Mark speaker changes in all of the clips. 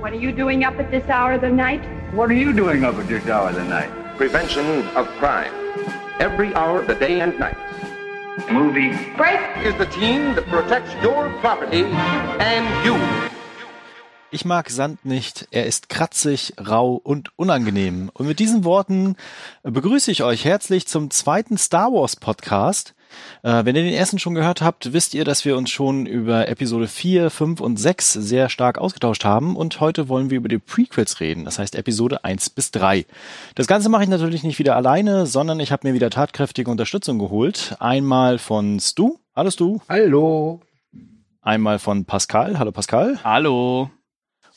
Speaker 1: What are you doing up at this hour of the night?
Speaker 2: What are you doing up at this hour of the night?
Speaker 3: Prevention of crime. Every hour of the day and night.
Speaker 2: Movie.
Speaker 1: Break!
Speaker 3: Is the team that protects your property and you.
Speaker 4: Ich mag Sand nicht. Er ist kratzig, rau und unangenehm. Und mit diesen Worten begrüße ich euch herzlich zum zweiten Star Wars Podcast. Äh, wenn ihr den ersten schon gehört habt, wisst ihr, dass wir uns schon über Episode 4, 5 und 6 sehr stark ausgetauscht haben. Und heute wollen wir über die Prequels reden. Das heißt Episode 1 bis 3. Das Ganze mache ich natürlich nicht wieder alleine, sondern ich habe mir wieder tatkräftige Unterstützung geholt. Einmal von Stu. Hallo Stu.
Speaker 5: Hallo.
Speaker 4: Einmal von Pascal. Hallo Pascal.
Speaker 6: Hallo.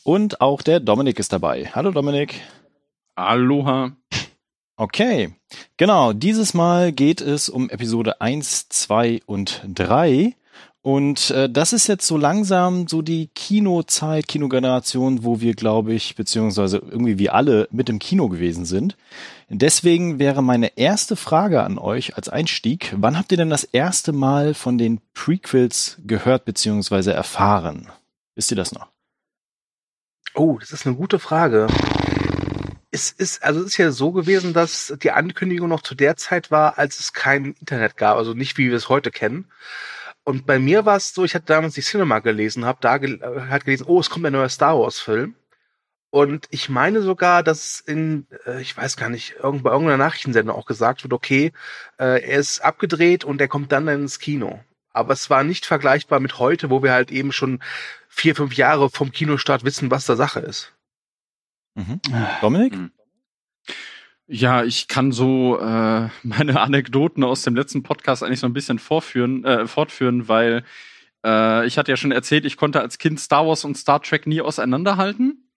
Speaker 4: Und auch der Dominik ist dabei. Hallo Dominik.
Speaker 6: Aloha.
Speaker 4: Okay, genau. Dieses Mal geht es um Episode 1, 2 und 3. Und äh, das ist jetzt so langsam so die Kinozeit, Kinogeneration, wo wir, glaube ich, beziehungsweise irgendwie wie alle mit im Kino gewesen sind. Deswegen wäre meine erste Frage an euch als Einstieg, wann habt ihr denn das erste Mal von den Prequels gehört beziehungsweise erfahren? Wisst ihr das noch?
Speaker 5: Oh, das ist eine gute Frage. Es ist, also es ist ja so gewesen, dass die Ankündigung noch zu der Zeit war, als es kein Internet gab, also nicht wie wir es heute kennen. Und bei mir war es so, ich hatte damals die Cinema gelesen, habe da gel hat gelesen, oh, es kommt ein neuer Star Wars Film. Und ich meine sogar, dass in, äh, ich weiß gar nicht, irgend, bei irgendeiner Nachrichtensendung auch gesagt wird, okay, äh, er ist abgedreht und er kommt dann ins Kino. Aber es war nicht vergleichbar mit heute, wo wir halt eben schon vier, fünf Jahre vom Kinostart wissen, was da Sache ist.
Speaker 4: Mhm. Dominik?
Speaker 6: Hm. Ja, ich kann so äh, meine Anekdoten aus dem letzten Podcast eigentlich so ein bisschen vorführen, äh, fortführen, weil äh, ich hatte ja schon erzählt, ich konnte als Kind Star Wars und Star Trek nie auseinanderhalten.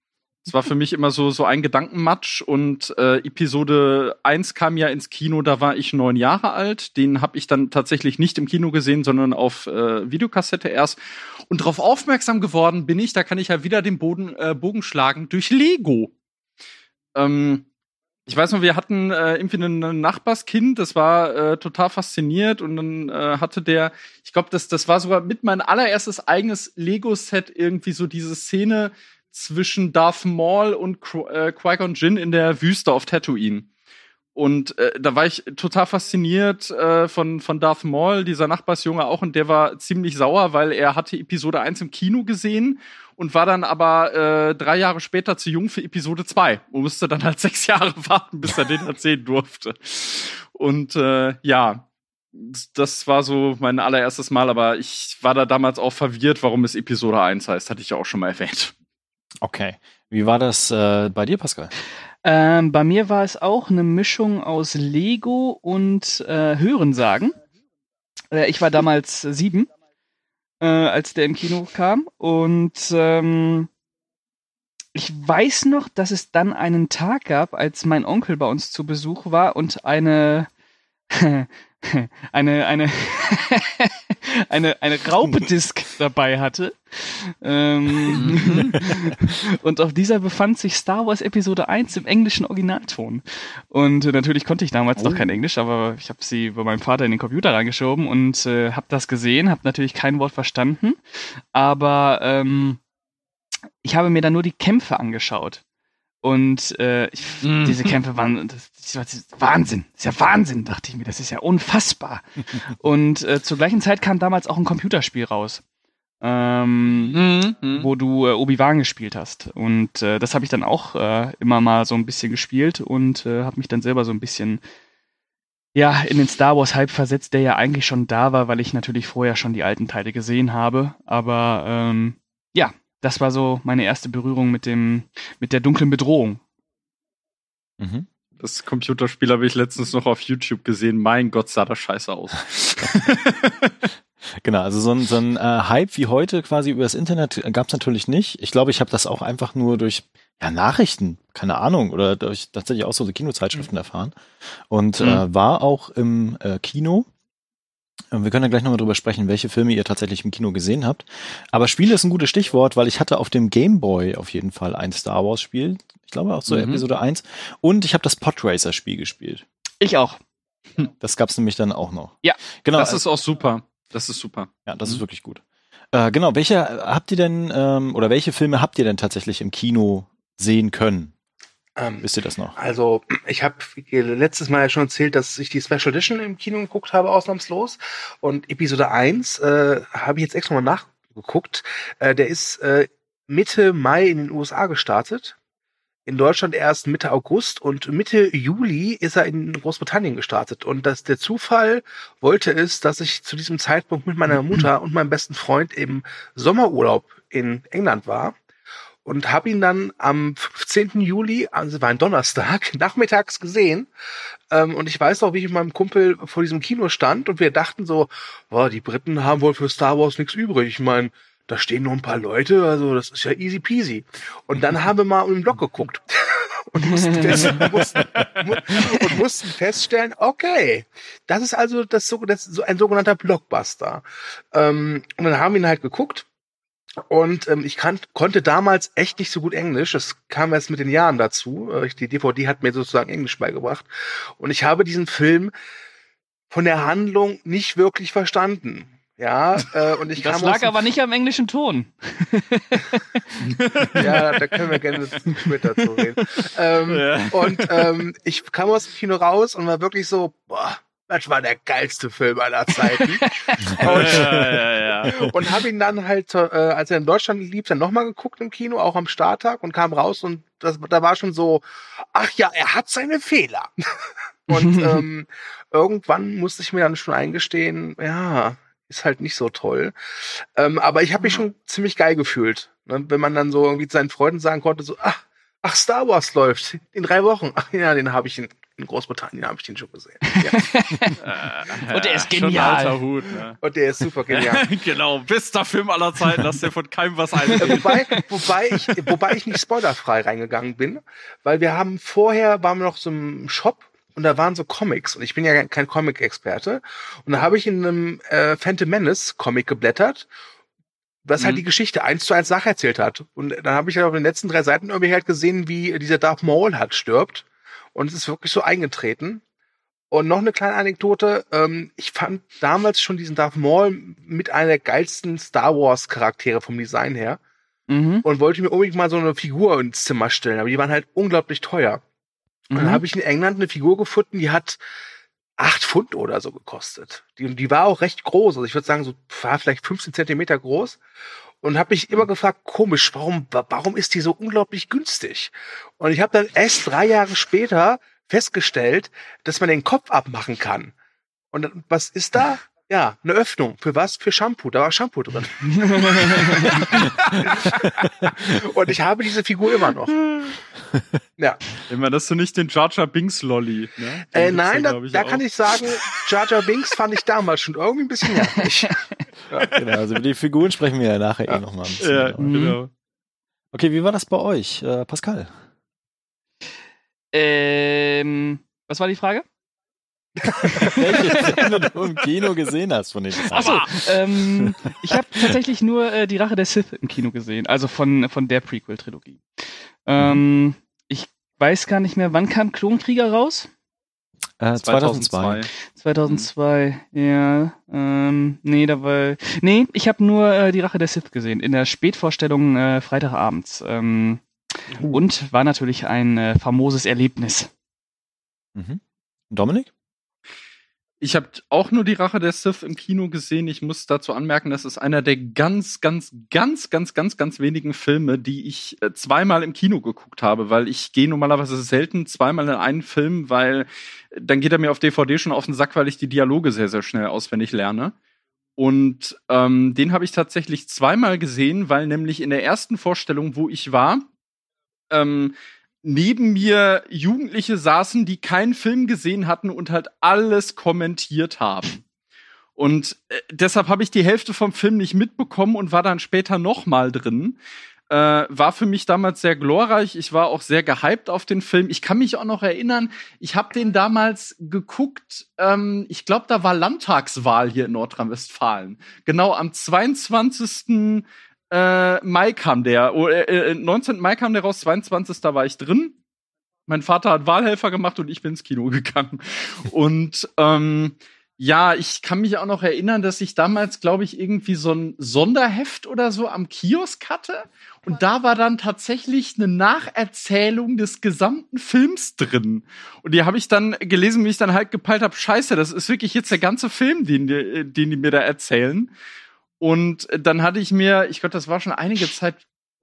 Speaker 6: Es war für mich immer so, so ein Gedankenmatsch und äh, Episode 1 kam ja ins Kino, da war ich neun Jahre alt. Den habe ich dann tatsächlich nicht im Kino gesehen, sondern auf äh, Videokassette erst. Und darauf aufmerksam geworden bin ich, da kann ich ja wieder den Boden, äh, Bogen schlagen, durch Lego. Ähm, ich weiß noch, wir hatten äh, irgendwie ein Nachbarskind, das war äh, total fasziniert und dann äh, hatte der, ich glaube, das, das war sogar mit mein allererstes eigenes Lego-Set irgendwie so diese Szene, zwischen Darth Maul und äh, Qui-Gon Jinn in der Wüste auf Tatooine. Und äh, da war ich total fasziniert äh, von, von Darth Maul, dieser Nachbarsjunge auch, und der war ziemlich sauer, weil er hatte Episode 1 im Kino gesehen und war dann aber äh, drei Jahre später zu jung für Episode 2 und musste dann halt sechs Jahre warten, bis er den erzählen durfte. Und äh, ja, das war so mein allererstes Mal, aber ich war da damals auch verwirrt, warum es Episode 1 heißt, hatte ich ja auch schon mal erwähnt.
Speaker 4: Okay. Wie war das äh, bei dir, Pascal?
Speaker 7: Ähm, bei mir war es auch eine Mischung aus Lego und äh, Hörensagen. Äh, ich war damals sieben, äh, als der im Kino kam. Und ähm, ich weiß noch, dass es dann einen Tag gab, als mein Onkel bei uns zu Besuch war und eine eine eine eine eine Raupedisk dabei hatte. Ähm, und auf dieser befand sich Star Wars Episode 1 im englischen Originalton. Und äh, natürlich konnte ich damals oh. noch kein Englisch, aber ich habe sie bei meinem Vater in den Computer reingeschoben und äh, habe das gesehen, habe natürlich kein Wort verstanden, aber ähm, ich habe mir dann nur die Kämpfe angeschaut. Und äh, ich, mm. diese Kämpfe waren das, das ist Wahnsinn, das ist ja Wahnsinn, dachte ich mir, das ist ja unfassbar. und äh, zur gleichen Zeit kam damals auch ein Computerspiel raus, ähm, mm, wo du äh, Obi-Wan gespielt hast. Und äh, das habe ich dann auch äh, immer mal so ein bisschen gespielt und äh, habe mich dann selber so ein bisschen ja in den Star Wars Hype versetzt, der ja eigentlich schon da war, weil ich natürlich vorher schon die alten Teile gesehen habe. Aber ähm, ja, das war so meine erste Berührung mit dem, mit der dunklen Bedrohung.
Speaker 6: Mhm. Das Computerspiel habe ich letztens noch auf YouTube gesehen. Mein Gott, sah das scheiße aus.
Speaker 4: genau, also so ein, so ein äh, Hype wie heute quasi über das Internet gab es natürlich nicht. Ich glaube, ich habe das auch einfach nur durch ja, Nachrichten, keine Ahnung, oder durch tatsächlich auch so Kinozeitschriften mhm. erfahren. Und mhm. äh, war auch im äh, Kino wir können ja gleich nochmal drüber sprechen, welche Filme ihr tatsächlich im Kino gesehen habt. Aber Spiele ist ein gutes Stichwort, weil ich hatte auf dem Game Boy auf jeden Fall ein Star Wars Spiel. Ich glaube auch so mhm. Episode 1. Und ich habe das Podracer Spiel gespielt.
Speaker 7: Ich auch.
Speaker 4: Das gab's nämlich dann auch noch.
Speaker 7: Ja.
Speaker 6: Genau. Das ist auch super. Das ist super.
Speaker 4: Ja, das mhm. ist wirklich gut. Äh, genau, welche habt ihr denn, ähm, oder welche Filme habt ihr denn tatsächlich im Kino sehen können?
Speaker 5: Ähm,
Speaker 4: Wisst ihr das noch?
Speaker 5: Also, ich habe letztes Mal ja schon erzählt, dass ich die Special Edition im Kino geguckt habe, ausnahmslos. Und Episode 1 äh, habe ich jetzt extra mal nachgeguckt. Äh, der ist äh, Mitte Mai in den USA gestartet. In Deutschland erst Mitte August und Mitte Juli ist er in Großbritannien gestartet. Und das, der Zufall wollte es, dass ich zu diesem Zeitpunkt mit meiner Mutter und meinem besten Freund im Sommerurlaub in England war und habe ihn dann am 15. Juli, also war ein Donnerstag, nachmittags gesehen. Ähm, und ich weiß noch, wie ich mit meinem Kumpel vor diesem Kino stand und wir dachten so, boah, die Briten haben wohl für Star Wars nichts übrig. Ich meine, da stehen nur ein paar Leute, also das ist ja easy peasy. Und dann haben wir mal um den Block geguckt. und mussten, fest, mussten, und mussten feststellen, okay, das ist also das, das so ein sogenannter Blockbuster. Ähm, und dann haben wir ihn halt geguckt und ähm, ich kann, konnte damals echt nicht so gut Englisch. Das kam erst mit den Jahren dazu. Äh, die DVD hat mir sozusagen Englisch beigebracht. Und ich habe diesen Film von der Handlung nicht wirklich verstanden. Ja, äh, und ich
Speaker 7: Das
Speaker 5: kam
Speaker 7: lag
Speaker 5: aus dem-
Speaker 7: aber nicht am englischen Ton.
Speaker 5: Ja, da können wir gerne später zu reden. Ähm,
Speaker 6: Ja.
Speaker 5: Und ähm, ich kam aus dem Kino raus und war wirklich so, boah, das war der geilste Film aller Zeiten. und
Speaker 6: ja, ja, ja.
Speaker 5: und habe ihn dann halt, äh, als er in Deutschland lief, dann nochmal geguckt im Kino, auch am Starttag und kam raus und das, da war schon so, ach ja, er hat seine Fehler. und ähm, irgendwann musste ich mir dann schon eingestehen, ja, ist halt nicht so toll. Ähm, aber ich habe mich schon ziemlich geil gefühlt, ne? wenn man dann so irgendwie seinen Freunden sagen konnte, so, ach, ach, Star Wars läuft in drei Wochen. Ach ja, den habe ich in, in Großbritannien habe ich den schon gesehen. Ja.
Speaker 7: Und er ist genial.
Speaker 6: alter Hut, ne?
Speaker 5: Und der ist super genial.
Speaker 6: genau, bester Film aller Zeiten, lass dir von keinem was
Speaker 5: Äh,
Speaker 6: einreden.
Speaker 5: wobei, wobei ich, wobei ich nicht spoilerfrei reingegangen bin, weil wir haben vorher waren wir noch so im Shop und da waren so Comics und ich bin ja kein Comic-Experte und da habe ich in einem äh, Phantom Menace Comic geblättert, was halt
Speaker 6: Mhm.
Speaker 5: die Geschichte eins zu eins nacherzählt hat und dann habe ich halt auf den letzten drei Seiten irgendwie halt gesehen, wie dieser Darth Maul halt stirbt und es ist wirklich so eingetreten. Und noch eine kleine Anekdote. Ähm, ich fand damals schon diesen Darth Maul mit einer der geilsten Star Wars Charaktere vom Design her
Speaker 7: Mhm.
Speaker 5: und wollte mir unbedingt mal so eine Figur ins Zimmer stellen, aber die waren halt unglaublich teuer. Und dann
Speaker 7: Mhm.
Speaker 5: habe ich in England eine Figur gefunden, die hat acht Pfund oder so gekostet. Die, die war auch recht groß, also ich würde sagen, so war vielleicht 15 Zentimeter groß. Und habe mich immer gefragt, komisch, warum, wa- warum ist die so unglaublich günstig? Und ich habe dann erst drei Jahre später festgestellt, dass man den Kopf abmachen kann. Und dann, was ist da? Ja, eine Öffnung. Für was? Für Shampoo. Da war Shampoo drin. Und ich habe diese Figur immer noch. Ja.
Speaker 6: Immer, dass du nicht den Jar Jar Binks Lolly, ne?
Speaker 5: Äh, nein, da, da kann ich sagen, Jar Jar Binks fand ich damals schon irgendwie ein bisschen nervig.
Speaker 4: Genau, also über die Figuren sprechen wir ja nachher eh noch mal ein bisschen.
Speaker 6: Ja,
Speaker 4: genauer.
Speaker 7: Mhm.
Speaker 6: genau.
Speaker 4: Okay, wie war das bei euch, äh, Pascal?
Speaker 7: Ähm, was war die Frage?
Speaker 4: Welche Filme du im Kino gesehen hast von den
Speaker 7: Achso, ähm, ich habe tatsächlich nur äh, die Rache der Sith im Kino gesehen, also von, von der Prequel-Trilogie. Ähm, ich weiß gar nicht mehr, wann kam Klonkrieger raus?
Speaker 4: Äh, 2002.
Speaker 7: 2002, ja. Ähm, nee, da war. Nee, ich habe nur äh, die Rache der Sith gesehen, in der Spätvorstellung äh, Freitagabends. Ähm, Und war natürlich ein äh, famoses Erlebnis.
Speaker 4: Mhm. Dominik?
Speaker 6: Ich habe auch nur die Rache der Sith im Kino gesehen. Ich muss dazu anmerken, das ist einer der ganz, ganz, ganz, ganz, ganz, ganz wenigen Filme, die ich äh, zweimal im Kino geguckt habe, weil ich gehe normalerweise selten zweimal in einen Film, weil äh, dann geht er mir auf DVD schon auf den Sack, weil ich die Dialoge sehr, sehr schnell auswendig lerne. Und ähm, den habe ich tatsächlich zweimal gesehen, weil nämlich in der ersten Vorstellung, wo ich war, ähm, neben mir Jugendliche saßen, die keinen Film gesehen hatten und halt alles kommentiert haben. Und äh, deshalb habe ich die Hälfte vom Film nicht mitbekommen und war dann später noch mal drin. Äh, war für mich damals sehr glorreich. Ich war auch sehr gehypt auf den Film. Ich kann mich auch noch erinnern, ich habe den damals geguckt. Ähm, ich glaube, da war Landtagswahl hier in Nordrhein-Westfalen. Genau am 22 äh, Mai kam der, oh, äh, äh, 19. Mai kam der raus, 22. Da war ich drin. Mein Vater hat Wahlhelfer gemacht und ich bin ins Kino gegangen. und ähm, Ja, ich kann mich auch noch erinnern, dass ich damals, glaube ich, irgendwie so ein Sonderheft oder so am Kiosk hatte. Und da war dann tatsächlich eine Nacherzählung des gesamten Films drin. Und die habe ich dann gelesen, wie ich dann halt gepeilt habe, scheiße, das ist wirklich jetzt der ganze Film, den, den die mir da erzählen. Und dann hatte ich mir, ich glaube, das war schon einige Zeit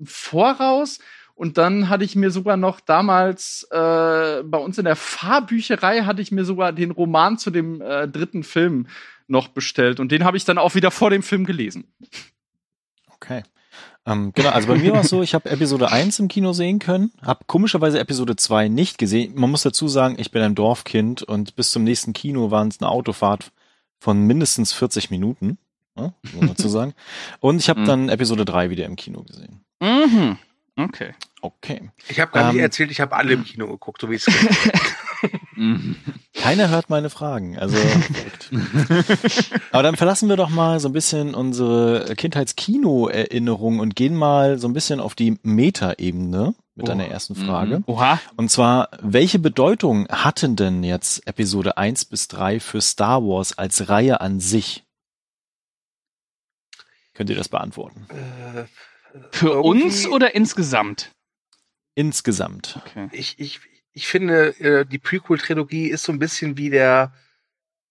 Speaker 6: voraus. Und dann hatte ich mir sogar noch damals äh, bei uns in der Fahrbücherei hatte ich mir sogar den Roman zu dem äh, dritten Film noch bestellt. Und den habe ich dann auch wieder vor dem Film gelesen.
Speaker 4: Okay. Ähm, genau, also bei mir war es so, ich habe Episode 1 im Kino sehen können, habe komischerweise Episode 2 nicht gesehen. Man muss dazu sagen, ich bin ein Dorfkind und bis zum nächsten Kino waren es eine Autofahrt von mindestens 40 Minuten, ne, dazu sagen. Und ich habe
Speaker 6: Mhm.
Speaker 4: dann Episode 3 wieder im Kino gesehen.
Speaker 7: Mhm. Okay.
Speaker 4: Okay.
Speaker 5: Ich habe gar nicht
Speaker 4: Ähm,
Speaker 5: erzählt, ich habe alle im Kino geguckt, so wie es geht.
Speaker 4: Keiner hört meine Fragen. Also, aber dann verlassen wir doch mal so ein bisschen unsere Kindheitskino-Erinnerung und gehen mal so ein bisschen auf die Meta-Ebene mit
Speaker 7: Oh.
Speaker 4: deiner ersten Frage.
Speaker 7: Oha.
Speaker 4: Und zwar, welche Bedeutung hatten denn jetzt Episode 1 bis 3 für Star Wars als Reihe an sich? Könnt ihr das beantworten?
Speaker 5: Äh,
Speaker 7: Für uns oder insgesamt?
Speaker 4: Insgesamt.
Speaker 7: Okay.
Speaker 5: ich, ich, ich finde, äh, die Prequel-Trilogie ist so ein bisschen wie der,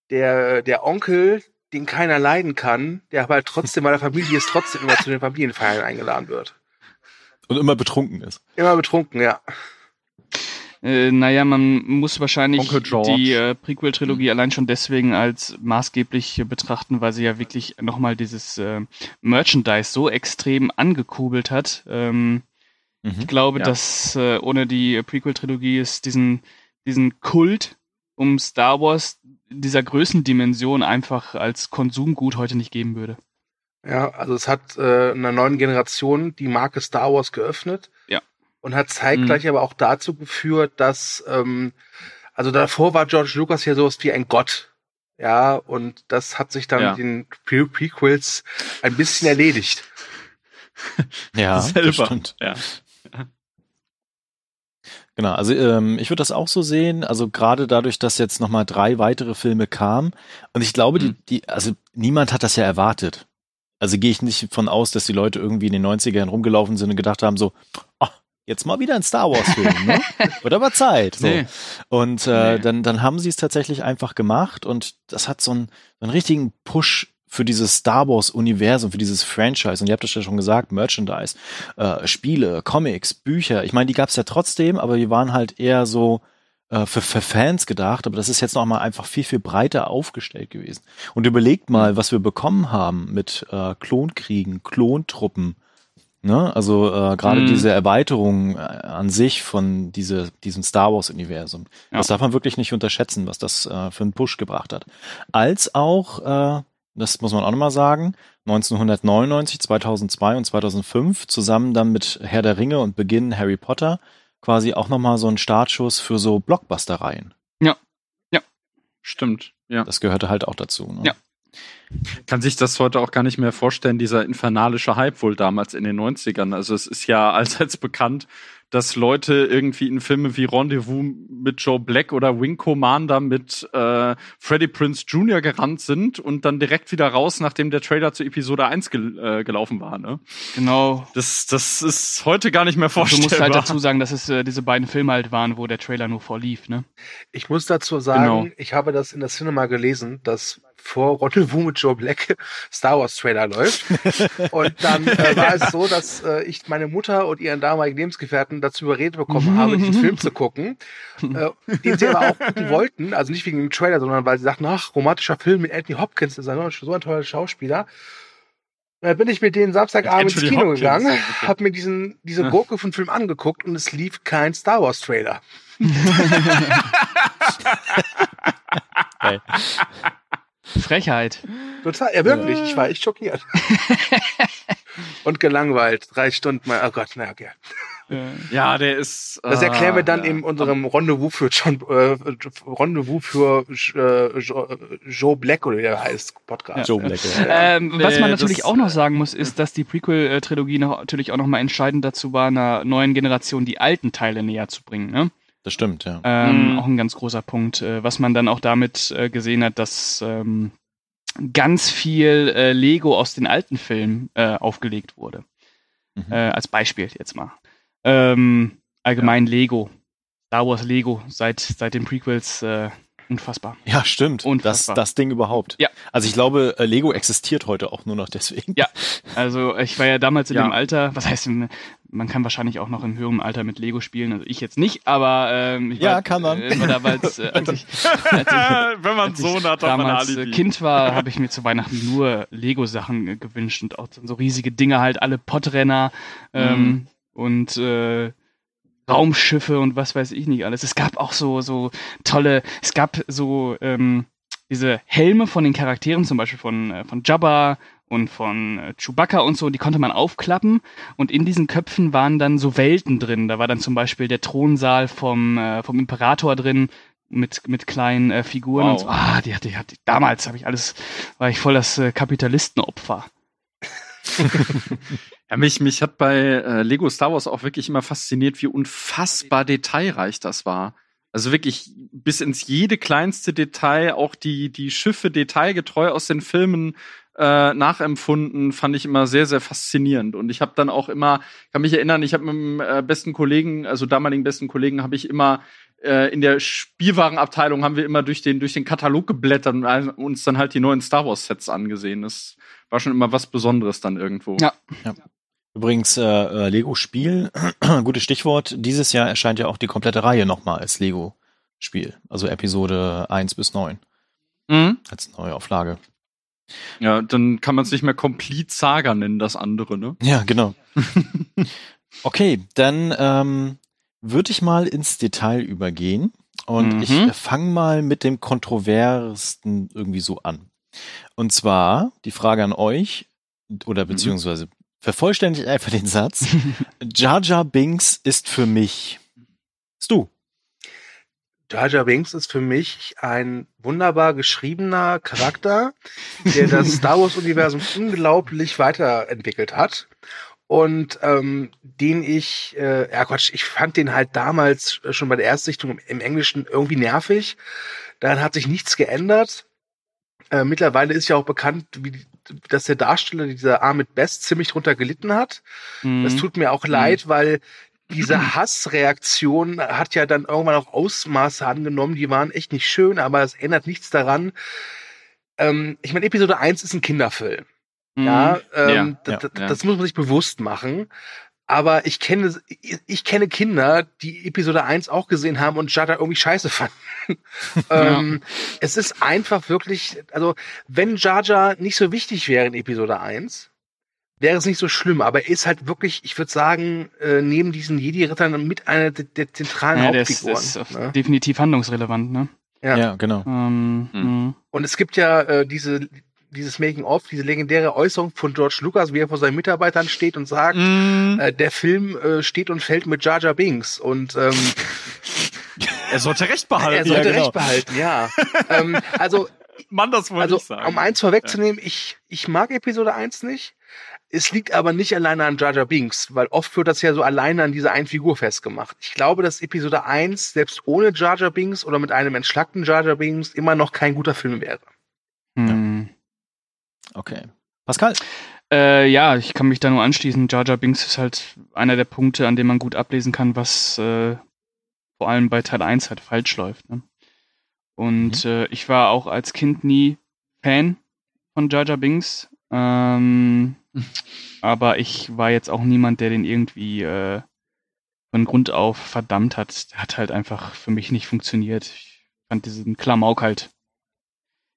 Speaker 5: der, der Onkel, den keiner leiden kann, der aber halt trotzdem bei der Familie ist, trotzdem immer zu den Familienfeiern eingeladen wird.
Speaker 4: Und immer betrunken ist.
Speaker 5: Immer betrunken, ja.
Speaker 7: Äh, naja, man muss wahrscheinlich die äh, Prequel-Trilogie allein schon deswegen als maßgeblich äh, betrachten, weil sie ja wirklich nochmal dieses äh, Merchandise so extrem angekurbelt hat. Ähm,
Speaker 4: Mhm.
Speaker 7: ich glaube,
Speaker 6: Ja.
Speaker 7: dass äh, ohne die Prequel-Trilogie es diesen, diesen Kult um Star Wars dieser Größendimension einfach als Konsumgut heute nicht geben würde.
Speaker 5: Ja, also es hat äh, einer neuen Generation die Marke Star Wars geöffnet. Und hat zeitgleich aber auch dazu geführt, dass, ähm, also davor war George Lucas ja sowas wie ein Gott. Ja, und das hat sich dann
Speaker 6: Ja.
Speaker 5: mit den Pre Prequels ein bisschen erledigt.
Speaker 4: Ja, das
Speaker 6: Selber.
Speaker 4: stimmt.
Speaker 6: Ja.
Speaker 4: Genau, also ähm, ich würde das auch so sehen, also gerade dadurch, dass jetzt nochmal drei weitere Filme kamen und ich glaube, die, die, also niemand hat das ja erwartet. Also gehe ich nicht von aus, dass die Leute irgendwie in den 90ern rumgelaufen sind und gedacht haben, so, ah, jetzt mal wieder ein Star Wars-Film, ne? Wird aber Zeit. So.
Speaker 6: Nee.
Speaker 4: Und äh,
Speaker 6: Nee.
Speaker 4: dann, dann haben sie es tatsächlich einfach gemacht und das hat so einen, so einen richtigen Push für dieses Star Wars-Universum, für dieses Franchise. Und ihr habt das ja schon gesagt, Merchandise, äh, Spiele, Comics, Bücher. Ich meine, die gab es ja trotzdem, aber die waren halt eher so äh, für, für Fans gedacht. Aber das ist jetzt nochmal einfach viel, viel breiter aufgestellt gewesen. Und überlegt mal, was wir bekommen haben mit äh, Klonkriegen, Klontruppen. Ne? Also äh, gerade
Speaker 7: Mhm.
Speaker 4: diese Erweiterung äh, an sich von diese, diesem Star Wars-Universum.
Speaker 7: Ja.
Speaker 4: Das darf man wirklich nicht unterschätzen, was das äh, für einen Push gebracht hat. Als auch, äh, das muss man auch nochmal sagen, 1999, 2002 und 2005 zusammen dann mit Herr der Ringe und Beginn Harry Potter quasi auch nochmal so ein Startschuss für so Blockbuster-Reihen.
Speaker 6: Stimmt. Ja.
Speaker 4: Das gehörte halt auch dazu. Ne?
Speaker 7: Ja.
Speaker 6: Kann sich das heute auch gar nicht mehr vorstellen, dieser infernalische Hype wohl damals in den 90ern. Also es ist ja allseits bekannt, dass Leute irgendwie in Filme wie Rendezvous mit Joe Black oder Wing Commander mit äh, Freddie Prince Jr. gerannt sind und dann direkt wieder raus, nachdem der Trailer zu Episode 1 gel äh, gelaufen war. Ne?
Speaker 7: Genau.
Speaker 6: Das, das ist heute gar nicht mehr
Speaker 7: Du
Speaker 6: vorstellbar.
Speaker 7: musst halt dazu sagen, dass es äh, diese beiden Filme halt waren, wo der Trailer nur vorlief, ne?
Speaker 5: Ich muss dazu sagen,
Speaker 6: Genau.
Speaker 5: ich habe das in der Cinema gelesen, dass vor Rendezvous mit Joe Black Star Wars Trailer läuft. Und dann äh, war es so, dass äh, ich meine Mutter und ihren damaligen Lebensgefährten dazu überredet bekommen habe, diesen Film zu gucken, äh, den sie aber auch gucken wollten, also nicht wegen dem Trailer, sondern weil sie sagten, ach, romantischer Film mit Anthony Hopkins, das ist ein, so ein toller Schauspieler. Und dann bin ich mit denen Samstagabend ins Kino
Speaker 6: Hopkins,
Speaker 5: gegangen, habe mir diesen, diese Gurke von Film angeguckt und es lief kein Star Wars Trailer.
Speaker 4: Geil.
Speaker 7: Frechheit.
Speaker 5: Total, ja wirklich, ich war echt schockiert. Und gelangweilt, drei Stunden mal, oh Gott, na okay.
Speaker 6: ja, der ist.
Speaker 5: Das erklären wir dann
Speaker 6: äh,
Speaker 5: in unserem Rendezvous für John, äh, Rendezvous für äh, Jo- Joe Black oder wie der heißt, Podcast.
Speaker 4: Joe Black. ja.
Speaker 7: Ähm, was man
Speaker 6: das-
Speaker 7: natürlich auch noch sagen muss, ist, dass die Prequel-Trilogie natürlich auch noch mal entscheidend dazu war, einer neuen Generation die alten Teile näher zu bringen. Ne?
Speaker 4: Das stimmt, ja.
Speaker 7: Ähm,
Speaker 6: Mhm.
Speaker 7: Auch ein ganz großer Punkt, äh, was man dann auch damit äh, gesehen hat, dass ähm, ganz viel äh, Lego aus den alten Filmen äh, aufgelegt wurde.
Speaker 4: Mhm.
Speaker 7: Äh, als Beispiel jetzt mal. Ähm, allgemein Lego. Star Wars Lego seit, seit den Prequels äh, unfassbar.
Speaker 4: Ja, stimmt. Das,
Speaker 7: Unfassbar.
Speaker 4: das Ding überhaupt.
Speaker 7: Ja.
Speaker 4: Also ich glaube, äh, Lego existiert heute auch nur noch deswegen.
Speaker 7: Ja. Also ich war ja damals in
Speaker 6: Ja.
Speaker 7: dem Alter, was heißt, man kann wahrscheinlich auch noch in höherem Alter mit Lego spielen, also ich jetzt nicht, aber ähm, ich
Speaker 4: Ja,
Speaker 7: war,
Speaker 4: kann man.
Speaker 7: Äh, damals, äh, als ich, als ich
Speaker 6: Wenn man Sohn hat, hat man
Speaker 7: damals äh. Kind war, habe ich mir zu Weihnachten nur Lego-Sachen äh, gewünscht und auch so riesige Dinge halt, alle Podrenner ähm,
Speaker 6: Mhm.
Speaker 7: und äh, Raumschiffe und was weiß ich nicht alles. Es gab auch so so tolle, es gab so ähm, diese Helme von den Charakteren, zum Beispiel von äh, von Jabba und von äh, Chewbacca und so, die konnte man aufklappen und in diesen Köpfen waren dann so Welten drin. Da war dann zum Beispiel der Thronsaal vom äh, vom Imperator drin mit mit kleinen äh, Figuren
Speaker 6: Wow.
Speaker 7: und so. Ah, die hatte, die hatte damals habe ich alles war ich voll das äh, Kapitalistenopfer.
Speaker 6: Ja, mich, mich hat bei äh, Lego Star Wars auch wirklich immer fasziniert, wie unfassbar detailreich das war. Also wirklich bis ins jede kleinste Detail, auch die, die Schiffe detailgetreu aus den Filmen äh, nachempfunden, fand ich immer sehr, sehr faszinierend. Und ich habe dann auch immer, kann mich erinnern, ich habe mit dem äh, besten Kollegen, also damaligen besten Kollegen, habe ich immer äh, in der Spielwarenabteilung haben wir immer durch den, durch den Katalog geblättert und uns dann halt die neuen Star Wars Sets angesehen. Das war schon immer was Besonderes dann irgendwo.
Speaker 7: Ja.
Speaker 4: Übrigens, äh, äh, Lego-Spiel, gutes Stichwort. Dieses Jahr erscheint ja auch die komplette Reihe nochmal als Lego-Spiel. Also Episode 1 bis 9
Speaker 6: Mhm.
Speaker 4: als Neuauflage.
Speaker 6: Ja, dann kann man es nicht mehr Complete Saga nennen, das andere, ne?
Speaker 4: Ja, genau. okay, dann ähm, würde ich mal ins Detail übergehen und
Speaker 7: Mhm.
Speaker 4: ich fange mal mit dem kontroversten irgendwie so an. Und zwar die Frage an euch oder beziehungsweise vervollständigt einfach den Satz. Jar Jar Binks ist für mich. Bist du?
Speaker 5: Jar Jar Binks ist für mich ein wunderbar geschriebener Charakter, der das Star Wars Universum unglaublich weiterentwickelt hat und ähm, den ich, äh, ja Quatsch, ich fand den halt damals schon bei der Erstsichtung im, Englischen irgendwie nervig. Daran hat sich nichts geändert. Äh, mittlerweile ist ja auch bekannt, wie, die- dass der Darsteller dieser Ahmed Best ziemlich drunter gelitten hat. Das
Speaker 7: Mhm.
Speaker 5: tut mir auch leid, weil diese Hassreaktion hat ja dann irgendwann auch Ausmaße angenommen, die waren echt nicht schön, aber es ändert nichts daran. Ähm, ich meine, Episode 1 ist ein Kinderfilm.
Speaker 7: Mhm.
Speaker 5: Ja, ähm,
Speaker 6: Ja,
Speaker 4: ja.
Speaker 5: das muss man sich bewusst machen. Aber ich kenne, ich, kenne Kinder, die Episode 1 auch gesehen haben und Jar irgendwie scheiße fanden. ähm, Es ist einfach wirklich, also wenn Jar nicht so wichtig wäre in Episode 1, wäre es nicht so schlimm, aber er ist halt wirklich, ich würde sagen, äh, neben diesen Jedi-Rittern mit einer der, der zentralen
Speaker 7: Ja, der ist,
Speaker 5: Hauptfiguren.
Speaker 7: ist
Speaker 5: ne?
Speaker 7: definitiv handlungsrelevant, ne?
Speaker 5: Ja.
Speaker 4: Ja, genau.
Speaker 7: Ähm,
Speaker 6: Hm.
Speaker 7: mhm.
Speaker 5: Und es gibt ja äh, diese dieses Making-of, diese legendäre Äußerung von George Lucas, wie er vor seinen Mitarbeitern steht und sagt,
Speaker 6: Mhm.
Speaker 5: äh, der Film äh, steht und fällt mit Jar Jar Binks und ähm,
Speaker 6: Er sollte recht
Speaker 5: er
Speaker 6: behalten.
Speaker 5: sollte
Speaker 4: genau.
Speaker 5: recht behalten, ja. ähm, also
Speaker 6: Mann, das wollte
Speaker 5: Also,
Speaker 6: ich sagen.
Speaker 5: um eins vorwegzunehmen, ich, ich mag Episode 1 nicht. Es liegt aber nicht alleine an Jar Jar Binks, weil oft wird das ja so alleine an dieser einen Figur festgemacht. Ich glaube, dass Episode 1 selbst ohne Jar Jar Binks oder mit einem entschlackten Jar Jar Binks immer noch kein guter Film wäre.
Speaker 7: Hm.
Speaker 4: Okay. Pascal?
Speaker 7: Äh, ja, ich kann mich da nur anschließen. Jar Jar Binks ist halt einer der Punkte, an dem man gut ablesen kann, was äh, vor allem bei Teil 1 halt falsch läuft. Ne? Und äh, ich war auch als Kind nie Fan von Jar Jar Binks. Ähm, aber ich war jetzt auch niemand, der den irgendwie äh, von Grund auf verdammt hat. Der hat halt einfach für mich nicht funktioniert. Ich fand diesen Klamauk halt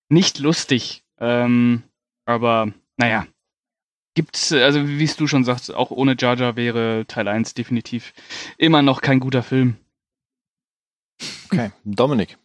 Speaker 7: nicht lustig. Ähm, aber naja, gibt's, also wie es du schon sagst, auch ohne Jar Jar wäre Teil 1 definitiv immer noch kein guter Film.
Speaker 4: Okay. Dominik.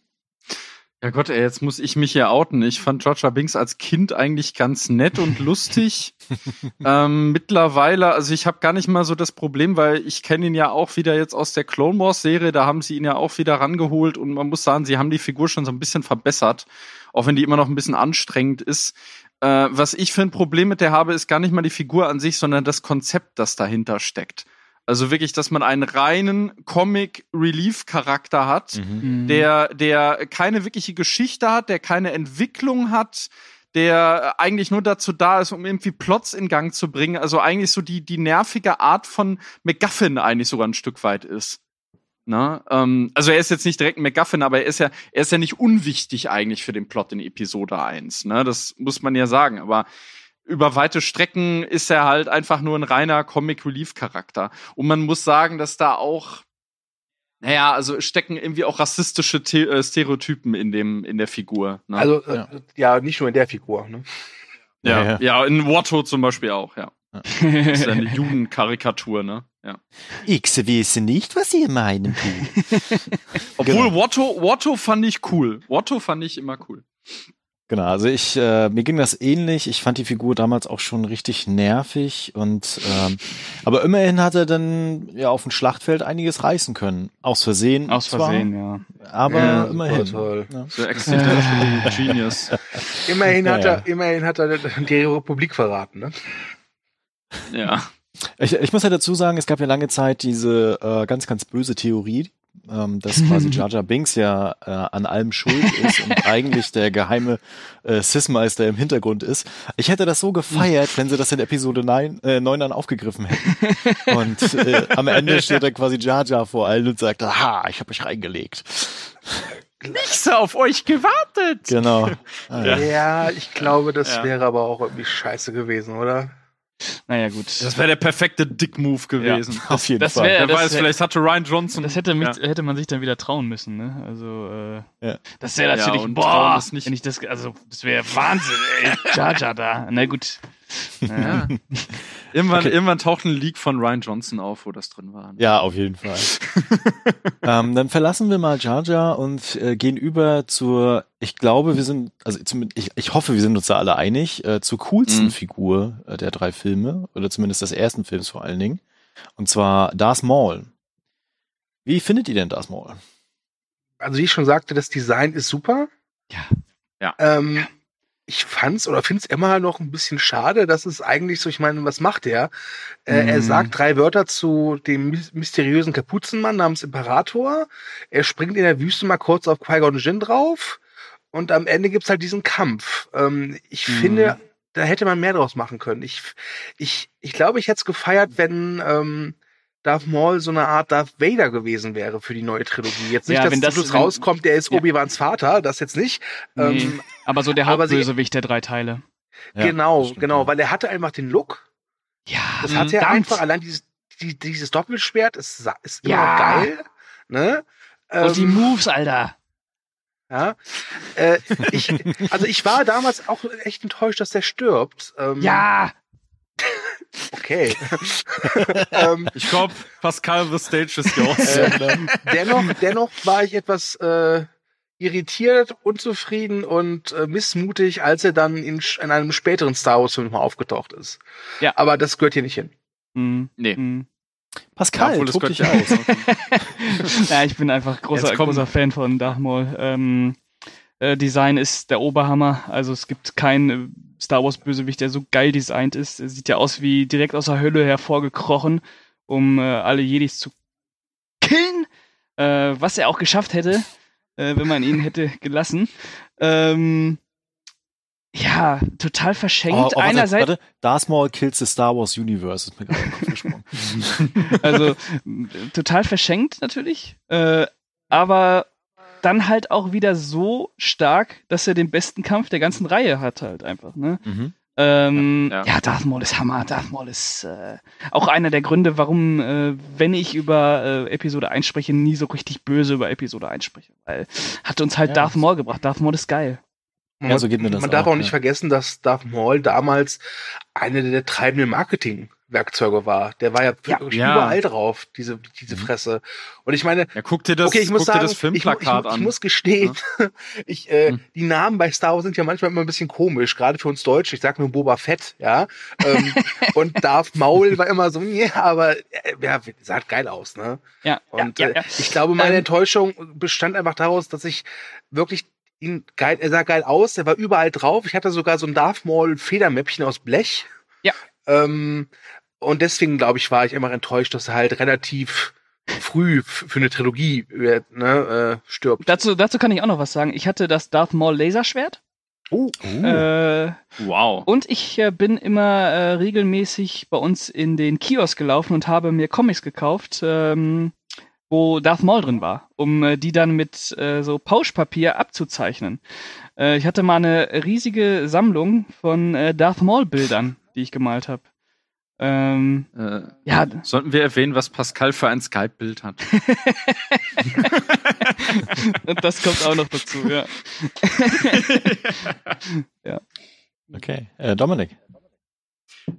Speaker 6: Ja Gott, ey, jetzt muss ich mich hier outen. Ich fand Georgia Binks als Kind eigentlich ganz nett und lustig. ähm, mittlerweile, also ich habe gar nicht mal so das Problem, weil ich kenne ihn ja auch wieder jetzt aus der Clone Wars Serie. Da haben sie ihn ja auch wieder rangeholt und man muss sagen, sie haben die Figur schon so ein bisschen verbessert, auch wenn die immer noch ein bisschen anstrengend ist. Äh, was ich für ein Problem mit der habe, ist gar nicht mal die Figur an sich, sondern das Konzept, das dahinter steckt. Also wirklich, dass man einen reinen Comic-Relief-Charakter hat,
Speaker 4: Mhm.
Speaker 7: Mhm.
Speaker 6: der, der keine wirkliche Geschichte hat, der keine Entwicklung hat, der eigentlich nur dazu da ist, um irgendwie Plots in Gang zu bringen. Also eigentlich so die, die nervige Art von MacGuffin eigentlich sogar ein Stück weit ist. Na, ähm, also er ist jetzt nicht direkt ein MacGuffin, aber er ist ja, er ist ja nicht unwichtig eigentlich für den Plot in Episode 1. Ne? Das muss man ja sagen. Aber über weite Strecken ist er halt einfach nur ein reiner Comic Relief Charakter. Und man muss sagen, dass da auch, naja, also stecken irgendwie auch rassistische The äh, Stereotypen in dem, in der Figur. Ne?
Speaker 5: Also, äh,
Speaker 4: Ja.
Speaker 5: ja. nicht nur in der Figur. Ne?
Speaker 6: ja,
Speaker 4: Ja,
Speaker 6: ja,
Speaker 4: ja.
Speaker 6: in Watto zum Beispiel auch, ja. Das ist ja eine Judenkarikatur, ne? Ja.
Speaker 4: Ich weiß nicht, was ihr meinen tut.
Speaker 6: Obwohl
Speaker 4: Genau.
Speaker 6: Watto, Watto fand ich cool. Watto fand ich immer cool.
Speaker 4: Genau, also ich, äh, mir ging das ähnlich. Ich fand die Figur damals auch schon richtig nervig und ähm, aber immerhin hat er dann ja auf dem Schlachtfeld einiges reißen können. Aus Versehen.
Speaker 7: Aus
Speaker 4: zwar,
Speaker 7: Versehen, ja.
Speaker 4: Aber
Speaker 5: Ja,
Speaker 4: immerhin.
Speaker 5: toll.
Speaker 4: Ja.
Speaker 6: So accidental Genius.
Speaker 5: Immerhin, hat
Speaker 4: Ja,
Speaker 5: er, immerhin hat er die Republik verraten. Ne?
Speaker 6: Ja.
Speaker 4: Ich, ich muss ja dazu sagen, es gab ja lange Zeit diese äh, ganz, ganz böse Theorie, ähm, dass quasi Jar Jar Binks ja äh, an allem schuld ist und eigentlich der geheime äh, Sith-Meister im Hintergrund ist. Ich hätte das so gefeiert, wenn sie das in Episode 9, äh, 9 dann aufgegriffen hätten. Und äh, am Ende steht dann quasi Jar Jar vor allen und sagt, aha, ich habe mich reingelegt.
Speaker 6: Ich so auf euch gewartet.
Speaker 4: Genau. Ah, ja.
Speaker 5: Ja. ich glaube, das
Speaker 6: Ja.
Speaker 5: wäre aber auch irgendwie scheiße gewesen, oder?
Speaker 7: Naja, gut.
Speaker 6: Das wäre der perfekte Dick-Move gewesen.
Speaker 4: Auf jeden
Speaker 7: Das
Speaker 4: Fall.
Speaker 7: wär-
Speaker 6: Wer
Speaker 7: das
Speaker 6: weiß,
Speaker 7: wär-
Speaker 6: vielleicht hatte Ryan Johnson.
Speaker 7: Das hätte, mich,
Speaker 6: Ja.
Speaker 7: hätte man sich dann wieder trauen müssen, ne? Also, äh,
Speaker 4: Ja.
Speaker 7: das wäre
Speaker 6: Ja,
Speaker 7: natürlich, boah,
Speaker 6: nicht-
Speaker 7: wenn ich das, also, das wäre Wahnsinn, ey. Jar da. Na gut. Ja.
Speaker 6: Irgendwann,
Speaker 4: Okay.
Speaker 6: irgendwann taucht ein Leak von Ryan Johnson auf, wo das drin war.
Speaker 4: Ja, auf jeden Fall. ähm, dann verlassen wir mal Jar Jar und äh, gehen über zur, ich glaube, wir sind, also zumindest, ich, ich hoffe, wir sind uns da alle einig, äh, zur coolsten
Speaker 6: Mhm.
Speaker 4: Figur äh, der drei Filme, oder zumindest des ersten Films vor allen Dingen. Und zwar Darth Maul. Wie findet ihr denn Darth Maul?
Speaker 5: Also wie ich schon sagte, das Design ist super.
Speaker 7: Ja.
Speaker 6: Ja.
Speaker 5: Ähm, Ich fand's oder find's immer noch ein bisschen schade, dass es eigentlich so, ich meine, was macht er? Äh, Er
Speaker 7: Mhm.
Speaker 5: sagt drei Wörter zu dem mys- mysteriösen Kapuzenmann namens Imperator. Er springt in der Wüste mal kurz auf Qui-Gon Jinn drauf. Und am Ende gibt's halt diesen Kampf. Ähm, ich
Speaker 7: Mhm.
Speaker 5: finde, da hätte man mehr draus machen können. Ich, ich, ich glaube, ich hätte es gefeiert, wenn ähm, Darth Maul so eine Art Darth Vader gewesen wäre für die neue Trilogie. Jetzt nicht,
Speaker 7: Ja,
Speaker 5: dass
Speaker 7: wenn
Speaker 5: das, rauskommt, der ist
Speaker 7: Ja.
Speaker 5: Obi-Wans Vater, das jetzt nicht.
Speaker 7: Nee,
Speaker 5: Ähm,
Speaker 7: aber so der Hauptbösewicht der drei Teile.
Speaker 4: Ja,
Speaker 5: genau, genau, weil er hatte einfach den Look.
Speaker 7: Ja,
Speaker 5: Das hat er einfach, allein dieses, die, dieses Doppelschwert ist, ist immer
Speaker 7: Ja.
Speaker 5: geil. Ne?
Speaker 7: Und die
Speaker 5: Ähm,
Speaker 7: Moves, Alter.
Speaker 5: ja. Äh, ich, also ich war damals auch echt enttäuscht, dass der stirbt. Ähm,
Speaker 7: Ja,
Speaker 5: Okay. ähm,
Speaker 6: Ich glaube, Pascal the Stage is yours.
Speaker 5: äh, dennoch, dennoch war ich etwas äh, irritiert, unzufrieden und äh, missmutig, als er dann in, in einem späteren Star Wars Film aufgetaucht ist.
Speaker 7: Ja.
Speaker 5: Aber das gehört hier nicht hin.
Speaker 7: Hm,
Speaker 6: Nee.
Speaker 7: hm.
Speaker 4: Pascal,
Speaker 6: das
Speaker 4: tob dich
Speaker 6: ja
Speaker 4: aus.
Speaker 7: ja, ich bin einfach großer, großer Fan von Darth Maul. Ähm, äh, Design ist der Oberhammer. Also es gibt keinen äh, Star Wars Bösewicht, der so geil designt ist. Er sieht ja aus wie direkt aus der Hölle hervorgekrochen, um äh, alle Jedis zu killen. Äh, was er auch geschafft hätte, äh, wenn man ihn hätte gelassen. Ähm, ja, total verschenkt.
Speaker 4: Oh, oh,
Speaker 7: Einerseits
Speaker 4: warte, Darth Maul kills the Star Wars Universe, ist mir gerade gesprungen.
Speaker 7: Also total verschenkt natürlich, äh, aber dann halt auch wieder so stark, dass er den besten Kampf der ganzen Reihe hat halt einfach. Ne?
Speaker 4: Mhm.
Speaker 7: Ähm,
Speaker 6: Ja,
Speaker 7: ja,
Speaker 6: ja.
Speaker 7: Darth Maul ist Hammer. Darth Maul ist äh, auch einer der Gründe, warum, äh, wenn ich über äh, Episode 1 spreche, nie so richtig böse über Episode 1 spreche. Weil hat uns halt
Speaker 4: Ja,
Speaker 7: Darth Maul gebracht. Darth Maul ist geil.
Speaker 4: Ja, so geht mir das
Speaker 5: Man darf
Speaker 4: auch,
Speaker 5: auch nicht
Speaker 4: ja.
Speaker 5: vergessen, dass Darth Maul damals eine der treibenden Marketingwerkzeuge war. Der war ja,
Speaker 7: Ja.
Speaker 5: wirklich
Speaker 6: Ja.
Speaker 5: überall drauf, diese, diese
Speaker 4: Mhm.
Speaker 5: Fresse. Und ich meine,
Speaker 6: Ja, guck dir das,
Speaker 5: okay, ich muss
Speaker 6: guck
Speaker 5: sagen,
Speaker 6: dir das
Speaker 5: ich, ich,
Speaker 6: Filmplakat
Speaker 5: ich,
Speaker 6: an.
Speaker 5: muss gestehen, ich, äh,
Speaker 6: Hm.
Speaker 5: die Namen bei Star Wars sind ja manchmal immer ein bisschen komisch, gerade für uns Deutsche. Ich sag nur Boba Fett, ja. ähm, und Darth Maul war immer so, ja, aber äh, ja, sah halt geil aus, ne?
Speaker 7: Ja,
Speaker 5: Und
Speaker 7: ja, ja,
Speaker 5: äh,
Speaker 7: ja.
Speaker 5: ich glaube, meine
Speaker 7: Ähm,
Speaker 5: Enttäuschung bestand einfach daraus, dass ich wirklich ihn geil, er sah geil aus, er war überall drauf. Ich hatte sogar so ein Darth Maul Federmäppchen aus Blech.
Speaker 7: Ja.
Speaker 5: Ähm, Und deswegen, glaube ich, war ich immer enttäuscht, dass er halt relativ früh für eine Trilogie äh, ne, äh, stirbt.
Speaker 7: Dazu, dazu kann ich auch noch was sagen. Ich hatte das Darth Maul Laserschwert.
Speaker 5: Oh,
Speaker 7: Äh,
Speaker 6: Wow.
Speaker 7: und ich äh, bin immer äh, regelmäßig bei uns in den Kiosk gelaufen und habe mir Comics gekauft, ähm, wo Darth Maul drin war, um äh, die dann mit äh, so Pauschpapier abzuzeichnen. Äh, ich hatte mal eine riesige Sammlung von äh, Darth Maul Bildern, die ich gemalt habe. Ähm,
Speaker 6: Äh,
Speaker 7: ja,
Speaker 6: sollten wir erwähnen, was Pascal für ein Skype-Bild hat?
Speaker 7: und das kommt auch noch dazu, ja.
Speaker 4: Okay. Äh, Dominik.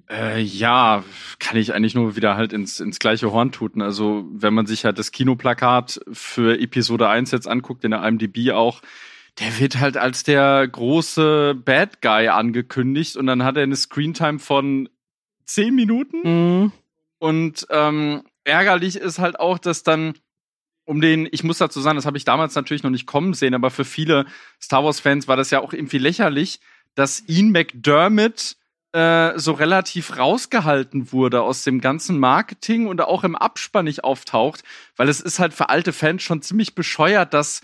Speaker 6: Äh, ja, kann ich eigentlich nur wieder halt ins, ins gleiche Horn tuten. Also, wenn man sich halt das Kinoplakat für Episode 1 jetzt anguckt, in der IMDb auch, der wird halt als der große Bad Guy angekündigt und dann hat er eine Screentime von 10 Minuten.
Speaker 7: Mhm.
Speaker 6: Und ähm, ärgerlich ist halt auch, dass dann um den, ich muss dazu sagen, das habe ich damals natürlich noch nicht kommen sehen, aber für viele Star Wars-Fans war das ja auch irgendwie lächerlich, dass Ian McDermott äh, so relativ rausgehalten wurde aus dem ganzen Marketing und auch im Abspann nicht auftaucht, weil es ist halt für alte Fans schon ziemlich bescheuert, dass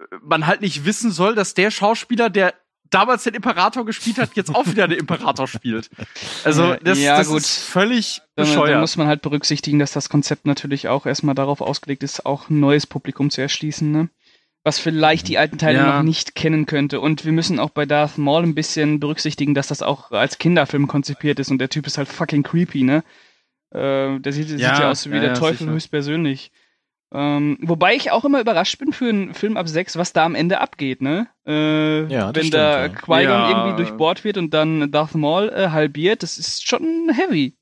Speaker 6: äh, man halt nicht wissen soll, dass der Schauspieler, der damals den Imperator gespielt hat, jetzt auch wieder den Imperator spielt. Also das,
Speaker 7: ja,
Speaker 6: das
Speaker 7: gut.
Speaker 6: ist völlig
Speaker 7: Da, da
Speaker 6: bescheuert.
Speaker 7: muss man halt berücksichtigen, dass das Konzept natürlich auch erstmal darauf ausgelegt ist, auch ein neues Publikum zu erschließen, ne? Was vielleicht die alten Teile
Speaker 6: Ja.
Speaker 7: noch nicht kennen könnte. Und wir müssen auch bei Darth Maul ein bisschen berücksichtigen, dass das auch als Kinderfilm konzipiert ist und der Typ ist halt fucking creepy, ne? Äh, der sieht,
Speaker 6: Ja,
Speaker 7: sieht ja aus wie
Speaker 6: ja,
Speaker 7: der Teufel
Speaker 6: sicher.
Speaker 7: höchstpersönlich. Ähm, wobei ich auch immer überrascht bin für einen Film ab 6, was da am Ende abgeht, ne? Äh,
Speaker 4: Ja, das
Speaker 7: wenn
Speaker 4: stimmt,
Speaker 7: da
Speaker 4: ja.
Speaker 7: Qui-Gon
Speaker 6: Ja.
Speaker 7: irgendwie durchbohrt wird und dann Darth Maul äh, halbiert, das ist schon heavy.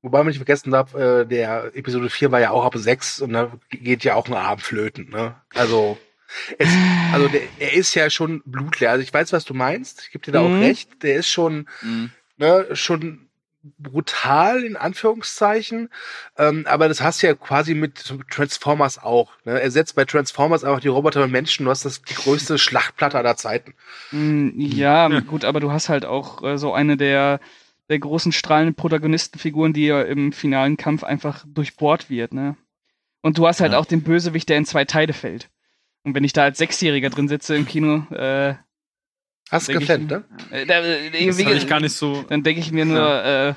Speaker 5: Wobei man nicht vergessen darf, äh, der Episode 4 war ja auch ab 6 und da geht ja auch ein Abend flöten, ne? Also, es, also der, er ist ja schon blutleer. Also ich weiß, was du meinst. Ich gebe dir da
Speaker 7: Mhm.
Speaker 5: auch recht. Der ist schon,
Speaker 6: Mhm.
Speaker 5: ne, schon brutal in Anführungszeichen. Ähm, aber das hast du ja quasi mit Transformers auch. Ne? Er setzt bei Transformers einfach die Roboter und Menschen. Du hast das die größte Schlachtplatte aller Zeiten.
Speaker 7: Mm, Ja, gut, aber du hast halt auch äh, so eine der, der großen strahlenden Protagonistenfiguren, die ja im finalen Kampf einfach durchbohrt wird, ne? Und du hast halt
Speaker 4: Ja.
Speaker 7: auch den Bösewicht, der in zwei Teile fällt. Und wenn ich da als Sechsjähriger drin sitze im Kino, äh,
Speaker 5: Hast du geflennt, ne?
Speaker 7: äh, da, äh,
Speaker 6: Das ich gar nicht so.
Speaker 7: dann denke ich mir nur, äh,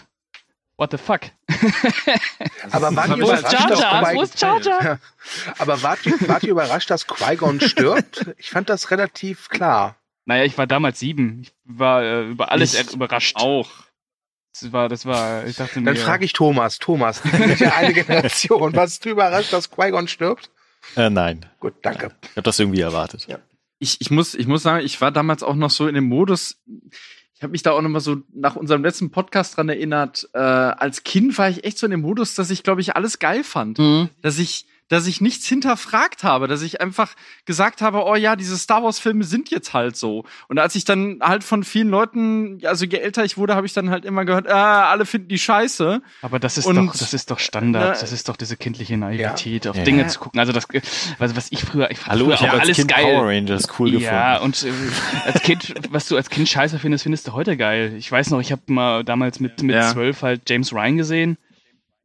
Speaker 7: what the fuck?
Speaker 5: Aber wart ihr überrascht,
Speaker 7: Jar
Speaker 5: dass
Speaker 7: Jar?
Speaker 5: Qui-
Speaker 7: Wo ist Jar Jar?
Speaker 5: Ja. Aber wart ihr, wart ihr überrascht, dass Qui-Gon stirbt? Ich fand das relativ klar.
Speaker 7: Naja, ich war damals sieben. Ich war äh, über alles
Speaker 6: Ich
Speaker 7: er- überrascht.
Speaker 6: Auch.
Speaker 7: Das war, das war, ich dachte
Speaker 5: Dann frage ich Thomas. Thomas, ja eine Generation. Warst du überrascht, dass Qui-Gon stirbt?
Speaker 4: Äh, nein.
Speaker 5: Gut, danke.
Speaker 4: Ich habe das irgendwie erwartet.
Speaker 5: Ja.
Speaker 6: Ich, ich, muss, ich muss sagen, ich war damals auch noch so in dem Modus. Ich habe mich da auch noch mal so nach unserem letzten Podcast dran erinnert. Äh, als Kind war ich echt so in dem Modus, dass ich, glaube ich, alles geil fand.
Speaker 7: Mhm.
Speaker 6: Dass ich, dass ich nichts hinterfragt habe, dass ich einfach gesagt habe, oh ja, diese Star Wars Filme sind jetzt halt so. Und als ich dann halt von vielen Leuten, also je älter ich wurde, habe ich dann halt immer gehört, ah, alle finden die scheiße.
Speaker 7: Aber das ist
Speaker 6: Und-
Speaker 7: doch, das ist doch Standard.
Speaker 6: Na,
Speaker 7: das ist doch diese kindliche Naivität, auf
Speaker 4: Ja.
Speaker 7: Dinge
Speaker 4: Ja.
Speaker 7: zu gucken. Also das, also was ich früher, ich fand
Speaker 4: Hallo,
Speaker 7: früher
Speaker 4: ich
Speaker 7: auch
Speaker 4: habe als
Speaker 7: alles
Speaker 4: Kind
Speaker 7: geil.
Speaker 4: Power Rangers cool
Speaker 7: ja,
Speaker 4: gefunden.
Speaker 7: und äh, als Kind, was du als Kind scheiße findest, findest du heute geil. Ich weiß noch, ich habe mal damals mit mit
Speaker 6: Ja.
Speaker 7: zwölf halt James Ryan gesehen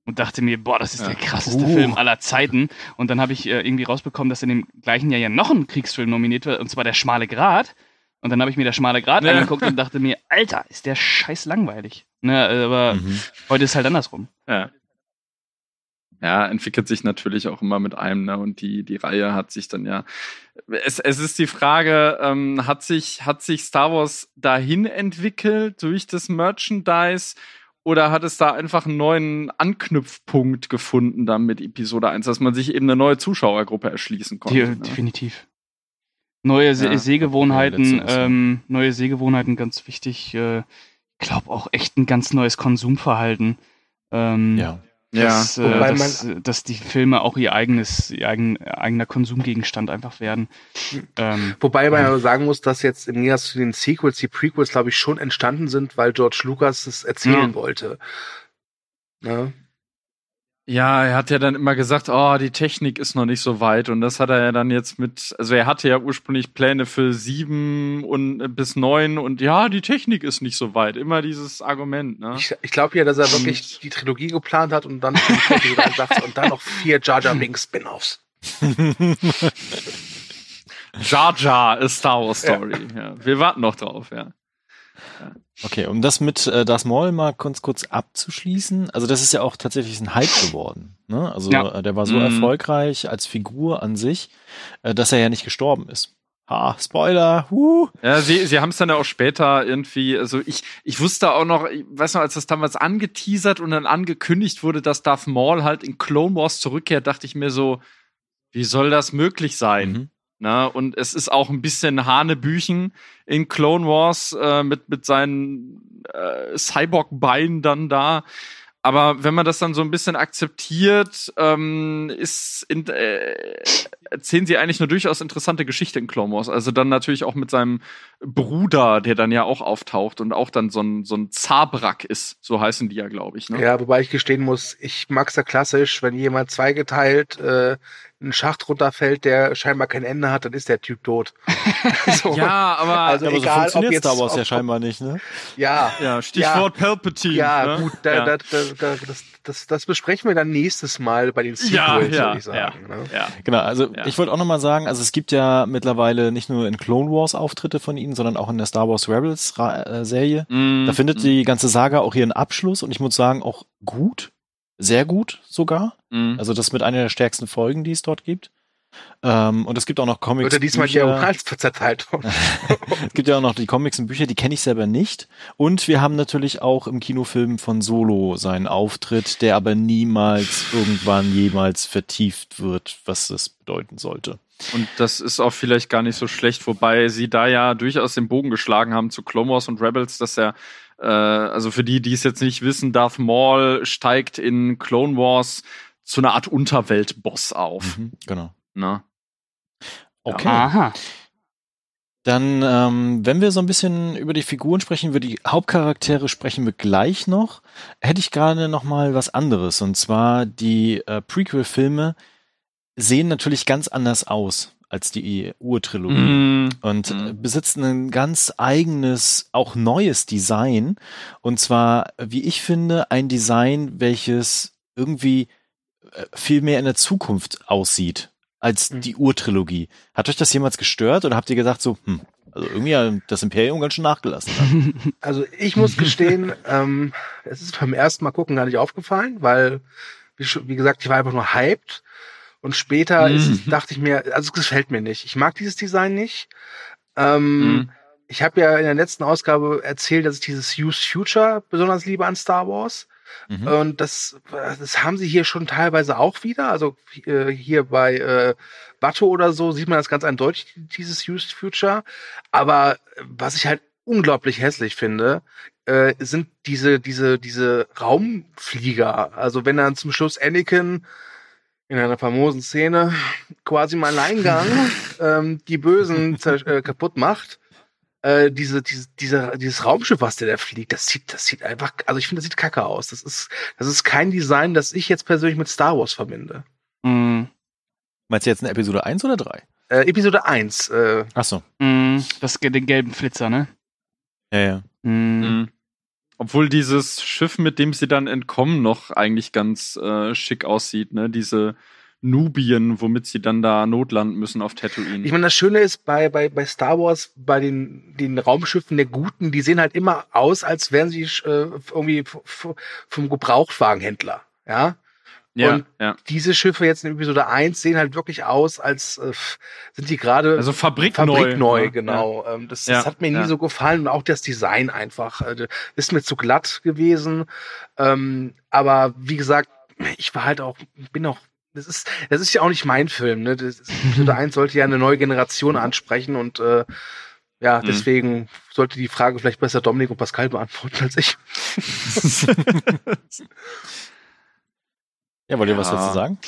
Speaker 7: und dachte mir, boah, das ist
Speaker 6: Ja.
Speaker 7: der krasseste
Speaker 5: Uh.
Speaker 7: Film aller Zeiten. Und dann habe ich äh, irgendwie rausbekommen, dass in dem gleichen Jahr ja noch ein Kriegsfilm nominiert wird, und zwar Der schmale Grat. Und dann habe ich mir Der schmale Grat
Speaker 6: Ja.
Speaker 7: angeguckt und dachte mir, Alter, ist der scheiß langweilig. Ne, aber
Speaker 4: Mhm.
Speaker 7: heute ist halt andersrum.
Speaker 6: Ja. Ja, entwickelt sich natürlich auch immer mit einem, ne? Und die, die Reihe hat sich dann ja. Es, es ist die Frage, ähm, hat sich, hat sich Star Wars dahin entwickelt durch das Merchandise oder hat es da einfach einen neuen Anknüpfpunkt gefunden dann mit Episode 1, dass man sich eben eine neue Zuschauergruppe erschließen konnte?
Speaker 7: Die,
Speaker 6: ne?
Speaker 7: Definitiv. Neue Se
Speaker 6: Ja.
Speaker 7: Sehgewohnheiten, ähm, neue Sehgewohnheiten, ganz wichtig. Äh, ich glaube auch echt ein ganz neues Konsumverhalten. Ähm,
Speaker 4: Ja.
Speaker 7: Dass, äh,
Speaker 5: Wobei
Speaker 7: dass, dass die Filme auch ihr eigenes, ihr eigen, eigener Konsumgegenstand einfach werden. Ähm,
Speaker 5: Wobei man ja sagen muss, dass jetzt im Gegensatz zu den Sequels, die Prequels, glaube ich, schon entstanden sind, weil George Lucas es erzählen
Speaker 7: Ja.
Speaker 5: wollte. Ne?
Speaker 6: Ja, er hat ja dann immer gesagt, oh, die Technik ist noch nicht so weit. Und das hat er ja dann jetzt mit, also er hatte ja ursprünglich Pläne für sieben und äh, bis neun und ja, die Technik ist nicht so weit. Immer dieses Argument, ne?
Speaker 5: Ich, ich glaube ja, dass er wirklich die Trilogie geplant hat und dann und dann noch vier Jar Jar Binks Spin-offs.
Speaker 6: Jar Jar ist Star Wars Story. Ja. ja. Wir warten noch drauf, ja.
Speaker 4: Okay, um das mit äh, das Maul mal kurz, kurz abzuschließen. Also das ist ja auch tatsächlich ein Hype geworden. Ne? Also
Speaker 7: Ja.
Speaker 4: äh, der war so
Speaker 6: Mhm.
Speaker 4: erfolgreich als Figur an sich, äh, dass er ja nicht gestorben ist. Ha, Spoiler. Huh.
Speaker 6: Ja, sie, sie haben es dann ja auch später irgendwie, also ich, ich wusste auch noch, ich weiß noch, als das damals angeteasert und dann angekündigt wurde, dass Darth Maul halt in Clone Wars zurückkehrt, dachte ich mir so, wie soll das möglich sein?
Speaker 4: Mhm.
Speaker 6: Na, und es ist auch ein bisschen Hanebüchen in Clone Wars äh, mit, mit seinen äh, Cyborg-Beinen dann da. Aber wenn man das dann so ein bisschen akzeptiert, ähm, ist in, äh, erzählen sie eigentlich eine durchaus interessante Geschichte in Clone Wars. Also dann natürlich auch mit seinem Bruder, der dann ja auch auftaucht und auch dann so ein, so ein Zabrak ist. So heißen die ja, glaube ich. Ne?
Speaker 5: Ja, wobei ich gestehen muss, ich mag's ja klassisch, wenn jemand zweigeteilt äh, einen Schacht runterfällt, der scheinbar kein Ende hat, dann ist der Typ tot. so.
Speaker 6: Ja, aber,
Speaker 5: Also
Speaker 4: Ja, aber so
Speaker 5: egal, ob
Speaker 4: funktioniert
Speaker 5: jetzt
Speaker 4: Star Wars ja
Speaker 5: ob-
Speaker 4: scheinbar nicht, ne?
Speaker 5: ja,
Speaker 6: ja, Stichwort Palpatine.
Speaker 5: ja,
Speaker 6: ne?
Speaker 5: gut, da,
Speaker 6: ja.
Speaker 5: Da, da, da, das, das, das besprechen wir dann nächstes Mal bei den
Speaker 6: ja,
Speaker 5: Sequels,
Speaker 6: ja,
Speaker 5: würde ich sagen.
Speaker 6: ja,
Speaker 5: ne?
Speaker 6: ja.
Speaker 4: Genau, also
Speaker 6: Ja.
Speaker 4: ich wollte auch nochmal sagen, also es gibt ja mittlerweile nicht nur in Clone Wars Auftritte von ihnen, sondern auch in der Star Wars Rebels Ra äh, Serie.
Speaker 6: Mm,
Speaker 4: Da findet
Speaker 6: mm,
Speaker 4: die ganze Saga auch ihren Abschluss und ich muss sagen, auch gut. Sehr gut sogar.
Speaker 6: mm.
Speaker 4: Also das ist mit einer der stärksten Folgen, die es dort gibt. Ähm, und es gibt auch noch Comics.
Speaker 5: Wird er diesmal
Speaker 4: Bücher.
Speaker 5: zerteilt worden.
Speaker 4: Es gibt ja auch noch die Comics und Bücher, die kenne ich selber nicht. Und wir haben natürlich auch im Kinofilm von Solo seinen Auftritt, der aber niemals irgendwann jemals vertieft wird, was das bedeuten sollte.
Speaker 6: Und das ist auch vielleicht gar nicht so schlecht, wobei sie da ja durchaus den Bogen geschlagen haben zu Clone Wars und Rebels, dass er, äh, also für die, die es jetzt nicht wissen, Darth Maul steigt in Clone Wars zu einer Art Unterweltboss auf.
Speaker 4: Mhm, genau.
Speaker 6: Ne?
Speaker 4: Okay.
Speaker 7: Aha.
Speaker 4: Dann, ähm, wenn wir so ein bisschen über die Figuren sprechen, über die Hauptcharaktere sprechen wir gleich noch. Hätte ich gerade noch mal was anderes. Und zwar die äh, Prequel-Filme sehen natürlich ganz anders aus als die Urtrilogie.
Speaker 6: Mm.
Speaker 4: und äh, besitzen ein ganz eigenes, auch neues Design. Und zwar, wie ich finde, ein Design, welches irgendwie äh, viel mehr in der Zukunft aussieht als
Speaker 5: Mhm.
Speaker 4: die Urtrilogie. Hat euch das jemals gestört oder habt ihr gesagt so, hm, also irgendwie hat das Imperium ganz schön nachgelassen. hat?
Speaker 5: Also ich muss gestehen, ähm, es ist beim ersten Mal gucken gar nicht aufgefallen, weil, wie, wie gesagt, ich war einfach nur hyped. Und später ist,
Speaker 6: Mhm.
Speaker 5: dachte ich mir, also es gefällt mir nicht. Ich mag dieses Design nicht. Ähm,
Speaker 6: Mhm.
Speaker 5: Ich habe ja in der letzten Ausgabe erzählt, dass ich dieses Use Future besonders liebe an Star Wars.
Speaker 4: Mhm.
Speaker 5: Und das, das haben sie hier schon teilweise auch wieder. Also äh, hier bei äh, Bato oder so sieht man das ganz eindeutig, dieses Used Future. Aber was ich halt unglaublich hässlich finde, äh, sind diese, diese, diese Raumflieger. Also wenn dann zum Schluss Anakin in einer famosen Szene quasi im Alleingang ähm, die Bösen äh, kaputt macht. Äh, diese, diese, diese, dieses Raumschiff, was der da fliegt, das sieht, das sieht einfach, also ich finde, das sieht kacke aus. Das ist, das ist kein Design, das ich jetzt persönlich mit Star Wars verbinde.
Speaker 7: Mm,
Speaker 4: Meinst du jetzt in Episode 1 oder 3?
Speaker 5: Äh, Episode 1, äh,
Speaker 4: Ach so.
Speaker 7: mm, das den gelben Flitzer, ne?
Speaker 4: Ja, ja.
Speaker 7: Mm.
Speaker 6: Obwohl dieses Schiff, mit dem sie dann entkommen, noch eigentlich ganz äh, schick aussieht, ne? Diese Nubien, womit sie dann da notlanden müssen auf Tatooine.
Speaker 5: Ich meine, das Schöne ist bei, bei, bei Star Wars, bei den, den Raumschiffen der Guten, die sehen halt immer aus, als wären sie äh, irgendwie vom Gebrauchtwagenhändler. Ja.
Speaker 6: Ja,
Speaker 5: und-
Speaker 6: ja.
Speaker 5: Diese Schiffe jetzt in Episode 1 sehen halt wirklich aus, als äh, sind die gerade
Speaker 6: Also fabrikneu.
Speaker 5: fabrikneu,
Speaker 6: ne?
Speaker 5: genau. Ähm, das,
Speaker 6: Ja,
Speaker 5: das hat mir nie
Speaker 6: ja.
Speaker 5: so gefallen und auch das Design einfach. äh, ist mir zu glatt gewesen. Ähm, aber wie gesagt, ich war halt auch, bin auch, das ist, das ist ja auch nicht mein Film, ne? Das ist, Episode 1 sollte ja eine neue Generation ansprechen und äh, ja,
Speaker 6: Mhm.
Speaker 5: deswegen sollte die Frage vielleicht besser Dominik und Pascal beantworten als ich.
Speaker 4: Ja, wollt ihr was
Speaker 6: Ja.
Speaker 4: dazu sagen?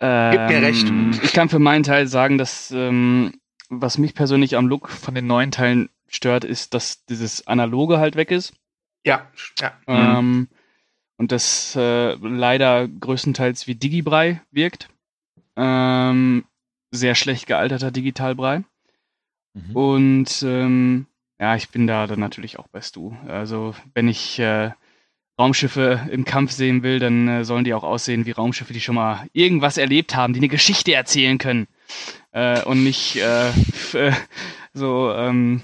Speaker 7: Ähm,
Speaker 5: mir recht.
Speaker 7: Ich kann für meinen Teil sagen, dass ähm, was mich persönlich am Look von den neuen Teilen stört, ist, dass dieses Analoge halt weg ist.
Speaker 5: Ja, ja.
Speaker 7: Ähm, und das äh, leider größtenteils wie Digibrei wirkt. Ähm, sehr schlecht gealterter Digitalbrei.
Speaker 4: Mhm.
Speaker 7: Und ähm, ja, ich bin da dann natürlich auch bei Stu. Also wenn ich äh, Raumschiffe im Kampf sehen will, dann äh, sollen die auch aussehen wie Raumschiffe, die schon mal irgendwas erlebt haben, die eine Geschichte erzählen können. Äh, und nicht äh, äh, so ähm,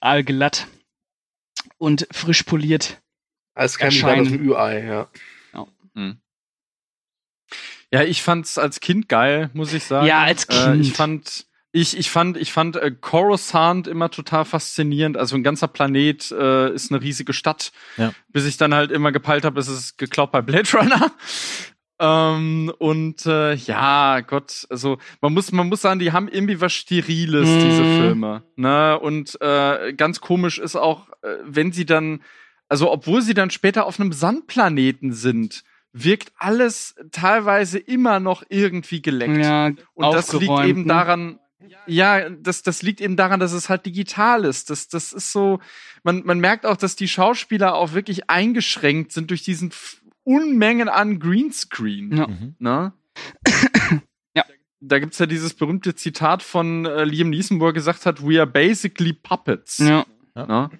Speaker 7: allglatt und frisch poliert.
Speaker 5: Als Kandidat aus dem UI, ja.
Speaker 6: Ja, ich fand's als Kind geil, muss ich sagen.
Speaker 7: Ja, als
Speaker 6: Äh,
Speaker 7: Kind.
Speaker 6: ich fand, ich, ich fand, ich fand äh, Coruscant immer total faszinierend. Also ein ganzer Planet äh, ist eine riesige Stadt.
Speaker 4: Ja.
Speaker 6: Bis ich dann halt immer gepeilt habe, es ist geklaut bei Blade Runner. ähm, und äh, ja, Gott, also man muss, man muss sagen, die haben irgendwie was Steriles,
Speaker 7: Mhm.
Speaker 6: diese Filme. Ne? Und äh, ganz komisch ist auch, äh, wenn sie dann, also obwohl sie dann später auf einem Sandplaneten sind, wirkt alles teilweise immer noch irgendwie geleckt.
Speaker 7: Ja,
Speaker 6: Und das liegt eben daran, ja, das, das liegt eben daran, dass es halt digital ist. Das, das ist so, man, man merkt auch, dass die Schauspieler auch wirklich eingeschränkt sind durch diesen Unmengen an Greenscreen.
Speaker 7: Ja.
Speaker 4: Mhm.
Speaker 6: Ne?
Speaker 7: Ja.
Speaker 6: Da gibt's ja dieses berühmte Zitat von äh, Liam Neeson, wo er gesagt hat, we are basically puppets.
Speaker 7: Ja.
Speaker 6: Ne?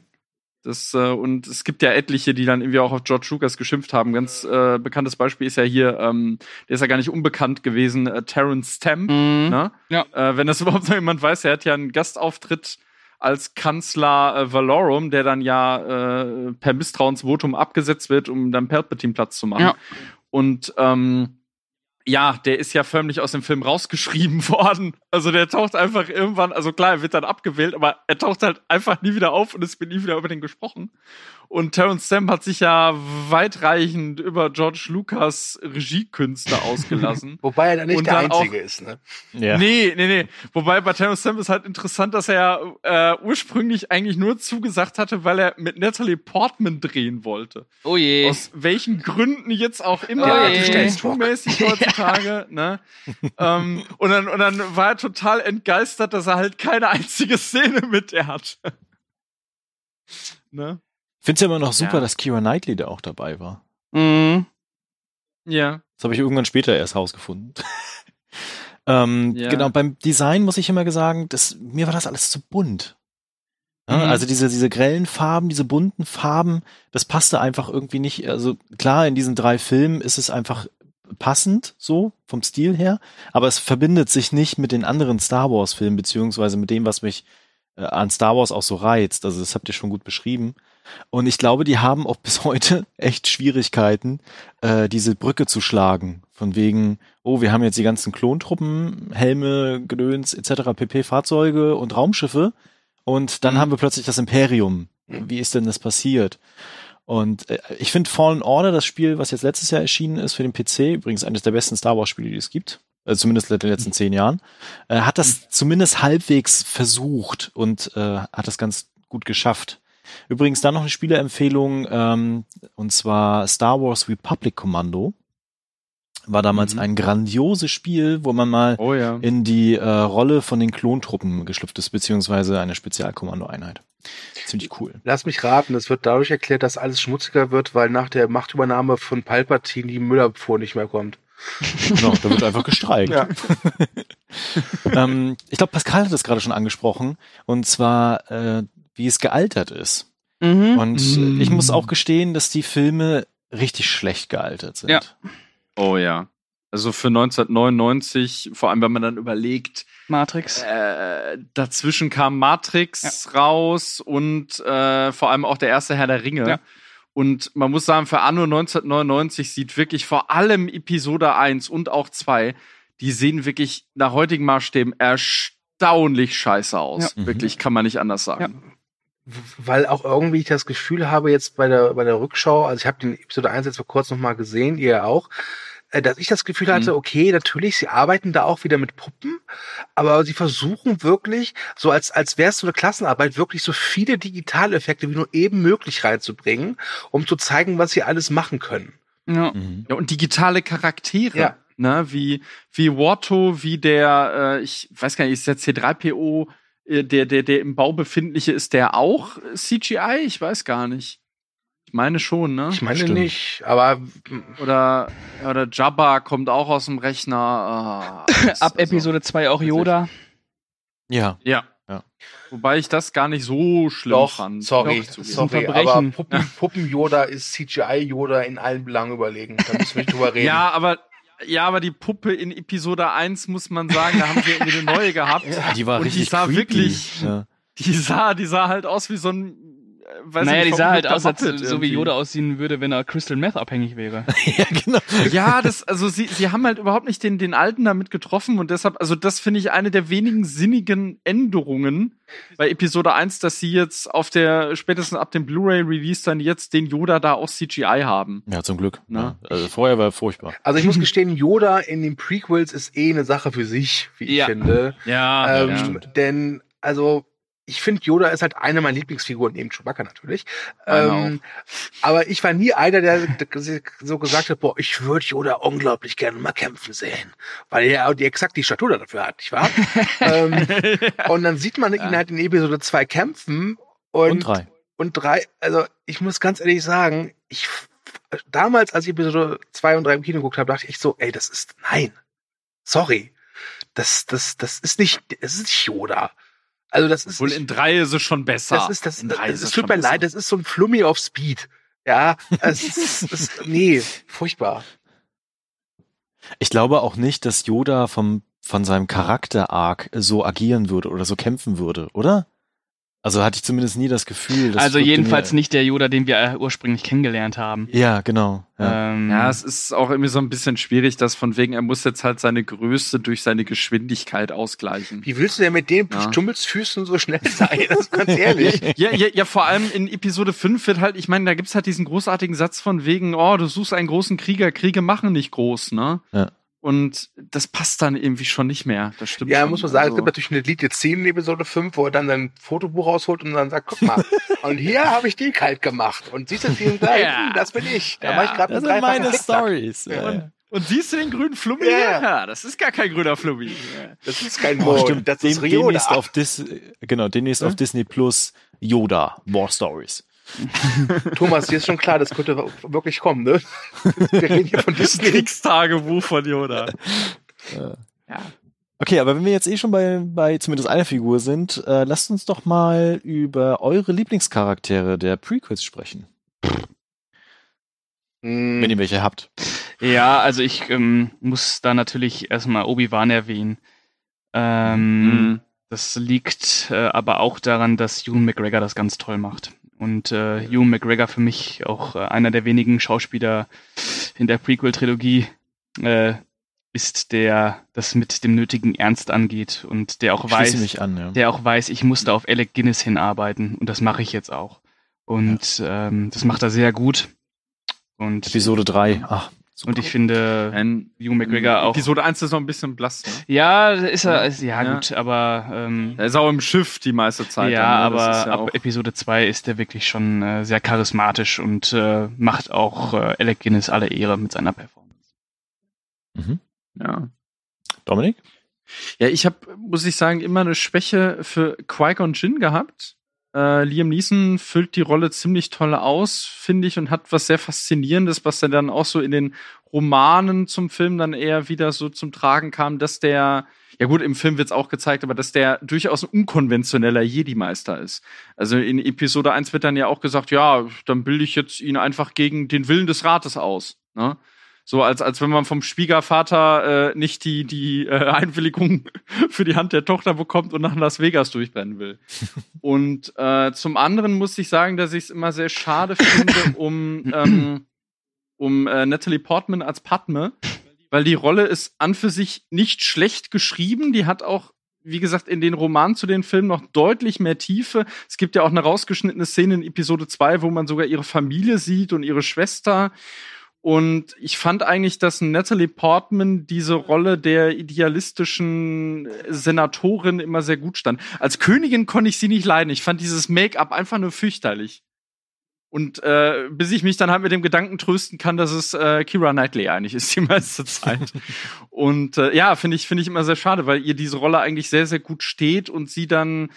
Speaker 6: Das, äh, und es gibt ja etliche, die dann irgendwie auch auf George Lucas geschimpft haben. Ganz äh, bekanntes Beispiel ist ja hier, ähm, der ist ja gar nicht unbekannt gewesen, äh, Terrence Stamp.
Speaker 7: Mhm.
Speaker 6: Ne?
Speaker 7: Ja.
Speaker 6: Äh, wenn das überhaupt noch jemand weiß, er hat ja einen Gastauftritt als Kanzler äh, Valorum, der dann ja äh, per Misstrauensvotum abgesetzt wird, um dann Palpatine Platz zu machen.
Speaker 7: Ja.
Speaker 6: Und ähm, ja, der ist ja förmlich aus dem Film rausgeschrieben worden. Also der taucht einfach irgendwann, also klar, er wird dann abgewählt, aber er taucht halt einfach nie wieder auf und es wird nie wieder über den gesprochen. Und Terrence Stamp hat sich ja weitreichend über George Lucas Regiekünste ausgelassen.
Speaker 5: Wobei er da nicht
Speaker 6: Und
Speaker 5: der
Speaker 6: dann auch-
Speaker 5: Einzige ist, ne?
Speaker 4: Ja.
Speaker 6: Nee, nee, nee. Wobei bei Terrence Stamp ist halt interessant, dass er äh, ursprünglich eigentlich nur zugesagt hatte, weil er mit Natalie Portman drehen wollte.
Speaker 7: Oh je.
Speaker 6: Aus welchen Gründen jetzt auch immer,
Speaker 7: Ja,
Speaker 6: ja,
Speaker 7: du
Speaker 6: heutzutage, ne? ähm, und, dann, und dann war er total entgeistert, dass er halt keine einzige Szene mit der hat. ne?
Speaker 4: Find's ja immer noch super,
Speaker 6: Ja.
Speaker 4: dass Kira Knightley da auch dabei war.
Speaker 7: Mhm.
Speaker 6: Ja.
Speaker 4: Das habe ich irgendwann später erst rausgefunden. ähm,
Speaker 6: Ja.
Speaker 4: Genau, beim Design muss ich immer sagen, das, mir war das alles zu bunt. Ja,
Speaker 7: Mhm.
Speaker 4: Also diese, diese grellen Farben, diese bunten Farben, das passte einfach irgendwie nicht. Also klar, in diesen drei Filmen ist es einfach passend, so vom Stil her, aber es verbindet sich nicht mit den anderen Star Wars Filmen, beziehungsweise mit dem, was mich äh, an Star Wars auch so reizt. Also das habt ihr schon gut beschrieben. Und ich glaube, die haben auch bis heute echt Schwierigkeiten, äh, diese Brücke zu schlagen. Von wegen, oh, wir haben jetzt die ganzen Klontruppen, Helme, Gedöns etc., PP-Fahrzeuge und Raumschiffe. Und dann haben wir plötzlich das Imperium. Wie ist denn das passiert? Und äh, ich finde Fallen Order, das Spiel, was jetzt letztes Jahr erschienen ist für den PC, übrigens eines der besten Star Wars-Spiele, die es gibt, also zumindest in den letzten zehn Jahren, äh, hat das zumindest halbwegs versucht und äh, hat das ganz gut geschafft. Übrigens dann noch eine Spieleempfehlung, ähm, und zwar Star Wars Republic Commando. War damals
Speaker 6: Mhm.
Speaker 4: ein grandioses Spiel, wo man mal
Speaker 6: Oh ja.
Speaker 4: in die äh, Rolle von den Klontruppen geschlüpft ist, beziehungsweise eine Spezialkommandoeinheit. Ziemlich cool.
Speaker 5: Lass mich raten, es wird dadurch erklärt, dass alles schmutziger wird, weil nach der Machtübernahme von Palpatine die Müllabfuhr nicht mehr kommt.
Speaker 4: Genau, da wird einfach gestreikt.
Speaker 5: Ja.
Speaker 4: ähm, ich glaube, Pascal hat das gerade schon angesprochen, und zwar, äh, wie es gealtert ist.
Speaker 7: Mhm.
Speaker 4: Und äh, ich muss auch gestehen, dass die Filme richtig schlecht gealtert sind.
Speaker 7: Ja.
Speaker 6: Oh ja. Also für 1999, vor allem wenn man dann überlegt,
Speaker 7: Matrix.
Speaker 6: äh, dazwischen kam Matrix raus und äh, vor allem auch der erste Herr der Ringe.
Speaker 7: Ja.
Speaker 6: Und man muss sagen, für Anno 1999 sieht wirklich vor allem Episode 1 und auch 2, die sehen wirklich nach heutigen Maßstäben erstaunlich scheiße aus.
Speaker 4: Ja.
Speaker 6: Wirklich, kann man nicht anders sagen.
Speaker 5: Weil auch irgendwie ich das Gefühl habe, jetzt bei der, bei der Rückschau, also ich habe den Episode 1 jetzt vor kurzem noch mal gesehen, ihr auch, dass ich das Gefühl hatte,
Speaker 6: Mhm.
Speaker 5: okay, natürlich, sie arbeiten da auch wieder mit Puppen, aber sie versuchen wirklich, so als, als wäre es so eine Klassenarbeit, wirklich so viele Digitaleffekte wie nur eben möglich reinzubringen, um zu zeigen, was sie alles machen können.
Speaker 7: Ja.
Speaker 4: Mhm.
Speaker 6: Ja, und digitale Charaktere.
Speaker 5: Ja.
Speaker 6: Ne, wie, wie Watto, wie der, äh, ich weiß gar nicht, ist der C3PO, äh, der, der, der im Bau befindliche, ist der auch CGI? Ich weiß gar nicht. Ich meine schon, ne?
Speaker 5: Ich meine
Speaker 4: Stimmt.
Speaker 5: nicht, aber
Speaker 6: Oder, oder Jabba kommt auch aus dem Rechner. Das-
Speaker 7: Ab
Speaker 6: also-
Speaker 7: Episode 2 auch Yoda.
Speaker 4: Ja.
Speaker 6: Ja.
Speaker 4: Ja.
Speaker 6: Wobei ich das gar nicht so schlimm
Speaker 5: doch,
Speaker 6: fand.
Speaker 5: sorry,
Speaker 6: Doch,
Speaker 5: sorry,
Speaker 7: Verbrechen.
Speaker 5: aber Puppen, Puppen Yoda ist CGI Yoda in allen Belangen überlegen. Da müssen wir nicht drüber reden.
Speaker 6: Ja, aber, ja, aber die Puppe in Episode 1 muss man sagen, da haben sie irgendwie eine neue gehabt.
Speaker 4: Die war
Speaker 6: Und die
Speaker 4: richtig
Speaker 6: sah
Speaker 4: creepy.
Speaker 6: wirklich-
Speaker 4: Ja.
Speaker 6: Die sah, die sah halt aus wie so ein, äh, weiß
Speaker 7: naja,
Speaker 6: nicht,
Speaker 7: die sah halt aus, als, so wie. Yoda aussehen würde, wenn er Crystal Meth abhängig wäre.
Speaker 4: ja, genau.
Speaker 6: Ja, das, also sie, sie haben halt überhaupt nicht den, den Alten damit getroffen und deshalb, also das finde ich eine der wenigen sinnigen Änderungen bei Episode 1, dass sie jetzt auf der, spätestens ab dem Blu-ray-Release dann jetzt den Yoda da auch CGI haben.
Speaker 4: Ja, zum Glück.
Speaker 6: Na?
Speaker 4: Ja. Also vorher war furchtbar.
Speaker 5: Also ich muss gestehen, Yoda in den Prequels ist eh eine Sache für sich, wie ich
Speaker 7: Ja.
Speaker 5: finde.
Speaker 6: Ja,
Speaker 5: ähm, Denn, also, ich finde, Yoda ist halt eine meiner Lieblingsfiguren, neben Chewbacca natürlich. Ähm, aber ich war nie einer, der so gesagt hat, boah, ich würde Yoda unglaublich gerne mal kämpfen sehen. Weil er die exakt die Statur dafür hat, nicht wahr? ähm, und dann sieht man ihn halt in Episode 2 kämpfen und,
Speaker 4: Und drei.
Speaker 5: und drei, also ich muss ganz ehrlich sagen, ich damals, als ich Episode 2 und 3 im Kino geguckt habe, dachte ich so, ey, das ist, nein, sorry, das, das, das ist nicht, das ist nicht Yoda. Also das ist,
Speaker 6: Wohl in drei ist es schon besser.
Speaker 5: das ist, das,
Speaker 6: in drei
Speaker 5: das,
Speaker 6: ist
Speaker 5: es tut mir
Speaker 6: besser.
Speaker 5: leid, das ist so ein Flummi auf Speed. Ja, es ist, es, nee, furchtbar.
Speaker 4: Ich glaube auch nicht, dass Yoda vom, von seinem Charakter-Arc so agieren würde oder so kämpfen würde, oder? Also hatte ich zumindest nie das Gefühl, dass
Speaker 7: also jedenfalls nicht der Yoda, den wir äh, ursprünglich kennengelernt haben.
Speaker 4: Ja, genau. Ja.
Speaker 7: Ähm,
Speaker 6: Ja, es ist auch irgendwie so ein bisschen schwierig, dass von wegen, er muss jetzt halt seine Größe durch seine Geschwindigkeit ausgleichen.
Speaker 5: Wie willst du denn mit den
Speaker 6: Ja.
Speaker 5: Stummelsfüßen so schnell sein? Also ganz ehrlich.
Speaker 6: Ja, ja, ja, vor allem in Episode 5 wird halt, ich meine, da gibt's halt diesen großartigen Satz von wegen, oh, du suchst einen großen Krieger, Kriege machen nicht groß, ne?
Speaker 4: Ja.
Speaker 6: Und das passt dann irgendwie schon nicht mehr. Das stimmt
Speaker 5: Ja,
Speaker 6: schon.
Speaker 5: muss man sagen, es
Speaker 6: Also-
Speaker 5: gibt natürlich eine deleted Szene in Episode 5, wo er dann sein Fotobuch rausholt und dann sagt, guck mal, und hier habe ich die kalt gemacht. Und siehst du den da
Speaker 6: Ja.
Speaker 5: Das bin ich. Da
Speaker 6: Ja,
Speaker 5: mache ich gerade
Speaker 4: Das sind meine. Stories. Ja, ja.
Speaker 6: Und, und siehst du den grünen Flummi?
Speaker 5: Ja,
Speaker 6: hier?
Speaker 5: ja.
Speaker 6: das ist gar kein grüner Flummi. Ja.
Speaker 5: Das ist kein
Speaker 4: Oh,
Speaker 5: Mond,
Speaker 4: stimmt.
Speaker 5: das
Speaker 4: Den,
Speaker 5: ist Rioda.
Speaker 4: demnächst auf Dis genau, demnächst auf Disney Plus Yoda War Stories.
Speaker 5: Thomas, dir ist schon klar, das könnte wirklich kommen, ne? Wir reden hier von Disney.
Speaker 6: Kriegstagebuch von Yoda.
Speaker 4: Okay, aber wenn wir jetzt eh schon bei, bei zumindest einer Figur sind, äh, lasst uns doch mal über eure Lieblingscharaktere der Prequels sprechen,
Speaker 5: Hm,
Speaker 4: wenn ihr welche habt.
Speaker 7: Ja, also ich ähm, muss da natürlich erstmal Obi-Wan erwähnen. Ähm,
Speaker 6: Mhm.
Speaker 7: Das liegt äh, aber auch daran, dass Ewan McGregor das ganz toll macht. Und äh, Ewan McGregor für mich auch äh, einer der wenigen Schauspieler in der Prequel-Trilogie äh, ist, der das mit dem nötigen Ernst angeht und der auch
Speaker 4: Schließe
Speaker 7: weiß,
Speaker 4: an, ja.
Speaker 7: der auch weiß, ich musste auf Alec Guinness hinarbeiten und das mache ich jetzt auch. Und ähm, das macht er sehr gut. Und,
Speaker 4: Episode 3. Ach, super.
Speaker 7: und ich finde,
Speaker 6: Ein,
Speaker 7: Ewan McGregor auch.
Speaker 6: Episode 1 ist noch ein bisschen blass. Ne?
Speaker 7: Ja, ist er, ist, ja,
Speaker 6: Ja.
Speaker 7: gut, aber ähm,
Speaker 6: Er ist auch im Schiff die meiste Zeit.
Speaker 7: ja,
Speaker 6: dann, ne?
Speaker 7: Aber
Speaker 6: ja
Speaker 7: ab Episode 2 ist er wirklich schon äh, sehr charismatisch und äh, macht auch äh, Alec Guinness alle Ehre mit seiner Performance.
Speaker 4: Mhm.
Speaker 6: ja.
Speaker 4: Dominik?
Speaker 6: Ja, ich habe, muss ich sagen, immer eine Schwäche für Qui-Gon Jinn gehabt. Äh, Liam Neeson füllt die Rolle ziemlich toll aus, finde ich, und hat was sehr Faszinierendes, was er dann auch so in den Romanen zum Film dann eher wieder so zum Tragen kam, dass der, ja gut, im Film wird's auch gezeigt, aber dass der durchaus ein unkonventioneller Jedi-Meister ist. Also in Episode 1 wird dann ja auch gesagt, ja, dann bilde ich jetzt ihn einfach gegen den Willen des Rates aus. Ne? So als, als wenn man vom Schwiegervater äh, nicht die, die äh, Einwilligung für die Hand der Tochter bekommt und nach Las Vegas durchbrennen will. und äh, zum anderen muss ich sagen, dass ich es immer sehr schade finde um, ähm, um äh, Natalie Portman als Padme, weil die Rolle ist an für sich nicht schlecht geschrieben. Die hat auch wie gesagt, in den Romanen zu den Filmen noch deutlich mehr Tiefe. Es gibt ja auch eine rausgeschnittene Szene in Episode 2, wo man sogar ihre Familie sieht und ihre Schwester. Und ich fand eigentlich, dass Natalie Portman diese Rolle der idealistischen Senatorin immer sehr gut stand. Als Königin konnte ich sie nicht leiden. Ich fand dieses Make-up einfach nur fürchterlich. Und äh, bis ich mich dann halt mit dem Gedanken trösten kann, dass es äh, Kira Knightley eigentlich ist die meiste Zeit. und äh, ja, finde ich finde ich immer sehr schade, weil ihr diese Rolle eigentlich sehr sehr gut steht und sie dann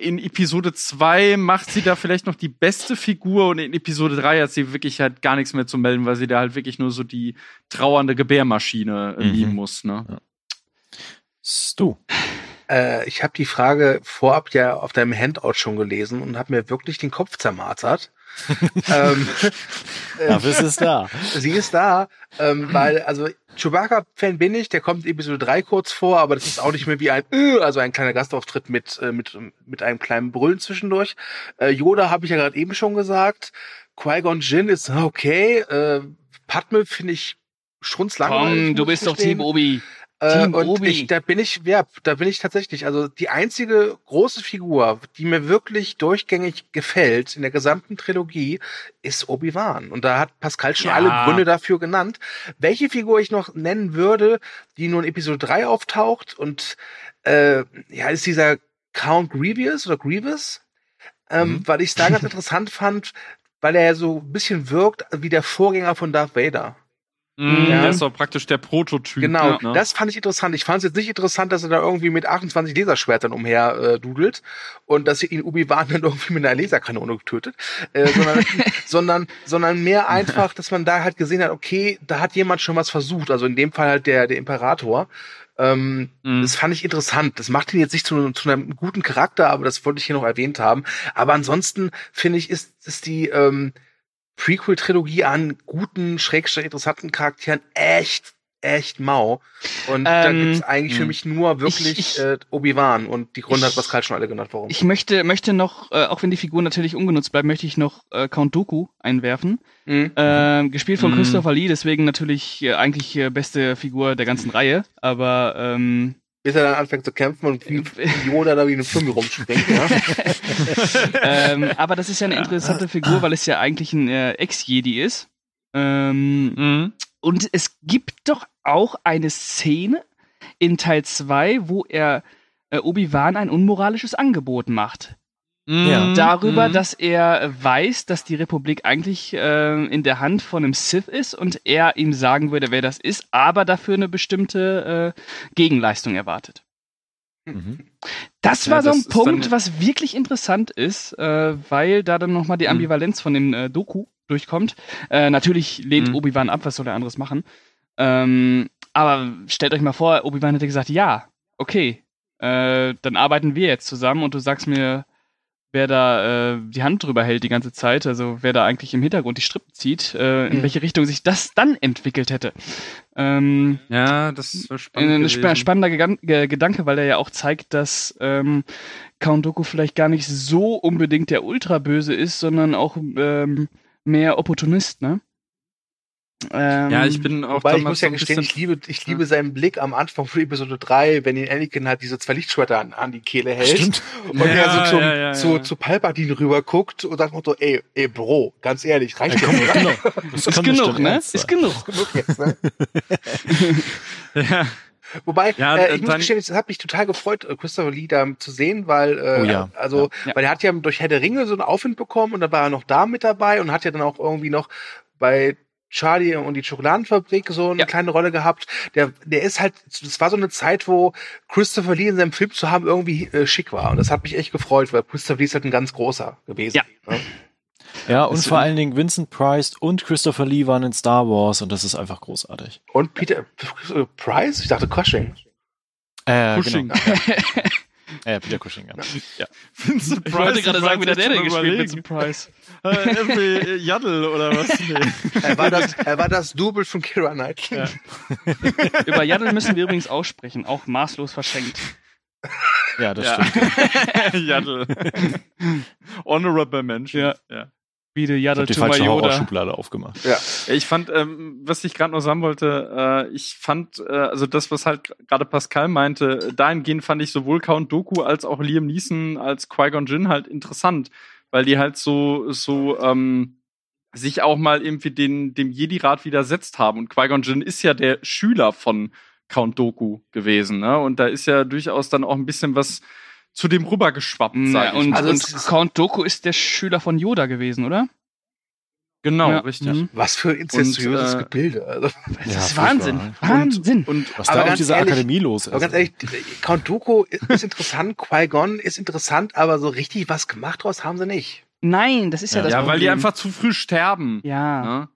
Speaker 6: in Episode 2 macht sie da vielleicht noch die beste Figur und in Episode 3 hat sie wirklich halt gar nichts mehr zu melden, weil sie da halt wirklich nur so die trauernde Gebärmaschine äh,
Speaker 4: Mhm.
Speaker 6: lieben muss, ne?
Speaker 4: Stu.
Speaker 5: Äh, ich habe die Frage vorab ja auf deinem Handout schon gelesen und habe mir wirklich den Kopf zermartert. ähm, äh,
Speaker 4: Dafür ist es da.
Speaker 5: sie ist da, ähm, weil, also Chewbacca-Fan bin ich, der kommt Episode 3 kurz vor, aber das ist auch nicht mehr wie ein, äh, also ein kleiner Gastauftritt mit, äh, mit, mit einem kleinen Brüllen zwischendurch. Äh, Yoda habe ich ja gerade eben schon gesagt. Qui-Gon Jinn ist okay. Äh, Padme finde ich strunzlangweilig.
Speaker 7: Komm, du bist doch. Team Obi.
Speaker 5: Äh,
Speaker 7: Team
Speaker 5: und
Speaker 7: Obi.
Speaker 5: ich, da bin ich, ja, da bin ich tatsächlich. Also die einzige große Figur, die mir wirklich durchgängig gefällt in der gesamten Trilogie, ist Obi-Wan. Und da hat Pascal schon
Speaker 7: Ja.
Speaker 5: alle Gründe dafür genannt. Welche Figur ich noch nennen würde, die nur in Episode 3 auftaucht und äh, ja, ist dieser Count Grievous oder Grievous, ähm,
Speaker 4: Mhm.
Speaker 5: weil ich es da ganz interessant fand, weil er ja so ein bisschen wirkt wie der Vorgänger von Darth Vader.
Speaker 6: Mhm,
Speaker 5: Ja.
Speaker 6: Der ist doch praktisch der Prototyp.
Speaker 5: Genau,
Speaker 6: ne?
Speaker 5: das fand ich interessant. Ich fand es jetzt nicht interessant, dass er da irgendwie mit 28 Laserschwertern umher äh, dudelt und dass sie ihn Obi-Wan dann irgendwie mit einer Laserkanone tötet, äh, sondern, sondern, sondern mehr einfach, dass man da halt gesehen hat, okay, da hat jemand schon was versucht. Also in dem Fall halt der, der Imperator. Ähm,
Speaker 6: Mhm.
Speaker 5: Das fand ich interessant. Das macht ihn jetzt nicht zu, zu einem guten Charakter, aber das wollte ich hier noch erwähnt haben. Aber ansonsten finde ich, ist, ist die ähm, Prequel-Trilogie an guten, schrägstrich interessanten Charakteren echt, echt mau. Und da
Speaker 7: Ähm,
Speaker 5: gibt's eigentlich für
Speaker 6: mh.
Speaker 5: mich nur wirklich
Speaker 7: ich-
Speaker 5: äh, Obi-Wan. Und die Gründe
Speaker 7: ich-
Speaker 5: hat Pascal schon alle genannt, warum.
Speaker 7: Ich möchte, möchte noch, äh, auch wenn die Figur natürlich ungenutzt bleibt, möchte ich noch äh, Count Dooku einwerfen.
Speaker 5: Mhm.
Speaker 7: Ähm, gespielt von
Speaker 6: Mhm.
Speaker 7: Christopher Lee, deswegen natürlich äh, eigentlich äh, beste Figur der ganzen Reihe. Aber ähm,
Speaker 5: Bis er dann anfängt zu kämpfen und wie wie Yoda da wie eine Flummi rumspringt. Ja?
Speaker 7: ähm, aber das ist ja eine interessante Figur, weil es ja eigentlich ein äh, Ex-Jedi ist. Ähm,
Speaker 6: Mhm.
Speaker 7: und es gibt doch auch eine Szene in Teil 2, wo er äh, Obi-Wan ein unmoralisches Angebot macht.
Speaker 4: Ja.
Speaker 7: Darüber,
Speaker 6: Mhm.
Speaker 7: dass er weiß, dass die Republik eigentlich äh, in der Hand von einem Sith ist und er ihm sagen würde, wer das ist, aber dafür eine bestimmte äh, Gegenleistung erwartet.
Speaker 4: Mhm.
Speaker 7: Das
Speaker 6: Ja,
Speaker 7: war so
Speaker 6: das
Speaker 7: ein Punkt, was wirklich interessant ist, äh, weil da dann nochmal die
Speaker 6: Mhm.
Speaker 7: Ambivalenz von dem äh, Doku durchkommt. Äh, natürlich lehnt
Speaker 6: Mhm.
Speaker 7: Obi-Wan ab, was soll er anderes machen? Ähm, aber stellt euch mal vor, Obi-Wan hätte gesagt, ja, okay, äh, dann arbeiten wir jetzt zusammen und du sagst mir, wer da äh, die Hand drüber hält die ganze Zeit, also wer da eigentlich im Hintergrund die Strippen zieht, äh, in
Speaker 5: Mhm.
Speaker 7: welche Richtung sich das dann entwickelt hätte. Ähm,
Speaker 6: Ja, das war spannend.
Speaker 7: ein
Speaker 6: gewesen.
Speaker 7: spannender Gegan Ge Gedanke, weil er ja auch zeigt, dass ähm, Count Dooku vielleicht gar nicht so unbedingt der Ultraböse ist, sondern auch ähm, mehr Opportunist, ne? Ähm,
Speaker 6: Ja, ich bin auch
Speaker 5: Weil ich muss ja gestehen, ich liebe, ich liebe seinen Blick am Anfang von Episode 3, wenn ihn Anakin halt diese zwei Lichtschwerter an, an die Kehle hält.
Speaker 4: Stimmt.
Speaker 5: Und
Speaker 6: Ja,
Speaker 5: er so zum,
Speaker 6: ja, ja,
Speaker 5: zu,
Speaker 6: ja.
Speaker 5: zu Palpatine rüber guckt und sagt so, ey, ey, Bro, ganz ehrlich, reicht
Speaker 4: Ja,
Speaker 5: dir,
Speaker 4: komm,
Speaker 5: oder?
Speaker 4: genau. Das
Speaker 7: ist
Speaker 4: kann
Speaker 7: genug,
Speaker 4: bestimmt
Speaker 7: ne? Ist genug.
Speaker 5: Genug jetzt, ne?
Speaker 6: Ja.
Speaker 5: Wobei,
Speaker 6: Ja,
Speaker 5: äh, ich muss
Speaker 6: dann-
Speaker 5: gestehen, es hat mich total gefreut, äh, Christopher Lee da zu sehen, weil, äh,
Speaker 4: Oh ja,
Speaker 5: also,
Speaker 7: ja.
Speaker 5: weil er hat ja durch Herr der Ringe so einen Aufwind bekommen und dann war er noch da mit dabei und hat ja dann auch irgendwie noch bei Charlie und die Schokoladenfabrik so eine
Speaker 7: Ja.
Speaker 5: kleine Rolle gehabt. Der, der ist halt, das war so eine Zeit, wo Christopher Lee in seinem Film zu haben irgendwie äh, schick war. Und das hat mich echt gefreut, weil Christopher Lee ist halt ein ganz großer gewesen.
Speaker 7: Ja.
Speaker 5: Ne?
Speaker 4: Ja, und vor allen Dingen Vincent Price und Christopher Lee waren in Star Wars und das ist einfach großartig.
Speaker 5: Und Peter äh, Price? Ich dachte Cushing.
Speaker 4: Äh,
Speaker 6: Cushing.
Speaker 4: Genau. Ja. ja, Peter Cushing, ja.
Speaker 6: Vincent
Speaker 7: Ich wollte
Speaker 6: Price,
Speaker 7: gerade sagen, wie der der gespielt. Vincent Price.
Speaker 6: Äh, irgendwie Jaddel oder was? Nee.
Speaker 5: Er war das, er war das Double von Kira Knightley.
Speaker 6: Ja.
Speaker 7: Über Yaddle müssen wir übrigens aussprechen, auch maßlos verschenkt.
Speaker 4: Ja, das
Speaker 6: Ja.
Speaker 4: stimmt.
Speaker 6: Jaddel. Honorable Mention.
Speaker 7: Ja.
Speaker 6: ja.
Speaker 7: Wie der
Speaker 4: Ich
Speaker 7: Yaddle
Speaker 4: habe die falsche. Horrorschublade aufgemacht.
Speaker 6: Ich fand, ähm, was ich gerade noch sagen wollte, äh, ich fand, äh, also das, was halt gerade Pascal meinte, dahingehend fand ich sowohl Count Doku als auch Liam Neeson als Qui-Gon Jinn halt interessant, weil die halt so, so, ähm, sich auch mal irgendwie den, dem Jedi-Rat widersetzt haben. Und Qui-Gon Jinn ist ja der Schüler von Count Doku gewesen, ne? Und da ist ja durchaus dann auch ein bisschen was zu dem rübergeschwappt,
Speaker 7: Ja,
Speaker 6: sag ich
Speaker 7: und.
Speaker 5: Also
Speaker 7: und Count Doku ist der Schüler von Yoda gewesen, oder?
Speaker 6: Genau,
Speaker 7: Ja,
Speaker 6: richtig.
Speaker 7: mhm.
Speaker 5: Was für
Speaker 6: Und, äh,
Speaker 5: Gebilde. Also,
Speaker 7: Das
Speaker 4: Ja,
Speaker 7: ist. Wahnsinn. Wahnsinn.
Speaker 6: Und
Speaker 4: Was
Speaker 5: Aber
Speaker 4: da auf
Speaker 5: ganz
Speaker 4: dieser
Speaker 5: ehrlich-
Speaker 4: Akademie los ist.
Speaker 5: aber ganz ehrlich, Count Dooku ist interessant, Qui-Gon ist interessant, aber so richtig was gemacht draus haben sie nicht.
Speaker 7: Nein, das ist ja,
Speaker 4: Ja.
Speaker 7: das
Speaker 6: ja,
Speaker 7: Problem.
Speaker 6: weil die einfach zu früh sterben.
Speaker 7: Ja.
Speaker 6: Ne?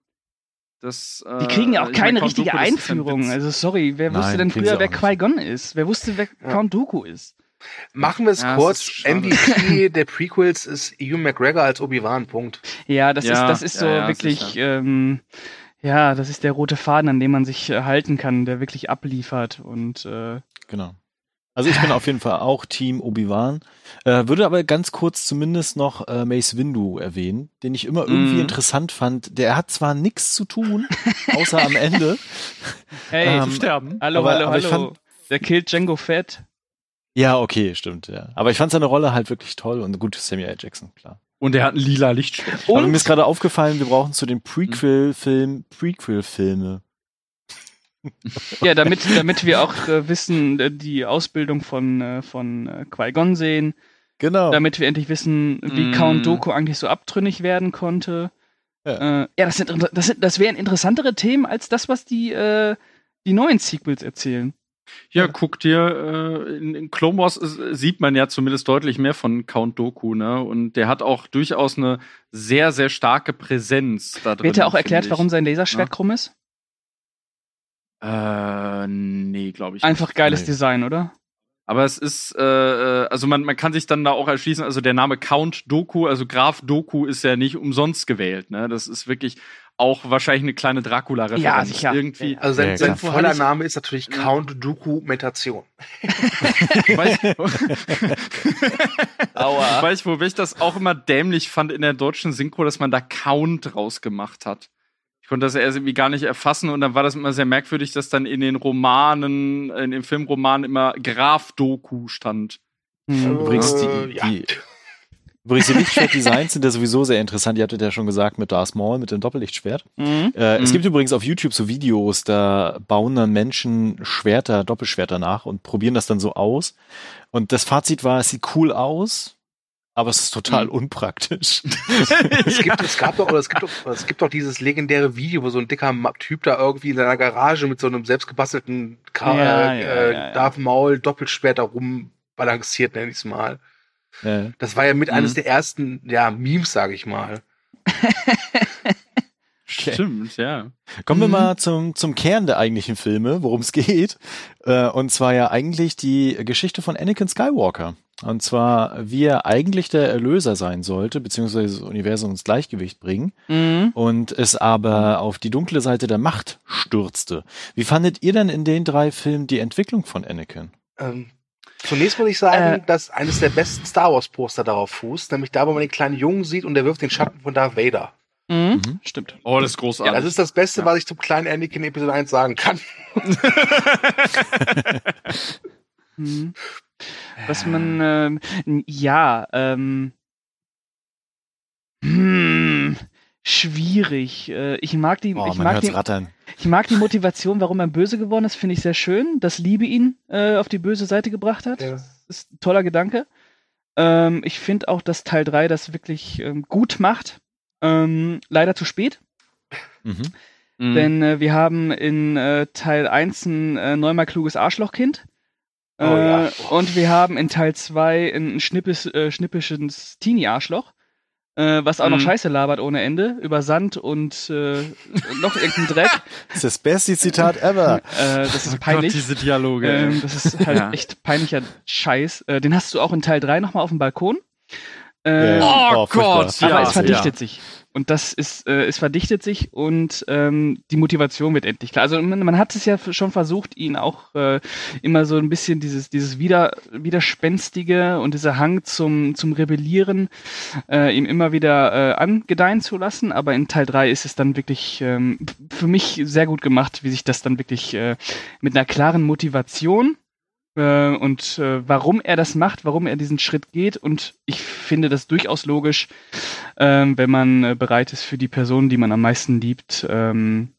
Speaker 6: Das, äh,
Speaker 7: Die kriegen ja auch keine
Speaker 6: Count
Speaker 7: richtige
Speaker 6: ein
Speaker 7: Einführung. Also sorry, wer
Speaker 4: Nein,
Speaker 7: wusste denn früher, wer. Qui-Gon ist? Wer wusste, wer
Speaker 5: Ja.
Speaker 7: Count Dooku ist?
Speaker 5: Machen wir es
Speaker 6: Ja,
Speaker 5: kurz. MVP der Prequels ist Ewan McGregor als Obi-Wan. Punkt.
Speaker 7: Ja, das
Speaker 6: Ja,
Speaker 7: ist, das ist so
Speaker 6: ja,
Speaker 7: wirklich, ähm, ja, das ist der rote Faden, an dem man sich äh, halten kann, der wirklich abliefert und äh,
Speaker 4: Genau. Also ich bin auf jeden Fall auch Team Obi-Wan. Äh, würde aber ganz kurz zumindest noch äh, Mace Windu erwähnen, den ich immer irgendwie
Speaker 6: Mhm.
Speaker 4: interessant fand. Der hat zwar nichts zu tun, außer am Ende.
Speaker 7: hey,
Speaker 4: Ähm,
Speaker 6: sterben.
Speaker 7: hallo,
Speaker 4: aber-
Speaker 7: hallo,
Speaker 4: aber
Speaker 7: hallo.
Speaker 4: fand-
Speaker 7: der killt Django Fett.
Speaker 4: Ja, okay, stimmt, ja. Aber ich fand seine Rolle halt wirklich toll und gut, Samuel L. Jackson, klar.
Speaker 6: Und er hat ein lila Lichtschwert.
Speaker 4: aber mir
Speaker 7: Und
Speaker 4: ist gerade aufgefallen, wir brauchen zu den Prequel-Film, Prequel-Filme.
Speaker 7: ja, damit, damit wir auch äh, wissen, äh, die Ausbildung von, äh, von äh, Qui-Gon sehen,
Speaker 4: Genau.
Speaker 7: damit wir endlich wissen, wie
Speaker 6: Mm.
Speaker 7: Count Dooku eigentlich so abtrünnig werden konnte.
Speaker 4: Ja.
Speaker 7: Äh, ja das, sind, das, sind, das wären interessantere Themen als das, was die, äh, die neuen Sequels erzählen.
Speaker 6: Ja, guck dir, äh, in, in Clone Wars äh, sieht man ja zumindest deutlich mehr von Count Doku, ne? Und der hat auch durchaus eine sehr, sehr starke Präsenz da drin.
Speaker 7: Wird ja auch erklärt,
Speaker 6: ich.
Speaker 7: warum sein Laserschwert
Speaker 6: Ja.
Speaker 7: krumm ist?
Speaker 6: Äh, nee, glaube ich.
Speaker 7: Einfach geiles
Speaker 4: Nee.
Speaker 7: Design, oder?
Speaker 6: Aber es ist, äh, äh, also man, man kann sich dann da auch erschließen, also der Name Count Doku, also Graf Doku ist ja nicht umsonst gewählt, ne? Das ist wirklich auch wahrscheinlich eine kleine Dracula-Referenz.
Speaker 7: Ja, sicher.
Speaker 6: Irgendwie.
Speaker 5: Also sein,
Speaker 4: Ja,
Speaker 5: sein voller Name ist natürlich Count Dooku Mentation.
Speaker 6: Weiß,
Speaker 7: Aua.
Speaker 6: weiß ich, wo ich das auch immer dämlich fand in der deutschen Synchro, dass man da Count rausgemacht hat. Ich konnte das erst irgendwie gar nicht erfassen und dann war das immer sehr merkwürdig, dass dann in den Romanen, in den Filmromanen immer Graf Doku stand.
Speaker 7: Hm.
Speaker 4: Übrigens, die,
Speaker 5: Äh, ja.
Speaker 4: die, übrigens, die Lichtschwert-Designs sind ja sowieso sehr interessant. Ihr hattet ja schon gesagt mit Darth Maul, mit dem Doppellichtschwert.
Speaker 7: Mhm.
Speaker 4: Äh, Es
Speaker 6: Mhm.
Speaker 4: gibt übrigens auf YouTube so Videos, da bauen dann Menschen Schwerter, Doppelschwerter nach und probieren das dann so aus. Und das Fazit war, es sieht cool aus, aber es ist total
Speaker 6: Mhm.
Speaker 4: unpraktisch.
Speaker 5: Es gibt, es gab doch, es gibt doch, es gibt doch dieses legendäre Video, wo so ein dicker Typ da irgendwie in seiner Garage mit so einem selbstgebastelten Ka
Speaker 7: Ja,
Speaker 5: äh,
Speaker 7: ja,
Speaker 5: äh,
Speaker 7: ja, ja.
Speaker 5: Darth Maul Doppelschwert da rumbalanciert, nenn ich's mal.
Speaker 4: Äh,
Speaker 5: Das war ja mit
Speaker 6: Mhm.
Speaker 5: eines der ersten, ja, Memes, sage ich mal.
Speaker 6: Stimmt, ja.
Speaker 4: Kommen wir
Speaker 7: Mhm.
Speaker 4: mal zum, zum Kern der eigentlichen Filme, worum es geht. Äh, und zwar ja eigentlich die Geschichte von Anakin Skywalker. Und zwar, wie er eigentlich der Erlöser sein sollte, beziehungsweise das Universum ins Gleichgewicht bringen.
Speaker 7: Mhm.
Speaker 4: und es aber auf die dunkle Seite der Macht stürzte. Wie fandet ihr denn in den drei Filmen die Entwicklung von Anakin?
Speaker 5: Ähm, zunächst muss ich sagen,
Speaker 7: Äh.
Speaker 5: dass eines der besten Star Wars Poster darauf fußt, nämlich da, wo man den kleinen Jungen sieht und der wirft den Schatten von Darth Vader.
Speaker 7: Mhm.
Speaker 4: Mhm.
Speaker 7: Stimmt.
Speaker 6: Oh, das ist
Speaker 5: Ja,
Speaker 6: großartig.
Speaker 5: das ist das Beste,
Speaker 6: Ja.
Speaker 5: was ich zum kleinen Anakin Episode 1 sagen kann.
Speaker 7: Mhm. Was man, ähm, ja, ähm, hm, schwierig. Äh, ich mag die,
Speaker 4: Oh,
Speaker 7: ich
Speaker 4: man
Speaker 7: mag
Speaker 4: hört's
Speaker 7: die,
Speaker 4: rattern.
Speaker 7: Ich mag die Motivation, warum er böse geworden ist, finde ich sehr schön. Dass Liebe ihn äh, auf die böse Seite gebracht hat.
Speaker 5: Ja.
Speaker 7: ist ein toller Gedanke. Ähm, ich finde auch, dass Teil 3 das wirklich ähm, gut macht. Ähm, leider zu spät,
Speaker 4: Mhm.
Speaker 6: Mhm.
Speaker 7: denn äh, wir haben in äh, Teil 1 ein äh, neunmal kluges Arschlochkind. Äh,
Speaker 5: Oh ja.
Speaker 7: Und wir haben in Teil 2 ein schnippes, äh, schnippisches Teenie-Arschloch, äh, was auch noch
Speaker 6: Mhm.
Speaker 7: Scheiße labert ohne Ende, über Sand und äh, noch irgendeinen Dreck.
Speaker 4: Das ist das beste Zitat ever.
Speaker 7: Äh, das ist
Speaker 6: Oh
Speaker 7: peinlich.
Speaker 6: Gott, diese Dialoge.
Speaker 7: Ähm, das ist halt
Speaker 6: Ja.
Speaker 7: echt peinlicher Scheiß. Äh, den hast du auch in Teil 3 nochmal auf dem Balkon. Äh.
Speaker 6: Oh
Speaker 4: furchtbar.
Speaker 6: Gott,
Speaker 7: aber
Speaker 6: ja,
Speaker 7: es verdichtet
Speaker 6: ja.
Speaker 7: sich. Und das ist, äh, es verdichtet sich und ähm, die Motivation wird endlich klar. Also man, man hat es ja schon versucht, ihn auch äh, immer so ein bisschen dieses, dieses Wider, Widerspenstige und dieser Hang zum, zum Rebellieren äh, ihm immer wieder äh, angedeihen zu lassen. Aber in Teil 3 ist es dann wirklich ähm, für mich sehr gut gemacht, wie sich das dann wirklich äh, mit einer klaren Motivation äh, und äh, warum er das macht, warum er diesen Schritt geht. Und ich finde das durchaus logisch, ähm, wenn man äh, bereit ist, für die Person, die man am meisten liebt, ähm,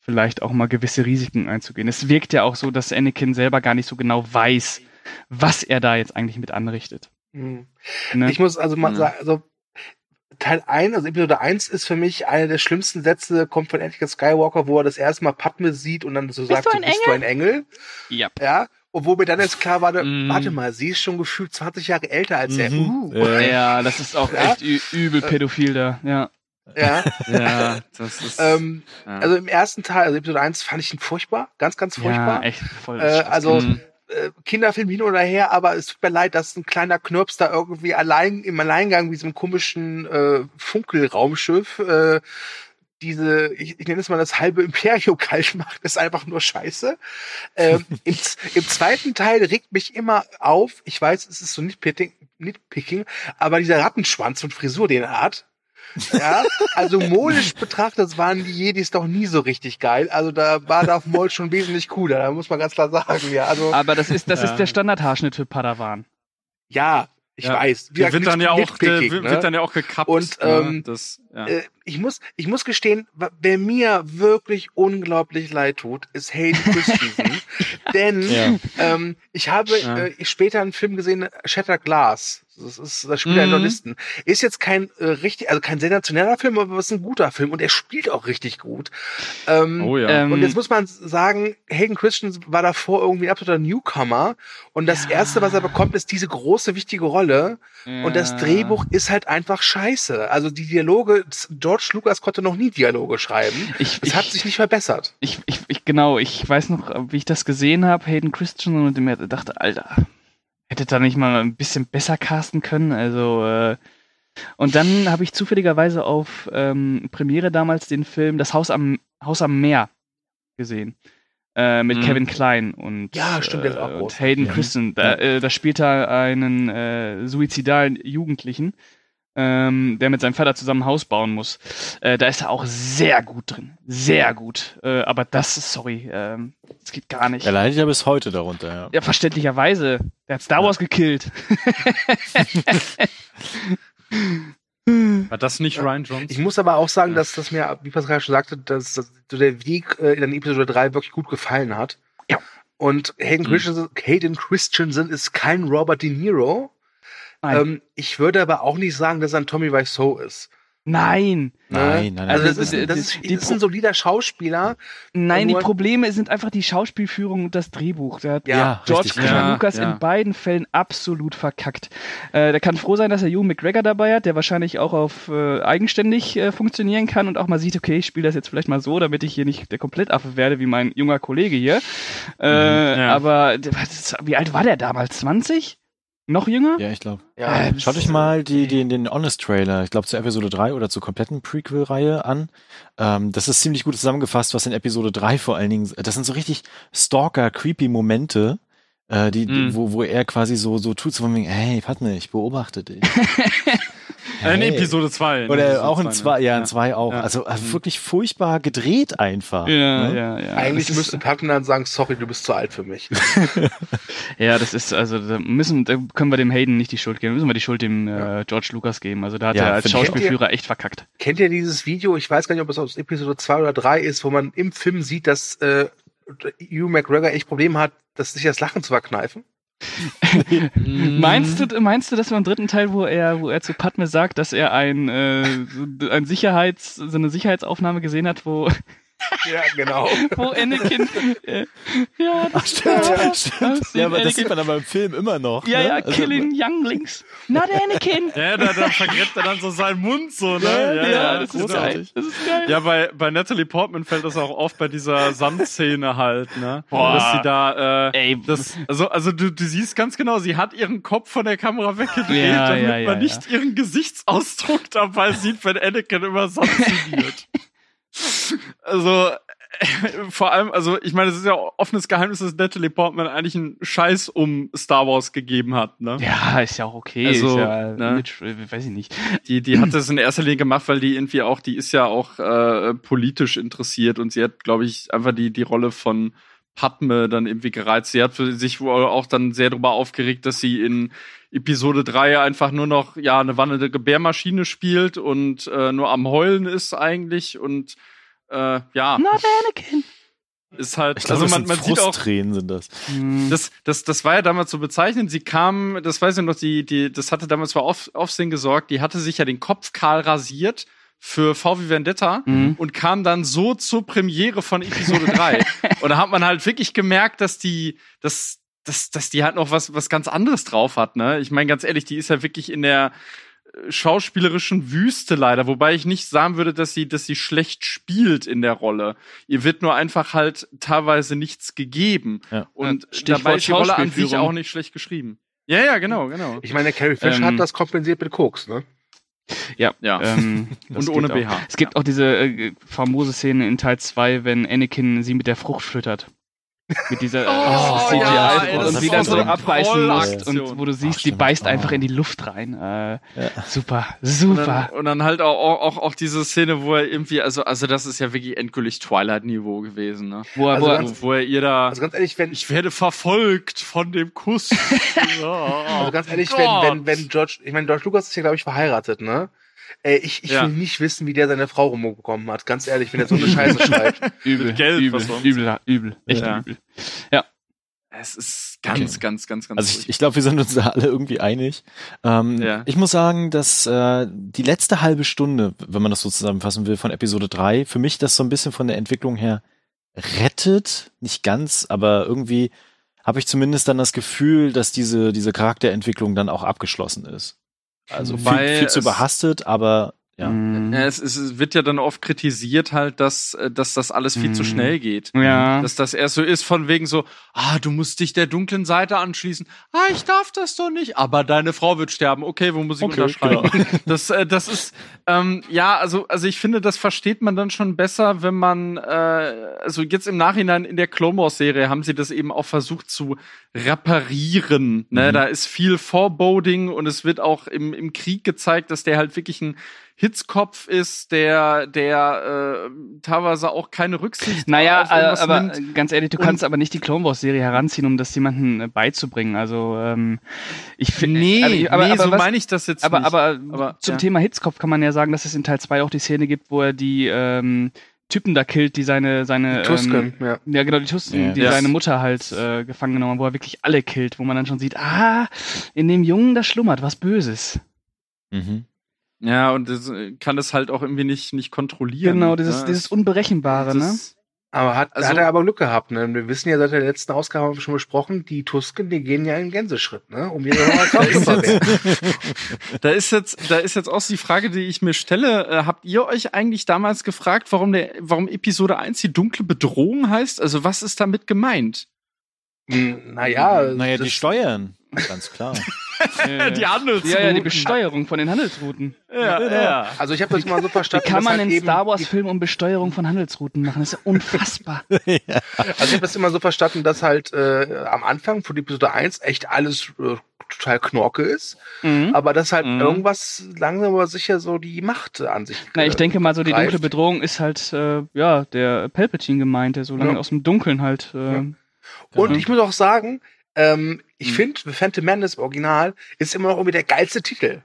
Speaker 7: vielleicht auch mal gewisse Risiken einzugehen. Es wirkt ja auch so, dass Anakin selber gar nicht so genau weiß, was er da jetzt eigentlich mit anrichtet.
Speaker 5: Mhm.
Speaker 7: Ne?
Speaker 5: Ich muss also mal
Speaker 6: Mhm.
Speaker 5: sagen, also Teil 1, also Episode 1 ist für mich einer der schlimmsten Sätze, kommt von Anakin Skywalker, wo er das erste Mal Padme sieht und dann so sagt,
Speaker 1: du
Speaker 5: so, bist du ein Engel?
Speaker 7: Ja.
Speaker 5: Ja. Und wo mir dann jetzt klar war,
Speaker 7: Mm.
Speaker 5: warte mal, sie ist schon gefühlt 20 Jahre älter als er.
Speaker 4: Mhm.
Speaker 5: Uh.
Speaker 4: Äh,
Speaker 7: Ja, das ist auch
Speaker 5: Ja?
Speaker 7: echt übel pädophil da. Ja.
Speaker 5: Ja.
Speaker 6: Ja, das ist.
Speaker 5: ähm,
Speaker 6: ja.
Speaker 5: also im ersten Teil, also Episode 1 fand ich ihn furchtbar, ganz, ganz furchtbar.
Speaker 7: Ja, echt voll.
Speaker 5: Äh, also
Speaker 6: Mhm.
Speaker 5: äh, Kinderfilm hin oder her, aber es tut mir leid, dass ein kleiner Knirps da irgendwie allein im Alleingang wie so einem komischen äh, Funkelraumschiff äh, diese, ich, ich nenne es mal das halbe Imperium kalt macht, ist einfach nur scheiße. Ähm, im, Im zweiten Teil regt mich immer auf, ich weiß, es ist so nitpicking, nitpicking aber dieser Rattenschwanz und Frisur, den er hat, ja, also modisch betrachtet waren die Jedis doch nie so richtig geil. Also da war Darth Maul schon wesentlich cooler, da muss man ganz klar sagen, ja. Also
Speaker 7: Aber das ist, das
Speaker 6: Ja.
Speaker 7: ist der Standardhaarschnitt für Padawan.
Speaker 5: ja, ich
Speaker 6: Ja.
Speaker 5: weiß. Wie
Speaker 6: der wird dann ja auch, wird,
Speaker 5: ne?
Speaker 6: wird dann ja auch gekappt.
Speaker 5: Und,
Speaker 6: ne?
Speaker 5: ähm,
Speaker 6: das, ja.
Speaker 5: äh, ich muss, ich muss gestehen, wer mir wirklich unglaublich leid tut, ist Hayden Christensen. Denn
Speaker 4: Ja.
Speaker 5: ähm, ich habe äh, später einen Film gesehen, Shattered Glass. Das ist das Spiel der
Speaker 6: Mhm.
Speaker 5: Journalisten. Ist jetzt kein äh, richtig, also kein sensationeller Film, aber es ist ein guter Film und er spielt auch richtig gut. Ähm,
Speaker 6: oh ja.
Speaker 7: ähm,
Speaker 5: und jetzt muss man sagen, Hayden Christensen war davor irgendwie ein absoluter Newcomer. Und das
Speaker 7: Ja.
Speaker 5: erste, was er bekommt, ist diese große, wichtige Rolle. Und das
Speaker 7: Ja.
Speaker 5: Drehbuch ist halt einfach scheiße. Also die Dialoge, George Lucas konnte noch nie Dialoge schreiben.
Speaker 7: Ich,
Speaker 5: Es
Speaker 7: ich,
Speaker 5: hat sich nicht verbessert.
Speaker 7: ich, ich, ich, genau, ich weiß noch, wie ich das gesehen habe, Hayden Christensen, und mir dachte, Alter, hättet da nicht mal ein bisschen besser casten können. Also, äh, und dann habe ich zufälligerweise auf ähm, Premiere damals den Film Das Haus am, Haus am Meer gesehen. Äh, mit
Speaker 6: Mhm.
Speaker 7: Kevin Klein und,
Speaker 5: Ja, stimmt, der ist auch
Speaker 7: äh, und Hayden
Speaker 4: Ja.
Speaker 7: Christensen. Da, äh, da spielt er einen äh, suizidalen Jugendlichen, ähm, der mit seinem Vater zusammen ein Haus bauen muss. Äh, da ist er auch sehr gut drin. Sehr gut. Äh, aber das, ist, sorry, ähm, das geht gar nicht.
Speaker 4: Er leidet ja bis heute darunter, ja.
Speaker 7: Ja, verständlicherweise. Der hat Star Wars gekillt.
Speaker 6: War das nicht Ryan Johnson?
Speaker 5: Ich muss aber auch sagen, dass das mir, wie Pascal schon sagte, dass, dass so der Weg äh, in Episode 3 wirklich gut gefallen hat.
Speaker 7: Ja.
Speaker 5: Und Hayden,
Speaker 6: Mhm.
Speaker 5: Christensen, Hayden Christensen ist kein Robert De Niro.
Speaker 7: Nein.
Speaker 5: Ähm, ich würde aber auch nicht sagen, dass er ein Tommy Wiseau ist.
Speaker 7: Nein.
Speaker 5: Ne?
Speaker 4: Nein, nein, nein.
Speaker 5: Also das
Speaker 7: Die-
Speaker 5: ist, das ist, das ist ein solider Schauspieler.
Speaker 7: Nein, die Probleme sind einfach die Schauspielführung und das Drehbuch. Der hat
Speaker 5: Ja,
Speaker 7: George
Speaker 4: richtig,
Speaker 6: ja.
Speaker 7: Lucas
Speaker 6: Ja.
Speaker 7: in beiden Fällen absolut verkackt. Äh, der kann froh sein, dass er Hugh McGregor dabei hat, der wahrscheinlich auch auf äh, eigenständig äh, funktionieren kann und auch mal sieht, okay, ich spiele das jetzt vielleicht mal so, damit ich hier nicht der Komplettaffe werde wie mein junger Kollege hier. Äh,
Speaker 6: ja.
Speaker 7: Aber was- wie alt war der damals? 20? Noch jünger?
Speaker 4: Ja, ich glaube.
Speaker 5: Ja,
Speaker 7: Äh,
Speaker 4: Schaut euch mal die, die, den Honest-Trailer, ich glaube zur Episode 3 oder zur kompletten Prequel-Reihe an. Ähm, das ist ziemlich gut zusammengefasst, was in Episode 3 vor allen Dingen, das sind so richtig Stalker-creepy Momente, äh, die, die,
Speaker 6: Mhm.
Speaker 4: wo, wo er quasi so, so tut, so von wegen, hey, Padme, ich beobachte dich.
Speaker 6: äh, in
Speaker 4: Hey.
Speaker 6: Episode 2.
Speaker 4: Oder auch in zwei, ja, in zwei auch.
Speaker 6: Ja.
Speaker 4: Also äh, wirklich furchtbar gedreht einfach.
Speaker 7: Ja,
Speaker 4: ne?
Speaker 7: ja, ja.
Speaker 5: Eigentlich
Speaker 7: Das
Speaker 5: müsste Patton dann sagen, sorry, du bist zu alt für mich.
Speaker 7: Ja, das ist, also da müssen, da können wir dem Hayden nicht die Schuld geben, müssen wir die Schuld dem äh, George Lucas geben. Also da hat
Speaker 4: Ja,
Speaker 7: er als. Schauspielführer echt verkackt.
Speaker 5: Kennt ihr dieses Video? Ich weiß gar nicht, ob es aus Episode 2 oder 3 ist, wo man im Film sieht, dass äh, Hugh McGregor echt Probleme hat, das sich das Lachen zu verkneifen.
Speaker 7: Meinst du, meinst du, dass wir im dritten Teil, wo er, wo er zu Padme sagt, dass er ein, äh, ein Sicherheits, so eine Sicherheitsaufnahme gesehen hat, wo,
Speaker 5: Ja, genau.
Speaker 7: wo Anakin, äh, ja, das
Speaker 4: Stimmt,
Speaker 7: war-
Speaker 4: stimmt.
Speaker 7: das
Speaker 4: Ja, aber das
Speaker 7: Anakin-
Speaker 4: sieht man aber im Film immer noch.
Speaker 7: Ja,
Speaker 4: ne?
Speaker 7: ja,
Speaker 4: Also,
Speaker 7: killing Younglings. Not Anakin.
Speaker 6: Ja, da, da vergräbt er dann so seinen Mund so, ne?
Speaker 4: Ja,
Speaker 7: Ja, das ist
Speaker 6: genau.
Speaker 7: geil. Das ist geil.
Speaker 6: Ja, bei, bei Natalie Portman fällt das auch auf bei dieser Sandszene halt, ne?
Speaker 7: Boah.
Speaker 6: Dass sie da, äh,
Speaker 7: Ey,
Speaker 6: das, also, also du, du siehst ganz genau, sie hat ihren Kopf von der Kamera weggedreht,
Speaker 7: Ja,
Speaker 6: damit
Speaker 7: ja, ja,
Speaker 6: man nicht ihren Gesichtsausdruck dabei sieht, wenn Anakin immer Sand zitiert. also, vor allem, also ich meine, es ist ja offenes Geheimnis, dass Natalie Portman eigentlich einen Scheiß um Star Wars gegeben hat, ne?
Speaker 7: Ja, ist ja auch okay.
Speaker 6: Also,
Speaker 7: ist ja,
Speaker 6: ne?
Speaker 7: mit, äh, weiß ich nicht.
Speaker 6: Die, die hat das in erster Linie gemacht, weil die irgendwie auch, die ist ja auch äh, politisch interessiert und sie hat, glaube ich, einfach die, die Rolle von Padme dann irgendwie gereizt. Sie hat für sich wohl auch dann sehr darüber aufgeregt, dass sie in Episode 3 einfach nur noch ja eine wandelnde Gebärmaschine spielt und äh, nur am Heulen ist eigentlich und äh, ja.
Speaker 7: Not Anakin.
Speaker 6: ist halt,
Speaker 4: Ich glaube,
Speaker 6: also
Speaker 4: das
Speaker 6: man,
Speaker 4: sind
Speaker 6: man sieht auch,
Speaker 4: sind das.
Speaker 7: Hm.
Speaker 6: das, das, das war ja damals so bezeichnend. Sie kam, das weiß ich noch, die, die, das hatte damals für Auf, Aufsehen gesorgt. Die hatte sich ja den Kopf kahl rasiert für VW Vendetta
Speaker 7: Mhm.
Speaker 6: und kam dann so zur Premiere von Episode 3. und da hat man halt wirklich gemerkt, dass die, dass, dass, dass die halt noch was, was ganz anderes drauf hat, ne? Ich meine, ganz ehrlich, die ist ja wirklich in der äh, schauspielerischen Wüste leider, wobei ich nicht sagen würde, dass sie, dass sie schlecht spielt in der Rolle. Ihr wird nur einfach halt teilweise nichts gegeben.
Speaker 4: Ja.
Speaker 6: Und
Speaker 7: Stichwort
Speaker 6: dabei ist die Rolle an sich auch nicht schlecht geschrieben. Ja, ja, genau, genau.
Speaker 5: Ich meine, Carrie Fisher
Speaker 7: Ähm,
Speaker 5: hat das kompensiert mit Koks, ne?
Speaker 7: Ja,
Speaker 6: Ja.
Speaker 7: Ähm,
Speaker 6: Und ohne
Speaker 7: geht auch.
Speaker 6: BH.
Speaker 7: Es gibt auch diese äh, famose Szene in Teil 2, wenn Anakin sie mit der Frucht füttert. Mit dieser
Speaker 6: Oh,
Speaker 7: CGI
Speaker 4: ja, ey,
Speaker 7: und sie dann so abreißen muss
Speaker 6: Trollaktion.
Speaker 7: und wo du siehst,
Speaker 4: Ach,
Speaker 7: die beißt
Speaker 4: Oh.
Speaker 7: einfach in die Luft rein. Äh,
Speaker 4: Ja.
Speaker 7: Super,
Speaker 6: Und
Speaker 7: super.
Speaker 6: dann, und dann halt auch, auch, auch, diese Szene, wo er irgendwie, also, also das ist ja wirklich endgültig Twilight-Niveau gewesen, ne?
Speaker 7: Wo er,
Speaker 5: Also
Speaker 7: wo er,
Speaker 5: ganz-
Speaker 6: Wo, er ihr da,
Speaker 5: Also ganz ehrlich, wenn,
Speaker 6: ich werde verfolgt von dem Kuss.
Speaker 5: also ganz ehrlich,
Speaker 6: Gott.
Speaker 5: wenn, wenn, wenn George, ich meine, George Lucas ist ja, glaube ich, verheiratet, ne? Ey, ich, ich
Speaker 6: Ja.
Speaker 5: will nicht wissen, wie der seine Frau rumbekommen hat. Ganz ehrlich, wenn er so eine Scheiße schreibt.
Speaker 7: übel,
Speaker 6: Geld,
Speaker 7: übel,
Speaker 6: was sonst?
Speaker 7: übel, übel, echt
Speaker 6: Ja.
Speaker 7: übel.
Speaker 6: Es ist ganz,
Speaker 4: Okay.
Speaker 6: ganz, ganz, ganz.
Speaker 4: Also ich, ich glaube, wir sind uns da alle irgendwie einig. Ähm,
Speaker 6: Ja.
Speaker 4: Ich muss sagen, dass äh, die letzte halbe Stunde, wenn man das so zusammenfassen will, von Episode 3, für mich das so ein bisschen von der Entwicklung her rettet. Nicht ganz, aber irgendwie habe ich zumindest dann das Gefühl, dass diese, diese Charakterentwicklung dann auch abgeschlossen ist. Also
Speaker 6: Wobei
Speaker 4: viel, viel zu überhastet, aber ja.
Speaker 7: Mhm.
Speaker 6: Es, es, wird ja dann oft kritisiert halt, dass, äh, dass das alles viel zu
Speaker 7: Mhm.
Speaker 6: schnell geht.
Speaker 7: Ja.
Speaker 6: Dass das erst so ist von wegen so, ah, du musst dich der dunklen Seite anschließen. Ah, ich darf das doch nicht. Aber deine Frau wird sterben. Okay, wo muss ich
Speaker 4: Okay,
Speaker 6: unterschreiben? Das, äh, das ist, ähm, ja, also, also ich finde, das versteht man dann schon besser, wenn man, äh, also jetzt im Nachhinein in der Clone Wars Serie haben sie das eben auch versucht zu reparieren. Ne?
Speaker 4: Mhm.
Speaker 6: Da ist viel Foreboding und es wird auch im, im Krieg gezeigt, dass der halt wirklich ein Hitzkopf ist, der, der äh, teilweise auch keine Rücksicht
Speaker 7: Naja,
Speaker 6: auf
Speaker 7: äh, aber
Speaker 6: nimmt.
Speaker 7: ganz ehrlich, du
Speaker 6: Und-
Speaker 7: kannst aber nicht die Clone Wars Serie heranziehen, um das jemandem äh, beizubringen. Also ähm, ich finde,
Speaker 6: Nee,
Speaker 7: ich- aber,
Speaker 6: nee,
Speaker 7: aber
Speaker 6: so
Speaker 7: was-
Speaker 6: meine ich das jetzt
Speaker 7: aber,
Speaker 6: nicht.
Speaker 7: aber,
Speaker 6: Aber,
Speaker 7: zum
Speaker 6: ja.
Speaker 7: Thema Hitzkopf kann man ja sagen, dass es in Teil 2 auch die Szene gibt, wo er die ähm, Typen da killt, die seine seine
Speaker 5: Tusken,
Speaker 7: ähm,
Speaker 5: ja.
Speaker 7: ja genau die Tusken,
Speaker 4: Ja.
Speaker 7: die
Speaker 6: Ja.
Speaker 7: seine Mutter halt äh, gefangen genommen haben, wo er wirklich alle killt, wo man dann schon sieht, ah, in dem Jungen da schlummert was Böses.
Speaker 4: Mhm.
Speaker 6: Ja, und das äh, kann es halt auch irgendwie nicht, nicht kontrollieren.
Speaker 7: Genau, dieses
Speaker 6: ne?
Speaker 7: dieses Unberechenbare, ne?
Speaker 6: Das-
Speaker 5: Aber hat,
Speaker 6: Also-
Speaker 5: hat er aber Glück gehabt, ne? Wir wissen ja seit der letzten Ausgabe haben wir schon besprochen, die Tusken, die gehen ja in Gänseschritt, ne? Um ihre.
Speaker 6: Da ist jetzt, da ist jetzt auch die Frage, die ich mir stelle. Äh, habt ihr euch eigentlich damals gefragt, warum der, warum Episode 1 die dunkle Bedrohung heißt? Also was ist damit gemeint?
Speaker 5: Hm, Naja,
Speaker 4: Naja, die
Speaker 5: das-
Speaker 4: Steuern, ganz klar.
Speaker 6: Die Handelsrouten.
Speaker 7: ja, ja, die Besteuerung von den Handelsrouten.
Speaker 6: Ja, ja.
Speaker 5: Also ich habe das immer so
Speaker 7: Wie
Speaker 5: verstanden,
Speaker 7: kann
Speaker 5: dass
Speaker 7: man
Speaker 5: halt
Speaker 7: einen
Speaker 5: eben
Speaker 7: Star Wars
Speaker 5: die-
Speaker 7: Film um Besteuerung von Handelsrouten machen? Das ist ja unfassbar.
Speaker 5: Also ich habe das immer so verstanden, dass halt äh, am Anfang von Episode 1 echt alles äh, total Knorke ist,
Speaker 7: mhm.
Speaker 5: aber dass halt
Speaker 6: Mhm.
Speaker 5: irgendwas langsam aber sicher so die Macht an sich
Speaker 7: Na, ich
Speaker 5: äh,
Speaker 7: denke mal, so die
Speaker 5: greift.
Speaker 7: dunkle Bedrohung ist halt, äh, ja, der Palpatine gemeint, der so lange
Speaker 5: Ja.
Speaker 7: aus dem Dunkeln halt. Äh,
Speaker 5: Ja. Und
Speaker 7: Ja.
Speaker 5: ich muss auch sagen, ähm, ich
Speaker 6: Mhm.
Speaker 5: finde, The Phantom Menace Original ist immer noch irgendwie der geilste Titel.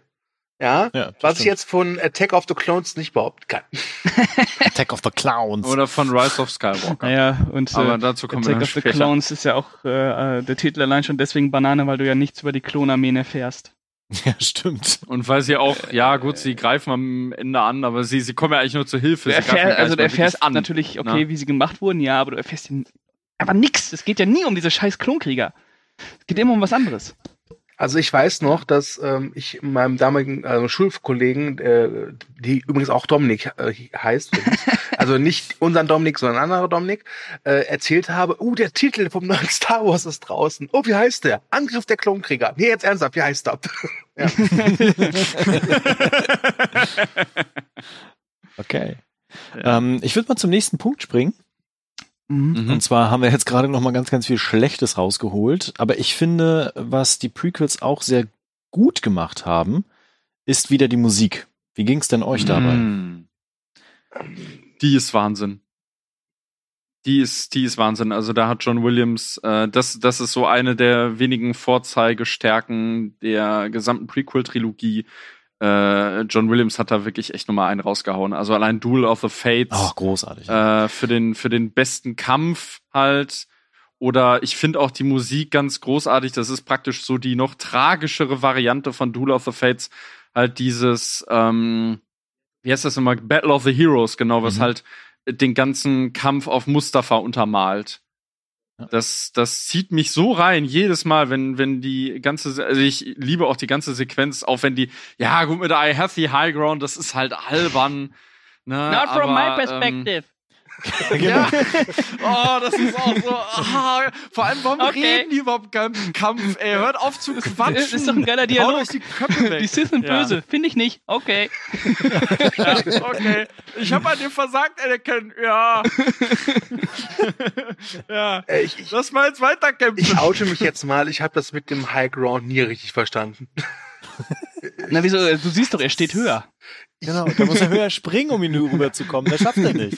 Speaker 5: Ja,
Speaker 4: Ja,
Speaker 5: was ich
Speaker 4: stimmt.
Speaker 5: jetzt von Attack of the Clones nicht behaupten kann.
Speaker 4: Attack of the Clowns.
Speaker 6: Oder von Rise of Skywalker.
Speaker 7: Naja, und
Speaker 6: Aber
Speaker 7: äh,
Speaker 6: dazu kommen wir
Speaker 7: Attack
Speaker 6: dann
Speaker 7: of the
Speaker 6: später.
Speaker 7: Clones ist ja auch äh, äh, der Titel allein schon deswegen Banane, weil du ja nichts über die Klonarmeen erfährst.
Speaker 4: ja, stimmt.
Speaker 6: Und weil sie auch, ja gut, sie greifen am Ende an, aber sie, sie kommen ja eigentlich nur zur Hilfe.
Speaker 7: Du
Speaker 6: gar
Speaker 7: also du erfährst
Speaker 6: an.
Speaker 7: natürlich, okay,
Speaker 6: ne?
Speaker 7: wie sie gemacht wurden, ja, aber du erfährst ja aber nix. Es geht ja nie um diese scheiß Klonkrieger. Es geht immer um was anderes.
Speaker 5: Also ich weiß noch, dass ähm, ich meinem damaligen äh, Schulkollegen, äh, die übrigens auch Dominik äh, heißt, also nicht unseren Dominik, sondern ein anderer Dominik, äh, erzählt habe, oh, der Titel vom neuen Star Wars ist draußen. Oh, wie heißt der? Angriff der Klonkrieger. Nee, jetzt ernsthaft, wie heißt der? ja.
Speaker 4: Okay. Ähm, ich würde mal zum nächsten Punkt springen.
Speaker 7: Mhm.
Speaker 6: Mhm.
Speaker 4: Und zwar haben wir jetzt gerade noch mal ganz, ganz viel Schlechtes rausgeholt. Aber ich finde, was die Prequels auch sehr gut gemacht haben, ist wieder die Musik. Wie ging es denn euch dabei?
Speaker 6: Mm. Die ist Wahnsinn. Die ist, die ist Wahnsinn. Also da hat John Williams, äh, das, das ist so eine der wenigen Vorzeigestärken der gesamten Prequel-Trilogie. Äh, John Williams hat da wirklich echt nochmal einen rausgehauen. Also allein Duel of the Fates
Speaker 4: Ach, großartig.
Speaker 6: äh, für, den, für den besten Kampf halt. Oder ich finde auch die Musik ganz großartig. Das ist praktisch so die noch tragischere Variante von Duel of the Fates. Halt dieses, ähm, wie heißt das nochmal? Battle of the Heroes, genau, was
Speaker 4: Mhm.
Speaker 6: halt den ganzen Kampf auf Mustafa untermalt. Das, das zieht mich so rein, jedes Mal, wenn, wenn die ganze, also ich liebe auch die ganze Sequenz, auch wenn die, ja, gut, mit der I have the high ground, das ist halt albern. Ne,
Speaker 7: Not from
Speaker 6: aber,
Speaker 7: my
Speaker 6: Ähm,
Speaker 7: perspective.
Speaker 6: Ja. Oh, das ist auch so. Ah, vor allem, warum
Speaker 7: Okay.
Speaker 6: reden die überhaupt keinen Kampf? Ey, hört auf zu quatschen.
Speaker 7: Das ist doch ein geiler Dialog.
Speaker 6: euch die Köpfe weg.
Speaker 7: Die Sith sind
Speaker 6: Ja.
Speaker 7: böse. Finde ich nicht. Okay.
Speaker 6: Ja, okay. Ich habe an dir versagt, Anakin. Ja. ja.
Speaker 5: Äh, ich, ich,
Speaker 6: Lass mal jetzt weiterkämpfen.
Speaker 5: ich oute mich jetzt mal, ich habe das mit dem High Ground nie richtig verstanden.
Speaker 7: Na, wieso? Du siehst doch, er steht höher.
Speaker 4: Genau, da muss er höher springen, um ihn rüberzukommen. Das schafft er nicht.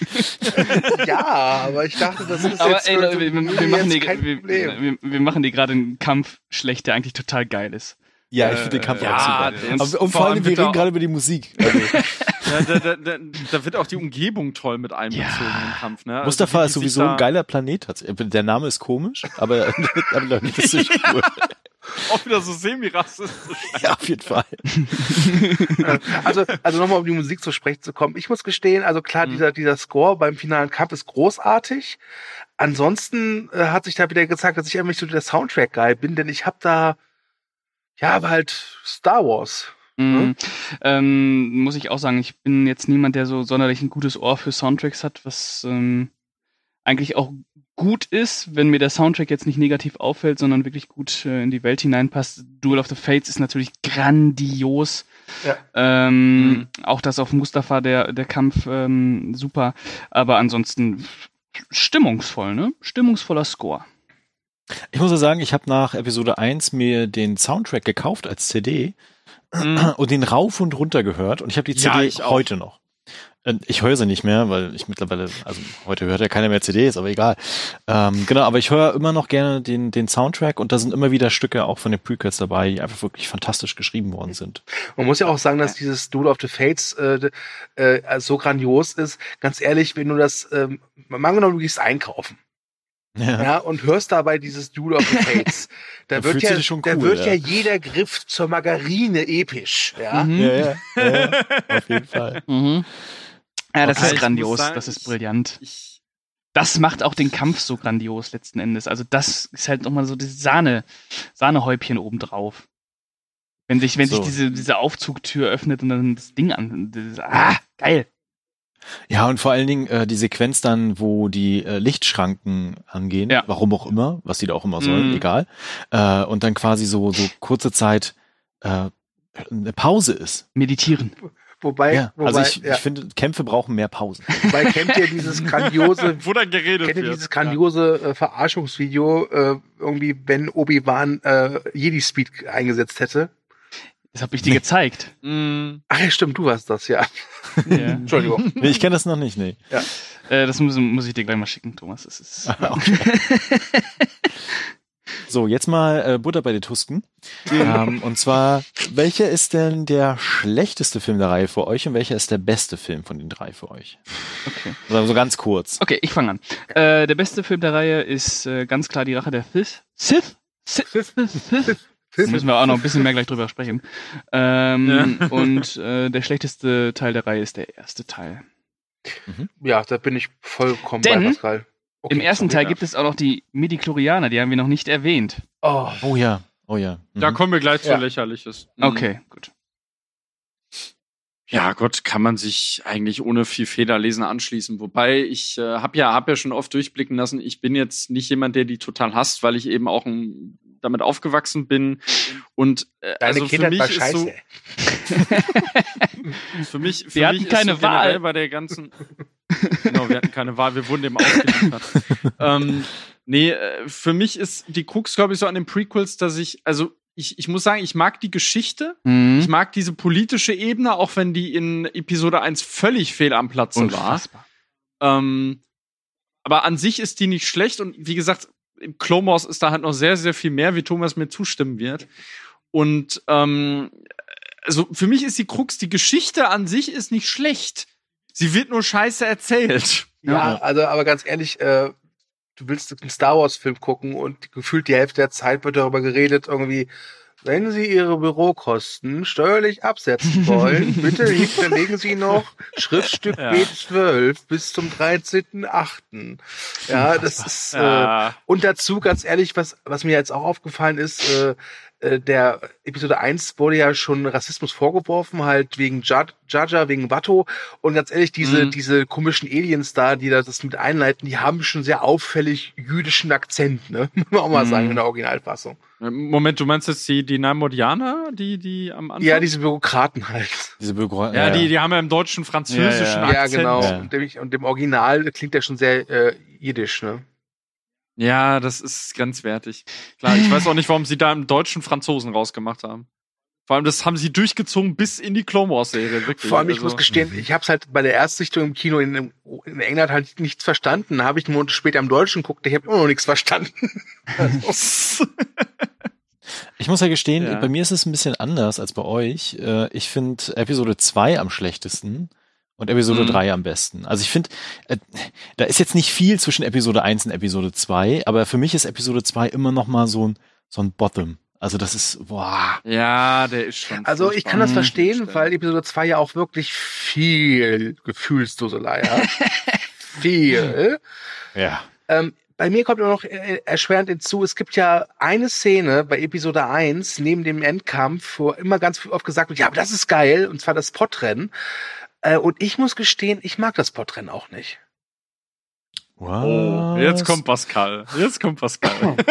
Speaker 5: ja, aber ich dachte, das ist
Speaker 7: Aber
Speaker 5: jetzt,
Speaker 7: ey, Leute, wir, wir,
Speaker 5: jetzt
Speaker 7: machen die,
Speaker 5: kein
Speaker 7: wir,
Speaker 5: Problem.
Speaker 7: wir, wir machen dir gerade einen Kampf schlecht, der eigentlich total geil ist.
Speaker 4: Ja, ich finde den Kampf
Speaker 6: ja,
Speaker 4: auch super.
Speaker 6: ist-
Speaker 4: und
Speaker 6: vor
Speaker 4: vor
Speaker 6: allem
Speaker 4: wir reden gerade über die Musik. Also,
Speaker 6: Ja, da, da, da, da wird auch die Umgebung toll mit einbezogen
Speaker 7: Ja.
Speaker 6: im Kampf. Ne? Also
Speaker 4: Mustafa
Speaker 6: wie
Speaker 4: ist
Speaker 6: die
Speaker 4: sowieso ein geiler Planet. Der Name ist komisch, aber, aber das ist nicht cool.
Speaker 6: Auch wieder so semi-rassistisch.
Speaker 4: Ja, auf jeden Fall.
Speaker 5: Also, also nochmal um die Musik zu sprechen zu kommen. Ich muss gestehen, also klar,
Speaker 6: Mhm.
Speaker 5: dieser, dieser Score beim finalen Kampf ist großartig. Ansonsten äh, hat sich da wieder gezeigt, dass ich eigentlich so der Soundtrack-Guy bin, denn ich habe da, ja, aber halt Star Wars.
Speaker 7: Mhm. Ähm, muss ich auch sagen, ich bin jetzt niemand, der so sonderlich ein gutes Ohr für Soundtracks hat, was ähm, eigentlich auch gut ist, wenn mir der Soundtrack jetzt nicht negativ auffällt, sondern wirklich gut äh, in die Welt hineinpasst. Duel of the Fates ist natürlich grandios.
Speaker 5: Ja.
Speaker 7: Ähm,
Speaker 6: Mhm.
Speaker 7: Auch das auf Mustafa, der, der Kampf, ähm, super. Aber ansonsten stimmungsvoll, ne? Stimmungsvoller Score.
Speaker 4: Ich muss ja sagen, ich habe nach Episode 1 mir den Soundtrack gekauft als CD
Speaker 6: Mhm.
Speaker 4: und den rauf und runter gehört und ich habe die
Speaker 6: Ja,
Speaker 4: CD
Speaker 6: auch.
Speaker 4: heute noch. Und Ich höre sie nicht mehr, weil ich mittlerweile, also heute hört ja keiner mehr CDs, aber egal. Ähm, genau, aber ich höre immer noch gerne den, den Soundtrack und da sind immer wieder Stücke auch von den Prequels dabei, die einfach wirklich fantastisch geschrieben worden sind.
Speaker 5: Man muss ja auch sagen, dass dieses Duel of the Fates äh, äh, so grandios ist. Ganz ehrlich, wenn du das, ähm, mal angenommen, du gehst einkaufen. Ja. und hörst dabei dieses Duel of the Fates. Da
Speaker 4: Da
Speaker 5: wird ja,
Speaker 4: schon
Speaker 5: da
Speaker 4: cool,
Speaker 5: wird
Speaker 4: ja.
Speaker 5: ja. jeder Griff zur Margarine episch. Ja.
Speaker 7: Mhm.
Speaker 4: Ja, ja, ja, ja, auf jeden Fall.
Speaker 7: Mhm. Ja, das
Speaker 6: Okay.
Speaker 7: ist
Speaker 6: Ich
Speaker 7: grandios,
Speaker 6: sagen,
Speaker 7: das ist
Speaker 6: ich-
Speaker 7: brillant.
Speaker 6: Ich,
Speaker 7: Das macht auch den Kampf so grandios letzten Endes. Also das ist halt nochmal so das Sahne, Sahnehäubchen obendrauf. Wenn sich, wenn
Speaker 4: So.
Speaker 7: sich diese, diese Aufzugtür öffnet und dann das Ding an. Das, ah, geil.
Speaker 4: Ja, und vor allen Dingen äh, die Sequenz dann, wo die äh, Lichtschranken angehen,
Speaker 7: Ja.
Speaker 4: warum auch immer, was die da auch immer sollen,
Speaker 7: Mhm.
Speaker 4: egal. Äh, und dann quasi so, so kurze Zeit äh, eine Pause ist.
Speaker 7: Meditieren.
Speaker 5: Wobei,
Speaker 4: Ja,
Speaker 5: wobei,
Speaker 4: also ich,
Speaker 5: ja,
Speaker 4: ich finde, Kämpfe brauchen mehr Pausen.
Speaker 5: wobei kennt ihr dieses grandiose,
Speaker 6: wo dann geredet
Speaker 5: kennt ihr dieses grandiose äh, Verarschungsvideo, äh, irgendwie, wenn Obi-Wan äh, Jedi-Speed eingesetzt hätte?
Speaker 7: Das habe ich dir gezeigt.
Speaker 6: Ja. Mm,
Speaker 5: Ach ja, stimmt, du warst das, ja.
Speaker 7: Ja.
Speaker 5: Entschuldigung.
Speaker 4: Nee, ich kenne das noch nicht, nee.
Speaker 7: Äh, das muss, muss ich dir gleich mal schicken, Thomas. Das ist,
Speaker 4: So, jetzt mal äh, Butter bei den Tusken. ähm, und zwar, welcher ist denn der schlechteste Film der Reihe für euch und welcher ist der beste Film von den drei für euch?
Speaker 7: okay.
Speaker 4: Also so ganz kurz.
Speaker 7: Okay, ich fange an. Äh, der beste Film der Reihe ist äh, ganz klar die Rache der Sith. Sith? Sith? Sith? Da müssen wir auch noch ein bisschen mehr gleich drüber sprechen. Ähm, Und äh, der schlechteste Teil der Reihe ist der erste Teil.
Speaker 5: Ja, da bin ich vollkommen
Speaker 7: Denn
Speaker 5: bei Pascal. Okay,
Speaker 7: Im ersten. Teil gibt es auch noch die Midichlorianer, die haben wir noch nicht erwähnt.
Speaker 5: Oh,
Speaker 4: Oh ja, oh ja. Mhm.
Speaker 6: Da kommen wir gleich zu
Speaker 5: Ja.
Speaker 6: Lächerliches. Mm.
Speaker 7: Okay, gut.
Speaker 6: Ja, Gott, kann man sich eigentlich ohne viel Federlesen anschließen. Wobei ich äh, habe ja, hab ja schon oft durchblicken lassen, ich bin jetzt nicht jemand, der die total hasst, weil ich eben auch ein, damit aufgewachsen bin. Und äh,
Speaker 5: deine
Speaker 6: also für
Speaker 5: Kindheit
Speaker 6: mich
Speaker 5: war
Speaker 6: ist
Speaker 5: scheiße.
Speaker 6: so, für mich, für
Speaker 7: Wir
Speaker 6: mich
Speaker 7: hatten
Speaker 6: ist
Speaker 7: keine
Speaker 6: so
Speaker 7: Wahl.
Speaker 6: bei der ganzen. genau, wir hatten keine Wahl, wir wurden dem ausgeliefert. ähm, nee, äh, für mich ist die Krux, glaube ich, so an den Prequels, dass ich, also ich, ich muss sagen, ich mag die Geschichte.
Speaker 7: Mhm.
Speaker 6: Ich mag diese politische Ebene, auch wenn die in Episode 1 völlig fehl am Platze
Speaker 7: Unfassbar.
Speaker 6: war. Ähm, aber an sich ist die nicht schlecht und wie gesagt, im Wars ist da halt noch sehr, sehr viel mehr, wie Thomas mir zustimmen wird. Und ähm, also für mich ist die Krux, die Geschichte an sich ist nicht schlecht. Sie wird nur scheiße erzählt.
Speaker 5: Ja, also aber ganz ehrlich, äh, du willst einen Star Wars Film gucken und gefühlt die Hälfte der Zeit wird darüber geredet, irgendwie, wenn Sie Ihre Bürokosten steuerlich absetzen wollen, bitte hinterlegen Sie noch Schriftstück
Speaker 6: Ja.
Speaker 5: B12 bis zum 13.8. Ja, das ist, äh,
Speaker 6: Ja.
Speaker 5: und dazu, ganz ehrlich, was, was mir jetzt auch aufgefallen ist, äh, äh, der Episode 1 wurde ja schon Rassismus vorgeworfen, halt wegen Jar Jar, Jar wegen Watto. Und ganz ehrlich, diese,
Speaker 6: Mhm.
Speaker 5: diese komischen Aliens da, die da das mit einleiten, die haben schon sehr auffällig jüdischen Akzent, ne? Muss man auch mal
Speaker 6: Mhm.
Speaker 5: sagen, in der Originalfassung.
Speaker 6: Moment, du meinst jetzt die, die Namodianer, die, die am Anfang?
Speaker 5: Ja, diese Bürokraten halt.
Speaker 4: Diese Begr
Speaker 6: ja, die, die haben ja im deutschen französischen
Speaker 7: Ja, ja.
Speaker 5: Ja,
Speaker 6: Akzent.
Speaker 5: genau.
Speaker 4: Ja.
Speaker 5: Und, dem, und dem Original klingt der schon sehr äh, jiddisch, ne?
Speaker 6: Ja, das ist grenzwertig. Klar, ich weiß auch nicht, warum sie da im deutschen Franzosen rausgemacht haben. Vor allem, das haben sie durchgezogen bis in die Clone Wars Serie, wirklich.
Speaker 5: Vor allem, ich
Speaker 6: Also-
Speaker 5: muss gestehen, ich habe es halt bei der Erstsichtung im Kino in, in England halt nichts verstanden. Habe ich einen Monat später im Deutschen geguckt, ich habe immer noch nichts verstanden.
Speaker 4: Ich muss ja gestehen,
Speaker 6: Ja.
Speaker 4: bei mir ist es ein bisschen anders als bei euch. Äh, Ich finde Episode 2 am schlechtesten und Episode
Speaker 6: Mhm.
Speaker 4: 3 am besten. Also ich finde, äh, da ist jetzt nicht viel zwischen Episode 1 und Episode 2, aber für mich ist Episode 2 immer noch mal so ein, so ein Bottom. Also das ist, boah.
Speaker 6: Ja, der ist schon.
Speaker 5: Also ich kann das
Speaker 6: furchtbar.
Speaker 5: verstehen,
Speaker 6: Mhm.
Speaker 5: weil Episode 2 ja auch wirklich viel Gefühlsduselei hat. viel.
Speaker 4: Ja.
Speaker 5: Ähm, bei mir kommt immer noch äh, erschwerend hinzu, es gibt ja eine Szene bei Episode 1 neben dem Endkampf, wo immer ganz oft gesagt wird, ja, aber das ist geil, und zwar das Podrennen. Äh, und ich muss gestehen, ich mag das Podrennen auch nicht.
Speaker 6: Oh, jetzt kommt Pascal. Jetzt kommt Pascal.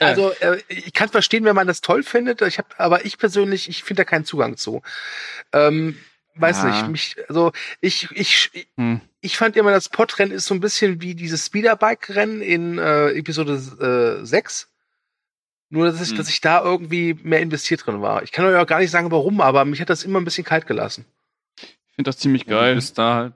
Speaker 5: Also äh, ich kann verstehen, wenn man das toll findet, ich hab, aber ich persönlich, ich finde da keinen Zugang zu. Ähm, weiß
Speaker 6: Ja.
Speaker 5: nicht, mich, also ich, ich, ich,
Speaker 7: Hm.
Speaker 5: ich fand immer, das Podrennen ist so ein bisschen wie dieses Speederbike-Rennen in äh, Episode äh, 6. Nur, dass ich,
Speaker 6: Hm.
Speaker 5: dass ich da irgendwie mehr investiert drin war. Ich kann euch auch gar nicht sagen, warum, aber mich hat das immer ein bisschen kalt gelassen.
Speaker 7: Ich finde das ziemlich
Speaker 6: Du
Speaker 7: geil.
Speaker 6: bist da halt,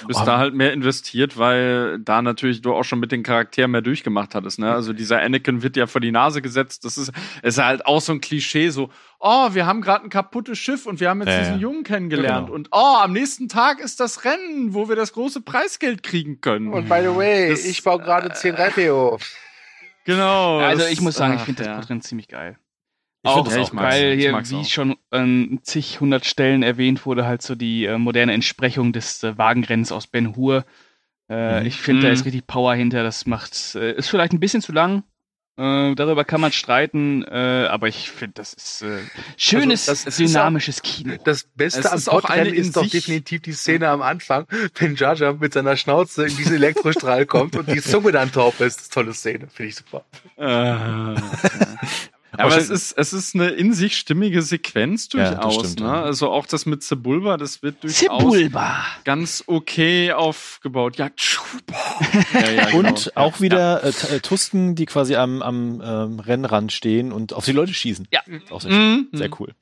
Speaker 6: du bist
Speaker 4: Oh.
Speaker 6: da halt mehr investiert, weil da natürlich du auch schon mit den Charakteren mehr durchgemacht hattest. Ne? Also dieser Anakin wird ja vor die Nase gesetzt. Das ist, ist halt auch so ein Klischee, so, oh, wir haben gerade ein kaputtes Schiff und wir haben jetzt
Speaker 4: Ja,
Speaker 6: diesen
Speaker 4: ja.
Speaker 6: Jungen kennengelernt.
Speaker 4: Genau.
Speaker 6: Und oh, am nächsten Tag ist das Rennen, wo wir das große Preisgeld kriegen können.
Speaker 5: Und by the way,
Speaker 6: Das-
Speaker 5: ich baue gerade 10 Reiteo.
Speaker 6: genau.
Speaker 7: Also ich muss sagen, ich finde das
Speaker 6: ja.
Speaker 7: Podrennen ziemlich geil.
Speaker 4: Ich
Speaker 7: auch,
Speaker 4: das
Speaker 6: ja,
Speaker 4: auch
Speaker 7: weil hier, wie
Speaker 6: auch.
Speaker 7: schon an zig hundert Stellen erwähnt wurde, halt so die äh, moderne Entsprechung des äh, Wagenrennens aus Ben Hur. Äh,
Speaker 4: Mhm.
Speaker 7: Ich finde, da
Speaker 6: Mhm.
Speaker 7: ist richtig Power hinter. Das macht, äh, ist vielleicht ein bisschen zu lang. Äh, darüber kann man streiten, äh, aber ich finde, das ist schönes,
Speaker 5: Also, das ist
Speaker 7: dynamisches Kino.
Speaker 5: Das Beste
Speaker 6: Es
Speaker 5: am
Speaker 6: ist auch
Speaker 5: Podrennen ist doch definitiv die Szene am Anfang, wenn Jar Jar mit seiner Schnauze in diesen Elektrostrahl kommt und die Zunge dann taub ist. Das ist eine tolle Szene, finde ich super.
Speaker 6: Aber es ist, es ist eine in sich stimmige Sequenz
Speaker 4: Ja,
Speaker 6: durchaus.
Speaker 4: stimmt,
Speaker 6: ne?
Speaker 4: ja.
Speaker 6: Also auch das mit Sebulba, das wird durchaus
Speaker 7: Zibulba.
Speaker 6: ganz okay aufgebaut. Ja, ja, ja genau.
Speaker 4: Und auch wieder äh, äh, Tusken, die quasi am, am ähm, Rennrand stehen und auf die Leute schießen.
Speaker 7: Ja.
Speaker 4: Auch sehr,
Speaker 6: Mhm.
Speaker 4: sehr cool.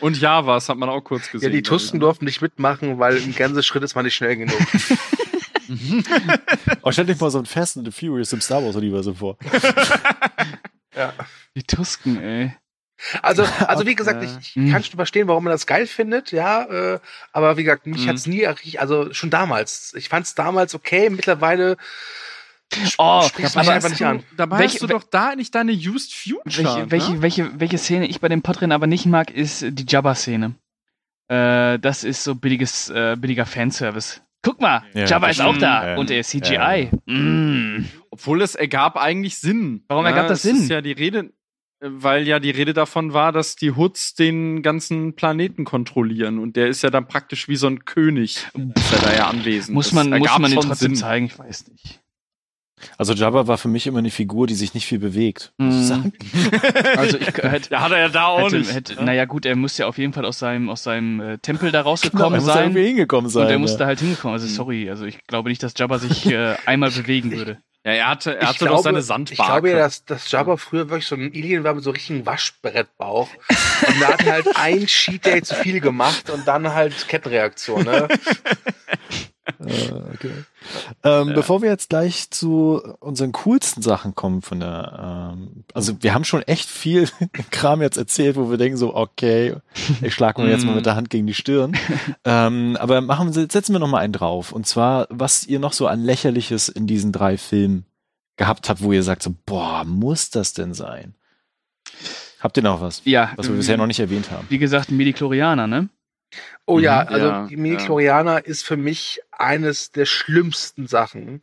Speaker 6: Und Javas hat man auch kurz
Speaker 5: Ja,
Speaker 6: gesehen.
Speaker 5: die Tusken durften nicht mitmachen, weil im Gänseschritt ist man nicht schnell genug.
Speaker 4: Oh, stell dir mal so ein Fast and the Furious im Star Wars Universum vor.
Speaker 7: Die Tusken, ey.
Speaker 5: Also, also wie gesagt, ich, ich
Speaker 7: Mhm.
Speaker 5: kann schon verstehen, warum man das geil findet, ja, äh, aber wie gesagt, mich
Speaker 6: Mhm.
Speaker 5: hat's nie, also schon damals. Ich fand's damals okay, mittlerweile
Speaker 7: Oh,
Speaker 5: spricht's
Speaker 7: aber
Speaker 5: mich einfach nicht an.
Speaker 6: Dabei
Speaker 7: Welche-
Speaker 6: hast du doch da nicht deine Used Future.
Speaker 7: Welche, welche,
Speaker 6: ne?
Speaker 7: welche, welche Szene ich bei dem Podrennen aber nicht mag, ist die Jabba-Szene. Äh, das ist so billiges, äh, billiger Fanservice. Guck mal,
Speaker 4: Ja,
Speaker 7: Jabba ist auch da
Speaker 4: Ja.
Speaker 7: und er ist CGI.
Speaker 4: Ja.
Speaker 7: Mm.
Speaker 6: Obwohl es ergab eigentlich Sinn.
Speaker 7: Warum
Speaker 6: ne?
Speaker 7: ergab das Sinn?
Speaker 6: Ist ja die Rede, weil ja die Rede davon war, dass die Hoods den ganzen Planeten kontrollieren und der ist ja dann praktisch wie so ein König, ist er da ja anwesend.
Speaker 7: Muss man, muss
Speaker 6: ergab
Speaker 7: man den
Speaker 6: schon
Speaker 7: trotzdem
Speaker 6: Sinn.
Speaker 7: zeigen? Ich weiß nicht.
Speaker 4: Also Jabba war für mich immer eine Figur, die sich nicht viel bewegt, muss ich
Speaker 7: Mhm.
Speaker 4: sagen.
Speaker 7: Also ich hätte,
Speaker 6: Ja, hat er ja da auch
Speaker 7: hätte,
Speaker 6: nicht.
Speaker 7: hätte naja gut, er muss ja auf jeden Fall aus seinem, aus seinem äh, Tempel da
Speaker 4: Genau,
Speaker 7: rausgekommen
Speaker 4: er muss da
Speaker 7: sein.
Speaker 4: irgendwie hingekommen sein.
Speaker 7: Und er
Speaker 4: ja.
Speaker 7: halt hingekommen. Also sorry, also ich glaube nicht, dass Jabba sich äh, einmal bewegen würde.
Speaker 6: Ja, er hatte, er hatte doch seine Sandbarke.
Speaker 5: Ich glaube ja, dass, dass Jabba früher wirklich so ein Alien war mit so richtigen Waschbrettbauch. Und da hat er halt ein Cheat Day zu viel gemacht und dann halt Kettenreaktion, ne?
Speaker 4: Äh, okay. Ähm, Bevor wir jetzt gleich zu unseren coolsten Sachen kommen von der, ähm, also wir haben schon echt viel Kram jetzt erzählt, wo wir denken so, okay, ich schlag mir jetzt mal mit der Hand gegen die Stirn. ähm, aber machen wir, setzen wir noch mal einen drauf. Und zwar, was ihr noch so an Lächerliches in diesen drei Filmen gehabt habt, wo ihr sagt so, boah, muss das denn sein? Habt ihr noch was,
Speaker 7: Ja,
Speaker 4: was wir
Speaker 7: ähm,
Speaker 4: bisher noch nicht erwähnt haben?
Speaker 7: Wie gesagt, ein Midi-Chlorianer, ne?
Speaker 5: Oh ja,
Speaker 6: Mhm,
Speaker 5: also
Speaker 6: ja,
Speaker 5: die Midi-Chlorianer ist für mich eines der schlimmsten Sachen,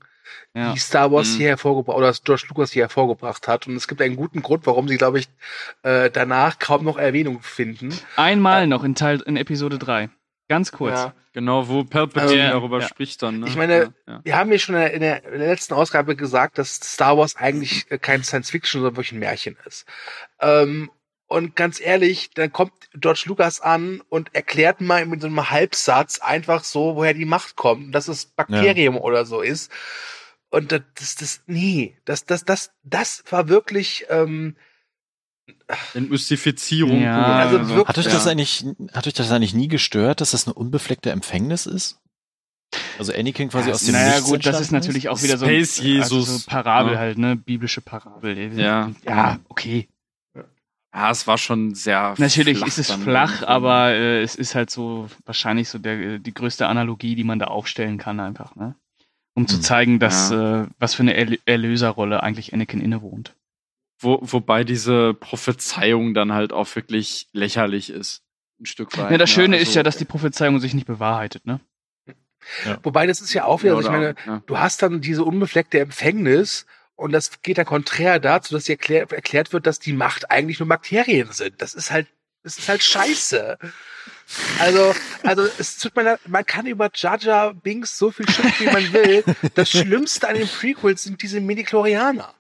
Speaker 7: Ja.
Speaker 5: die Star Wars
Speaker 6: Mhm.
Speaker 5: hier hervorgebracht oder George Lucas hier hervorgebracht hat. Und es gibt einen guten Grund, warum sie, glaube ich, äh, danach kaum noch Erwähnung finden.
Speaker 7: Einmal noch in Teil in Episode 3. Ganz kurz.
Speaker 5: Ja.
Speaker 6: Genau, wo Palpatine
Speaker 5: Ähm,
Speaker 6: darüber
Speaker 7: ja.
Speaker 6: spricht dann. Ne?
Speaker 5: Ich meine,
Speaker 6: ja, ja.
Speaker 5: Wir haben ja schon in der, in der, in der letzten Ausgabe gesagt, dass Star Wars eigentlich äh, kein Science Fiction, sondern wirklich ein Märchen ist. Ähm, und ganz ehrlich, dann kommt George Lucas an und erklärt mal mit so einem Halbsatz einfach so, woher die Macht kommt, und dass es Bakterium oder so ist. Und das, das, das nee, das, das, das, das war wirklich, ähm,
Speaker 6: Entmystifizierung.
Speaker 7: Ja,
Speaker 5: also wirklich,
Speaker 4: Hat euch
Speaker 6: Ja.
Speaker 4: das eigentlich, hat euch das eigentlich nie gestört, dass das eine unbefleckte Empfängnis ist? Also Anakin quasi
Speaker 5: Ja,
Speaker 4: aus dem
Speaker 7: Naja,
Speaker 4: Nichts
Speaker 7: gut, das ist natürlich auch wieder so
Speaker 6: Space
Speaker 7: ein also
Speaker 6: Jesus.
Speaker 7: so Parabel
Speaker 6: Ja.
Speaker 7: halt, ne? Biblische Parabel.
Speaker 6: Ja.
Speaker 7: Ja, okay.
Speaker 6: Ja, es war schon sehr.
Speaker 7: Natürlich
Speaker 6: flach
Speaker 7: ist es flach,
Speaker 6: irgendwie.
Speaker 7: aber äh, es ist halt so wahrscheinlich so der, die größte Analogie, die man da aufstellen kann, einfach, ne? Um zu
Speaker 4: Hm.
Speaker 7: zeigen, dass äh, was für eine Erl Erlöserrolle eigentlich Anakin innewohnt.
Speaker 6: Wo, wobei diese Prophezeiung dann halt auch wirklich lächerlich ist. Ein Stück weit.
Speaker 7: Ja, das
Speaker 6: ne?
Speaker 7: Schöne ist
Speaker 6: Also-
Speaker 7: ja, dass die Prophezeiung sich nicht bewahrheitet, ne?
Speaker 5: wobei das ist ja auch wieder,
Speaker 6: Ja,
Speaker 5: also ich meine,
Speaker 6: ja.
Speaker 5: du hast dann diese unbefleckte Empfängnis und das geht dann konträr dazu, dass dir erklär, erklärt wird, dass die Macht eigentlich nur Bakterien sind. Das ist halt, das ist halt scheiße. Also, also es tut mir leid, man kann über Jar Binks so viel schimpfen, wie man will. Das Schlimmste an den Prequels sind diese Medichlorianer.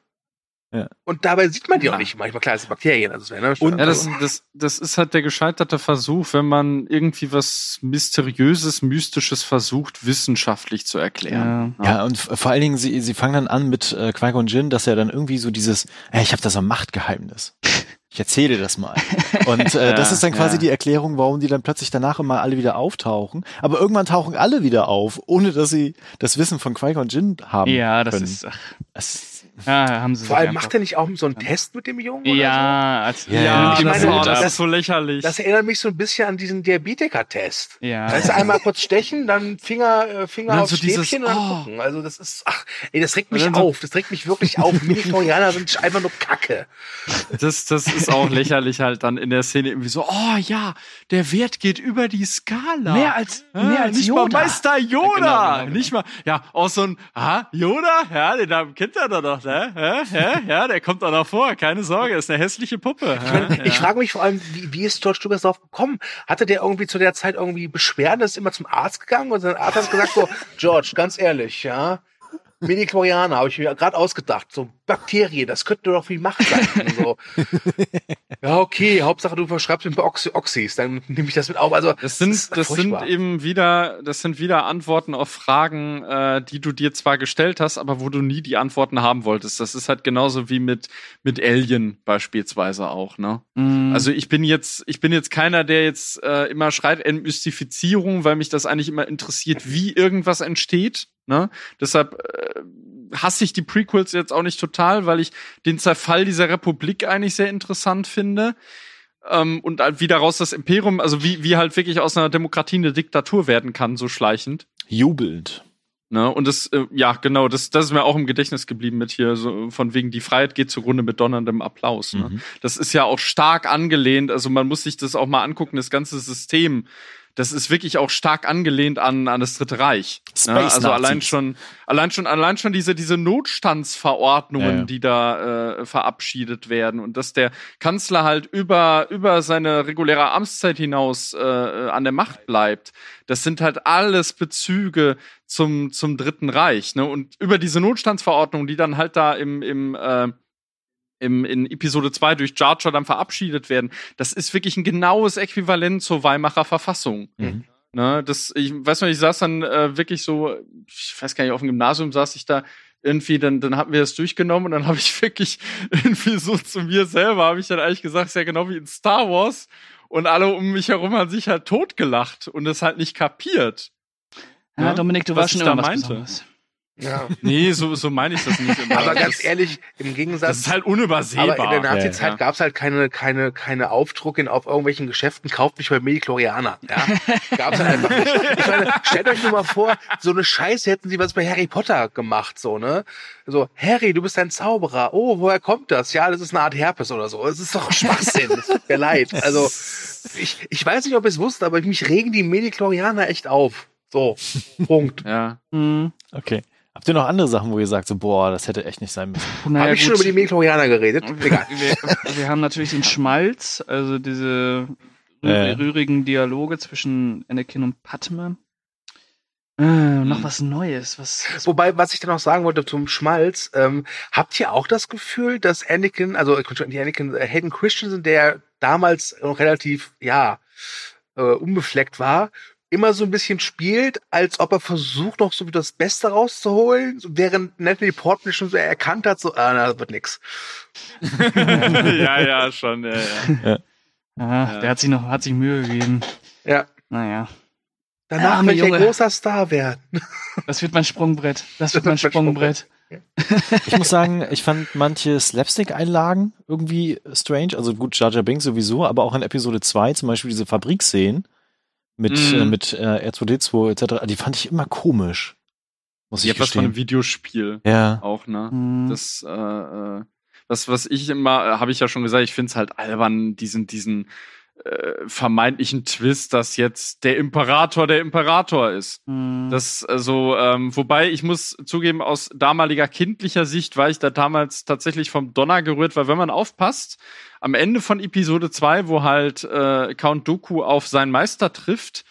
Speaker 4: Ja.
Speaker 5: Und dabei sieht man die
Speaker 6: Ja.
Speaker 5: auch nicht. Manchmal klar, es sind Bakterien. Also es wäre, ne?
Speaker 4: Und-
Speaker 6: Ja, das,
Speaker 5: also,
Speaker 6: das, das ist halt der gescheiterte Versuch, wenn man irgendwie was Mysteriöses, Mystisches versucht, wissenschaftlich zu erklären.
Speaker 4: Ja, und v- vor allen Dingen, sie, sie fangen dann an mit äh, Qui-Gon Jinn, dass er dann irgendwie so dieses, hey, ich habe da so ein Machtgeheimnis. Ich erzähle das mal. Und äh,
Speaker 6: Ja,
Speaker 4: das ist dann quasi
Speaker 6: ja.
Speaker 4: die Erklärung, warum die dann plötzlich danach immer alle wieder auftauchen. Aber irgendwann tauchen alle wieder auf, ohne dass sie das Wissen von Qui-Gon Jinn haben
Speaker 7: Ja, das
Speaker 4: können.
Speaker 7: ist, ach,
Speaker 4: Das-
Speaker 7: ja, haben sie
Speaker 5: vor allem macht er nicht auch so einen Test mit dem Jungen? oder
Speaker 7: Ja,
Speaker 5: ich
Speaker 6: das,
Speaker 5: meine,
Speaker 6: das,
Speaker 5: das-
Speaker 6: ist so lächerlich.
Speaker 5: Das erinnert mich so ein bisschen an diesen Diabetiker-Test.
Speaker 7: ja.
Speaker 5: Da ist einmal kurz stechen, dann Finger, äh, Finger aufs
Speaker 6: so dieses,
Speaker 5: Stäbchen und dann
Speaker 6: oh.
Speaker 5: gucken. Also das ist, ach, ey, das regt mich auf. Das regt mich wirklich auf. Minitorianer sind einfach nur Kacke.
Speaker 6: Das, das ist auch lächerlich halt dann in der Szene irgendwie so, oh ja, der Wert geht über die Skala.
Speaker 7: Mehr als-
Speaker 6: Ah,
Speaker 7: mehr als
Speaker 6: nicht
Speaker 7: Yoda.
Speaker 6: mal Meister Yoda.
Speaker 7: Ja, genau, genau, genau.
Speaker 6: Nicht mal, ja, auch so ein, ah, Yoda, ja, den Namen kennt er doch Hä? Hä? Ja, der kommt auch noch vor, keine Sorge, ist eine hässliche Puppe.
Speaker 5: Ich, mein,
Speaker 6: ja.
Speaker 5: ich frage mich vor allem, wie, wie ist George Lucas darauf gekommen? Hatte der irgendwie zu der Zeit irgendwie Beschwerden, ist immer zum Arzt gegangen und sein Arzt hat gesagt so, George, ganz ehrlich, ja, Medichlorianer habe ich mir gerade ausgedacht, so Bakterien, das könnte doch viel Macht sein. So. Ja, okay, Hauptsache du verschreibst mir ein paar Oxy Oxys, dann nehme ich das mit auf. Also
Speaker 6: Das sind,
Speaker 5: ist
Speaker 6: das sind eben wieder, das sind wieder Antworten auf Fragen, äh, die du dir zwar gestellt hast, aber wo du nie die Antworten haben wolltest. Das ist halt genauso wie mit, mit Alien beispielsweise auch, ne?
Speaker 7: Mm,
Speaker 6: Also ich bin jetzt, ich bin jetzt keiner, der jetzt äh, immer schreit Entmystifizierung, weil mich das eigentlich immer interessiert, wie irgendwas entsteht. Ne? Deshalb äh, hasse ich die Prequels jetzt auch nicht total, weil ich den Zerfall dieser Republik eigentlich sehr interessant finde. Ähm, und halt wie daraus das Imperium, also wie, wie halt wirklich aus einer Demokratie eine Diktatur werden kann, so schleichend.
Speaker 4: Jubelnd.
Speaker 6: Ne? Und das, äh, ja, genau, das, das ist mir auch im Gedächtnis geblieben mit hier, so von wegen die Freiheit geht zugrunde mit donnerndem Applaus. Ne?
Speaker 4: Mhm.
Speaker 6: Das ist ja auch stark angelehnt, also man muss sich das auch mal angucken, das ganze System. Das ist wirklich auch stark angelehnt an, an das Dritte Reich.
Speaker 4: Space
Speaker 6: Ne? Also allein schon, allein schon, allein schon diese, diese Notstandsverordnungen,
Speaker 4: Ja, ja.
Speaker 6: die da äh, verabschiedet werden und dass der Kanzler halt über, über seine reguläre Amtszeit hinaus äh, an der Macht bleibt. Das sind halt alles Bezüge zum, zum Dritten Reich. Ne? Und über diese Notstandsverordnung, die dann halt da im, im äh, im, in Episode 2 durch Jar Jar dann verabschiedet werden, das ist wirklich ein genaues Äquivalent zur Weimarer Verfassung.
Speaker 4: Mhm.
Speaker 6: Ne, das, ich weiß noch, ich saß dann äh, wirklich so, ich weiß gar nicht, auf dem Gymnasium saß ich da irgendwie, dann, dann hatten wir das durchgenommen und dann habe ich wirklich irgendwie so zu mir selber, habe ich dann eigentlich gesagt, ist ja genau wie in Star Wars und alle um mich herum haben sich halt totgelacht und das halt nicht kapiert.
Speaker 7: Ja,
Speaker 6: Ja,
Speaker 7: Dominik, du warst schon immer was
Speaker 6: meinte.
Speaker 7: Besonderes.
Speaker 5: Ja.
Speaker 6: Nee, so, so meine ich das nicht.
Speaker 5: Aber ganz
Speaker 6: das,
Speaker 5: ehrlich, im
Speaker 6: das
Speaker 5: Gegensatz.
Speaker 6: ist halt unübersehbar.
Speaker 5: Aber in der Nazi-Zeit
Speaker 6: Ja.
Speaker 5: gab's halt keine, keine, keine Aufdrucke auf irgendwelchen Geschäften, kauft nicht bei Medichlorianer. Ja? Gab's halt einfach nicht. Ich meine, stellt euch nur mal vor, so eine Scheiße hätten sie was bei Harry Potter gemacht, so, ne? So, Harry, du bist ein Zauberer. Oh, woher kommt das? Ja, das ist eine Art Herpes oder so. Es ist doch Schwachsinn. Es tut mir leid. Also, ich, ich weiß nicht, ob ihr es wusst, aber mich regen die Medichlorianer echt auf. So, Punkt.
Speaker 6: Ja.
Speaker 7: Hm.
Speaker 4: Okay. Habt ihr noch andere Sachen, wo ihr sagt, so, boah, das hätte echt nicht sein müssen?
Speaker 7: Puh, naja,
Speaker 5: Habe ich schon
Speaker 7: gut.
Speaker 5: über die Medichlorianer geredet? Egal.
Speaker 7: wir, wir haben natürlich den Schmalz, also diese rü
Speaker 4: Äh.
Speaker 7: rührigen Dialoge zwischen Anakin und Padme. Äh, noch
Speaker 6: Hm.
Speaker 7: was Neues, was, was
Speaker 5: Wobei, was ich dann noch sagen wollte zum Schmalz, ähm, habt ihr auch das Gefühl, dass Anakin, also äh, die Anakin, äh, Hayden Christensen, der damals noch relativ, ja, äh, unbefleckt war, immer so ein bisschen spielt, als ob er versucht, noch so das Beste rauszuholen, während Natalie Portman schon so erkannt hat, so, ah, na, das wird nix.
Speaker 6: ja, ja, schon. Ja, ja.
Speaker 7: Ah,
Speaker 6: Ja.
Speaker 7: der hat sich noch, hat sich Mühe gegeben.
Speaker 5: Ja.
Speaker 7: Naja.
Speaker 5: Danach
Speaker 7: Arme
Speaker 5: will ich ein großer Star werden.
Speaker 7: Das wird mein Sprungbrett. Das wird mein Sprungbrett.
Speaker 4: Ich muss sagen, ich fand manche Slapstick-Einlagen irgendwie strange. Also gut, Jar Jar Binks sowieso, aber auch in Episode 2, zum Beispiel diese Fabrikszenen mit,
Speaker 6: Mhm.
Speaker 4: äh, mit äh, R2D2 etc., die fand ich immer komisch. Muss
Speaker 6: Ich
Speaker 4: ich
Speaker 6: hab was von einem
Speaker 4: gestehen.
Speaker 6: Videospiel
Speaker 4: Ja.
Speaker 6: auch, ne?
Speaker 7: Hm.
Speaker 6: Das, äh, äh, was, was ich immer, äh, habe ich ja schon gesagt, ich finde es halt albern, diesen, diesen äh, vermeintlichen Twist, dass jetzt der Imperator der Imperator ist.
Speaker 7: Hm.
Speaker 6: Das also, ähm, wobei ich muss zugeben, aus damaliger kindlicher Sicht war ich da damals tatsächlich vom Donner gerührt, weil wenn man aufpasst, am Ende von Episode 2, wo halt äh, Count Dooku auf seinen Meister trifft,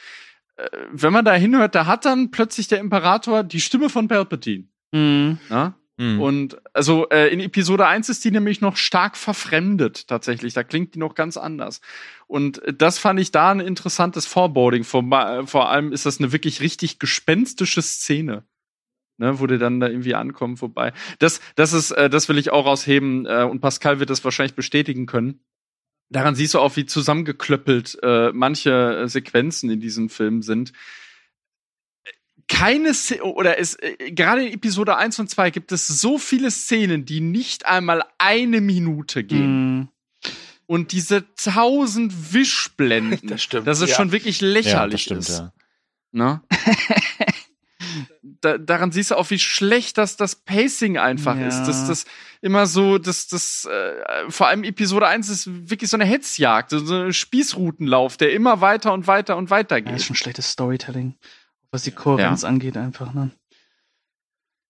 Speaker 6: äh, wenn man da hinhört, da hat dann plötzlich der Imperator die Stimme von Palpatine.
Speaker 7: Hm.
Speaker 6: Ne?
Speaker 4: Hm.
Speaker 6: Und also äh, in Episode 1 ist die nämlich noch stark verfremdet tatsächlich. Da klingt die noch ganz anders. Und das fand ich da ein interessantes Foreboding. Vor, äh, vor allem ist das eine wirklich richtig gespenstische Szene. Ne, wo die dann da irgendwie ankommen vorbei. Das, das ist, äh, das will ich auch rausheben, äh, und Pascal wird das wahrscheinlich bestätigen können. Daran siehst du auch, wie zusammengeklöppelt äh, manche äh, Sequenzen in diesem Film sind keine Szene, oder es, äh, gerade in Episode 1 und 2 gibt es so viele Szenen, die nicht einmal eine Minute gehen.
Speaker 7: Hm.
Speaker 6: Und diese tausend Wischblenden,
Speaker 5: Das stimmt,
Speaker 6: dass es
Speaker 5: ja.
Speaker 6: schon wirklich
Speaker 4: ja, das
Speaker 6: lächerlich
Speaker 4: stimmt,
Speaker 6: ist.
Speaker 4: ja.
Speaker 6: Ne? da, daran siehst du auch, wie schlecht das, das Pacing einfach
Speaker 7: Ja.
Speaker 6: ist. Das, das immer so, das, das, äh, vor allem Episode 1 ist wirklich so eine Hetzjagd, so ein Spießrutenlauf, der immer weiter und weiter und weiter
Speaker 7: Ja, ist
Speaker 6: geht.
Speaker 7: schon schlechtes Storytelling. Was die Kohärenz angeht, einfach, ne?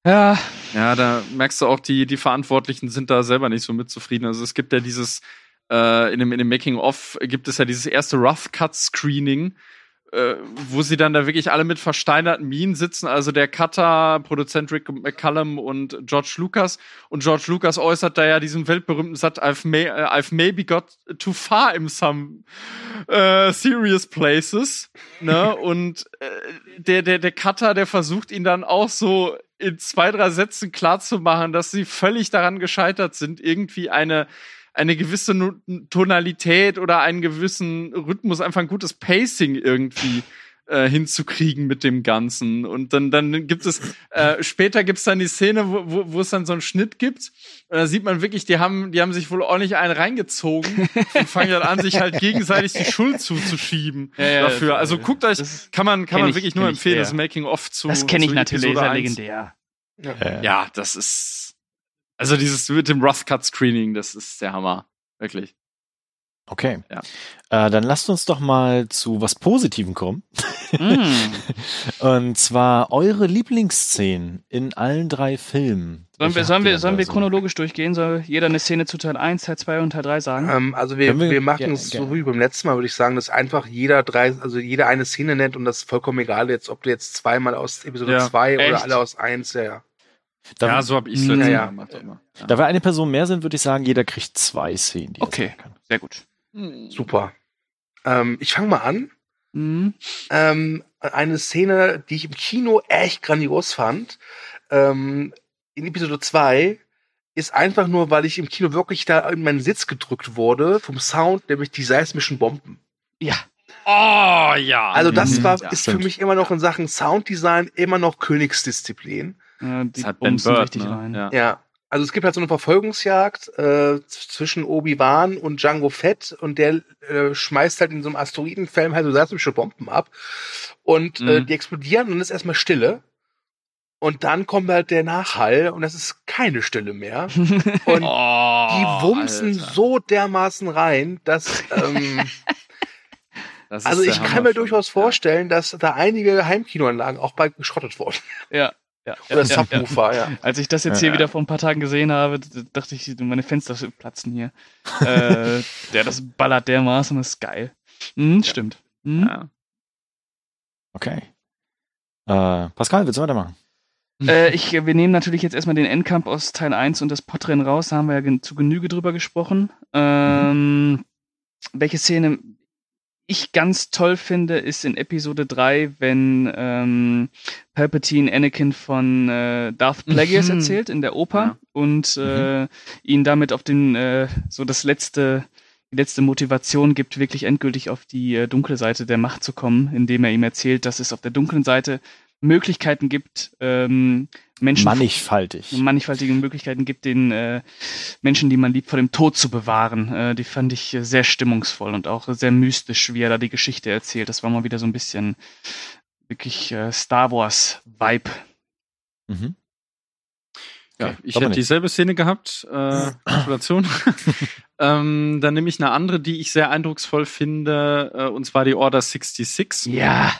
Speaker 7: Ja,
Speaker 6: Ja, da merkst du auch, die, die Verantwortlichen sind da selber nicht so mit zufrieden. Also es gibt ja dieses, äh, in dem, in dem Making-of gibt es ja dieses erste Rough-Cut-Screening, äh, wo sie dann da wirklich alle mit versteinerten Minen sitzen, also der Cutter, Produzent Rick McCallum und George Lucas. Und George Lucas äußert da ja diesen weltberühmten Satz, I've, may, äh, I've maybe got too far in some äh, serious places. Ne? Und äh, der, der, der Cutter, der versucht ihn dann auch so in zwei, drei Sätzen klarzumachen, dass sie völlig daran gescheitert sind, irgendwie eine eine gewisse Tonalität oder einen gewissen Rhythmus, einfach ein gutes Pacing irgendwie äh, hinzukriegen mit dem Ganzen. Und dann, dann gibt es, äh, später gibt es dann die Szene, wo, wo, wo es dann so einen Schnitt gibt. Und da sieht man wirklich, die haben, die haben sich wohl ordentlich einen reingezogen und fangen dann an, sich halt gegenseitig die Schuld zuzuschieben
Speaker 7: Ja, ja,
Speaker 6: dafür. Also guckt euch,
Speaker 7: das
Speaker 6: kann man, kann man
Speaker 7: ich-
Speaker 6: wirklich nur
Speaker 7: ich
Speaker 6: empfehlen,
Speaker 7: sehr.
Speaker 6: das Making-of zu.
Speaker 7: das kenne ich natürlich,
Speaker 6: Episode
Speaker 7: ja
Speaker 6: 1.
Speaker 7: legendär.
Speaker 4: Ja.
Speaker 6: Ja, das ist. Also dieses mit dem Rough Cut Screening, das ist der Hammer. Wirklich.
Speaker 4: Okay.
Speaker 6: Ja.
Speaker 4: Äh, dann lasst uns doch mal zu was Positivem kommen.
Speaker 7: Mm.
Speaker 4: Und zwar eure Lieblingsszenen in allen drei Filmen.
Speaker 7: Sollen wir, sollen wir, sollen
Speaker 4: da
Speaker 7: wir
Speaker 4: so?
Speaker 7: chronologisch durchgehen? Soll jeder eine Szene zu Teil 1, Teil 2 und Teil 3 sagen?
Speaker 5: Ähm, also wir,
Speaker 4: wir-
Speaker 5: wir, machen
Speaker 4: ja,
Speaker 5: es so wie beim letzten Mal, würde ich sagen, dass einfach jeder drei, also jeder eine Szene nennt und das ist vollkommen egal, jetzt, ob du jetzt zweimal aus Episode
Speaker 6: Ja.
Speaker 5: 2
Speaker 7: Echt?
Speaker 5: oder alle aus 1, ja, ja.
Speaker 4: Da,
Speaker 6: ja, so habe ich es
Speaker 7: Ja,
Speaker 6: letztes
Speaker 5: ja.
Speaker 6: Gemacht. Immer. Ja.
Speaker 4: da wir eine Person mehr sind, würde ich sagen, jeder kriegt zwei Szenen. Die er
Speaker 7: Okay.
Speaker 4: sagen kann.
Speaker 7: Sehr gut.
Speaker 5: Super. Ähm, ich fange mal an.
Speaker 7: Mhm.
Speaker 5: Ähm, eine Szene, die ich im Kino echt grandios fand, ähm, in Episode 2 ist einfach nur, weil ich im Kino wirklich da in meinen Sitz gedrückt wurde vom Sound, nämlich die seismischen Bomben.
Speaker 7: Ja.
Speaker 6: Oh ja.
Speaker 5: Also das
Speaker 4: Mhm.
Speaker 5: war,
Speaker 6: Ja,
Speaker 5: ist für
Speaker 4: stimmt.
Speaker 5: mich immer noch in Sachen Sounddesign immer noch Königsdisziplin.
Speaker 7: Ja, die
Speaker 6: das hat Ben Bird,
Speaker 7: richtig
Speaker 6: ne?
Speaker 7: rein.
Speaker 6: Ja.
Speaker 5: Ja. Also es gibt halt so eine Verfolgungsjagd äh, zwischen Obi-Wan und Django Fett und der äh, schmeißt halt in so einem Asteroidenfeld halt so seismische Bomben ab und äh,
Speaker 6: Mhm.
Speaker 5: die explodieren und dann ist erstmal Stille und dann kommt halt der Nachhall und das ist keine Stille mehr und
Speaker 6: Oh,
Speaker 5: die wumsen
Speaker 6: Alter.
Speaker 5: so dermaßen rein, dass ähm,
Speaker 6: Das ist
Speaker 5: also ich
Speaker 6: Hammer
Speaker 5: kann mir durchaus vorstellen, dass da einige Heimkinoanlagen auch bald geschrottet wurden
Speaker 7: Ja. Ja,
Speaker 5: oder
Speaker 7: ja, ja, ja.
Speaker 5: Subwoofer, ja.
Speaker 7: Als ich das jetzt
Speaker 4: Ja.
Speaker 7: hier wieder vor ein paar Tagen gesehen habe, dachte ich, meine Fenster platzen hier. äh, ja, das ballert dermaßen, das ist geil. Hm, Stimmt. Hm?
Speaker 6: Ja.
Speaker 4: Okay. Äh, Pascal, willst du weitermachen?
Speaker 7: Äh, ich, wir nehmen natürlich jetzt erstmal den Endkampf aus Teil 1 und das Podrennen raus, da haben wir ja gen- zu Genüge drüber gesprochen. Ähm, Welche Szene ich ganz toll finde, ist in Episode 3, wenn ähm, Palpatine Anakin von äh, Darth Plagueis
Speaker 5: Mhm.
Speaker 7: erzählt in der Oper
Speaker 6: Ja.
Speaker 7: und äh, ihn damit auf den äh, so das letzte die letzte Motivation gibt, wirklich endgültig auf die äh, dunkle Seite der Macht zu kommen, indem er ihm erzählt, dass es auf der dunklen Seite Möglichkeiten gibt, ähm, Menschen
Speaker 4: Mannigfaltig.
Speaker 7: mannigfaltige Möglichkeiten gibt, den äh, Menschen, die man liebt, vor dem Tod zu bewahren. Äh, die fand ich äh, sehr stimmungsvoll und auch sehr mystisch, wie er da die Geschichte erzählt. Das war mal wieder so ein bisschen wirklich äh, Star Wars Vibe.
Speaker 4: Mhm.
Speaker 6: Ja,
Speaker 4: Okay,
Speaker 6: ich hätte dieselbe Szene gehabt. Äh, Gratulation. ähm, dann nehme ich eine andere, die ich sehr eindrucksvoll finde, äh, und zwar die Order 66.
Speaker 7: Ja.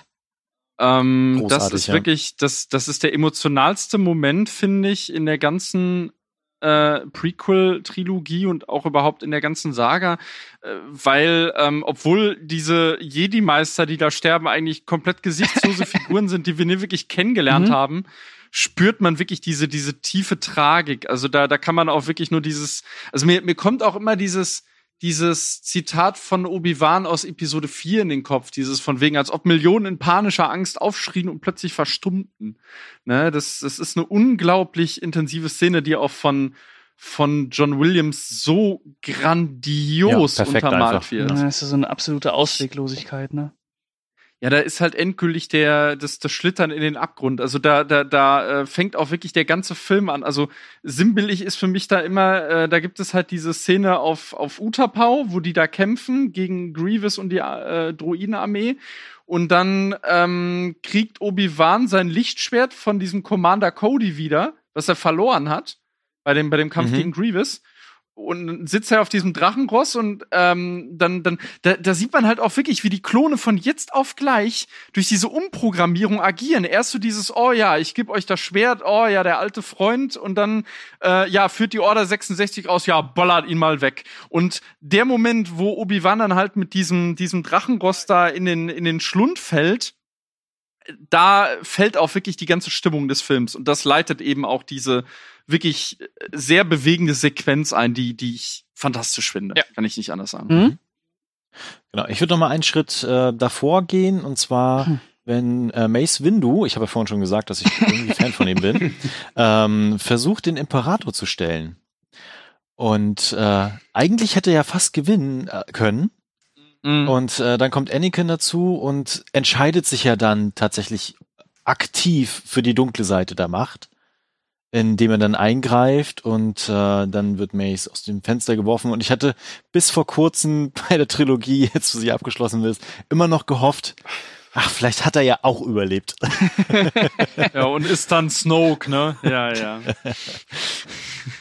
Speaker 6: Ähm, das ist
Speaker 4: ja.
Speaker 6: wirklich, das, das ist der emotionalste Moment, finde ich, in der ganzen äh, Prequel-Trilogie und auch überhaupt in der ganzen Saga, äh, weil, ähm, obwohl diese Jedi-Meister, die da sterben, eigentlich komplett gesichtslose Figuren sind, die wir nie wirklich kennengelernt
Speaker 7: Mhm.
Speaker 6: haben, spürt man wirklich diese, diese tiefe Tragik. Also da, da kann man auch wirklich nur dieses, also mir, mir kommt auch immer dieses, dieses Zitat von Obi-Wan aus Episode 4 in den Kopf, dieses von wegen, als ob Millionen in panischer Angst aufschrien und plötzlich verstummten. Ne, das, das ist eine unglaublich intensive Szene, die auch von, von John Williams so grandios
Speaker 4: Ja, perfekt
Speaker 6: untermalt
Speaker 4: einfach.
Speaker 6: wird.
Speaker 7: Ja, Das ist so eine absolute Ausweglosigkeit, ne?
Speaker 6: Ja, da ist halt endgültig der, das, das Schlittern in den Abgrund. Also da, da, da äh, fängt auch wirklich der ganze Film an. Also sinnbildlich ist für mich da immer, äh, da gibt es halt diese Szene auf, auf Utapau, wo die da kämpfen gegen Grievous und die äh, Droidenarmee. Und dann ähm, kriegt Obi-Wan sein Lichtschwert von diesem Commander Cody wieder, was er verloren hat bei dem, bei dem Kampf
Speaker 4: Mhm.
Speaker 6: gegen Grievous. Und sitzt er auf diesem Drachenross und ähm, dann, dann, da, da sieht man halt auch wirklich, wie die Klone von jetzt auf gleich durch diese Umprogrammierung agieren. Erst so dieses, oh ja, ich gebe euch das Schwert, oh ja, der alte Freund, und dann, äh, ja, führt die Order 66 raus, ja, ballert ihn mal weg. Und der Moment, wo Obi-Wan dann halt mit diesem, diesem Drachenross da in den, in den Schlund fällt, da fällt auch wirklich die ganze Stimmung des Films. Und das leitet eben auch diese wirklich äh, sehr bewegende Sequenz ein, die, die ich fantastisch finde.
Speaker 7: Ja.
Speaker 6: Kann ich nicht anders sagen.
Speaker 7: Mhm.
Speaker 4: Genau, ich würde noch mal einen Schritt äh, davor gehen und zwar,
Speaker 7: Hm.
Speaker 4: wenn äh, Mace Windu, ich habe ja vorhin schon gesagt, dass ich irgendwie Fan von ihm bin, ähm, versucht, den Imperator zu stellen. Und äh, eigentlich hätte er ja fast gewinnen äh, können.
Speaker 6: Mhm.
Speaker 4: Und äh, dann kommt Anakin dazu und entscheidet sich ja dann tatsächlich aktiv für die dunkle Seite der Macht, indem er dann eingreift und äh, dann wird Mace aus dem Fenster geworfen. Und ich hatte bis vor kurzem bei der Trilogie, jetzt wo sie abgeschlossen ist, immer noch gehofft, ach, vielleicht hat er ja auch überlebt.
Speaker 6: Ja, und ist dann Snoke, ne? Ja, ja.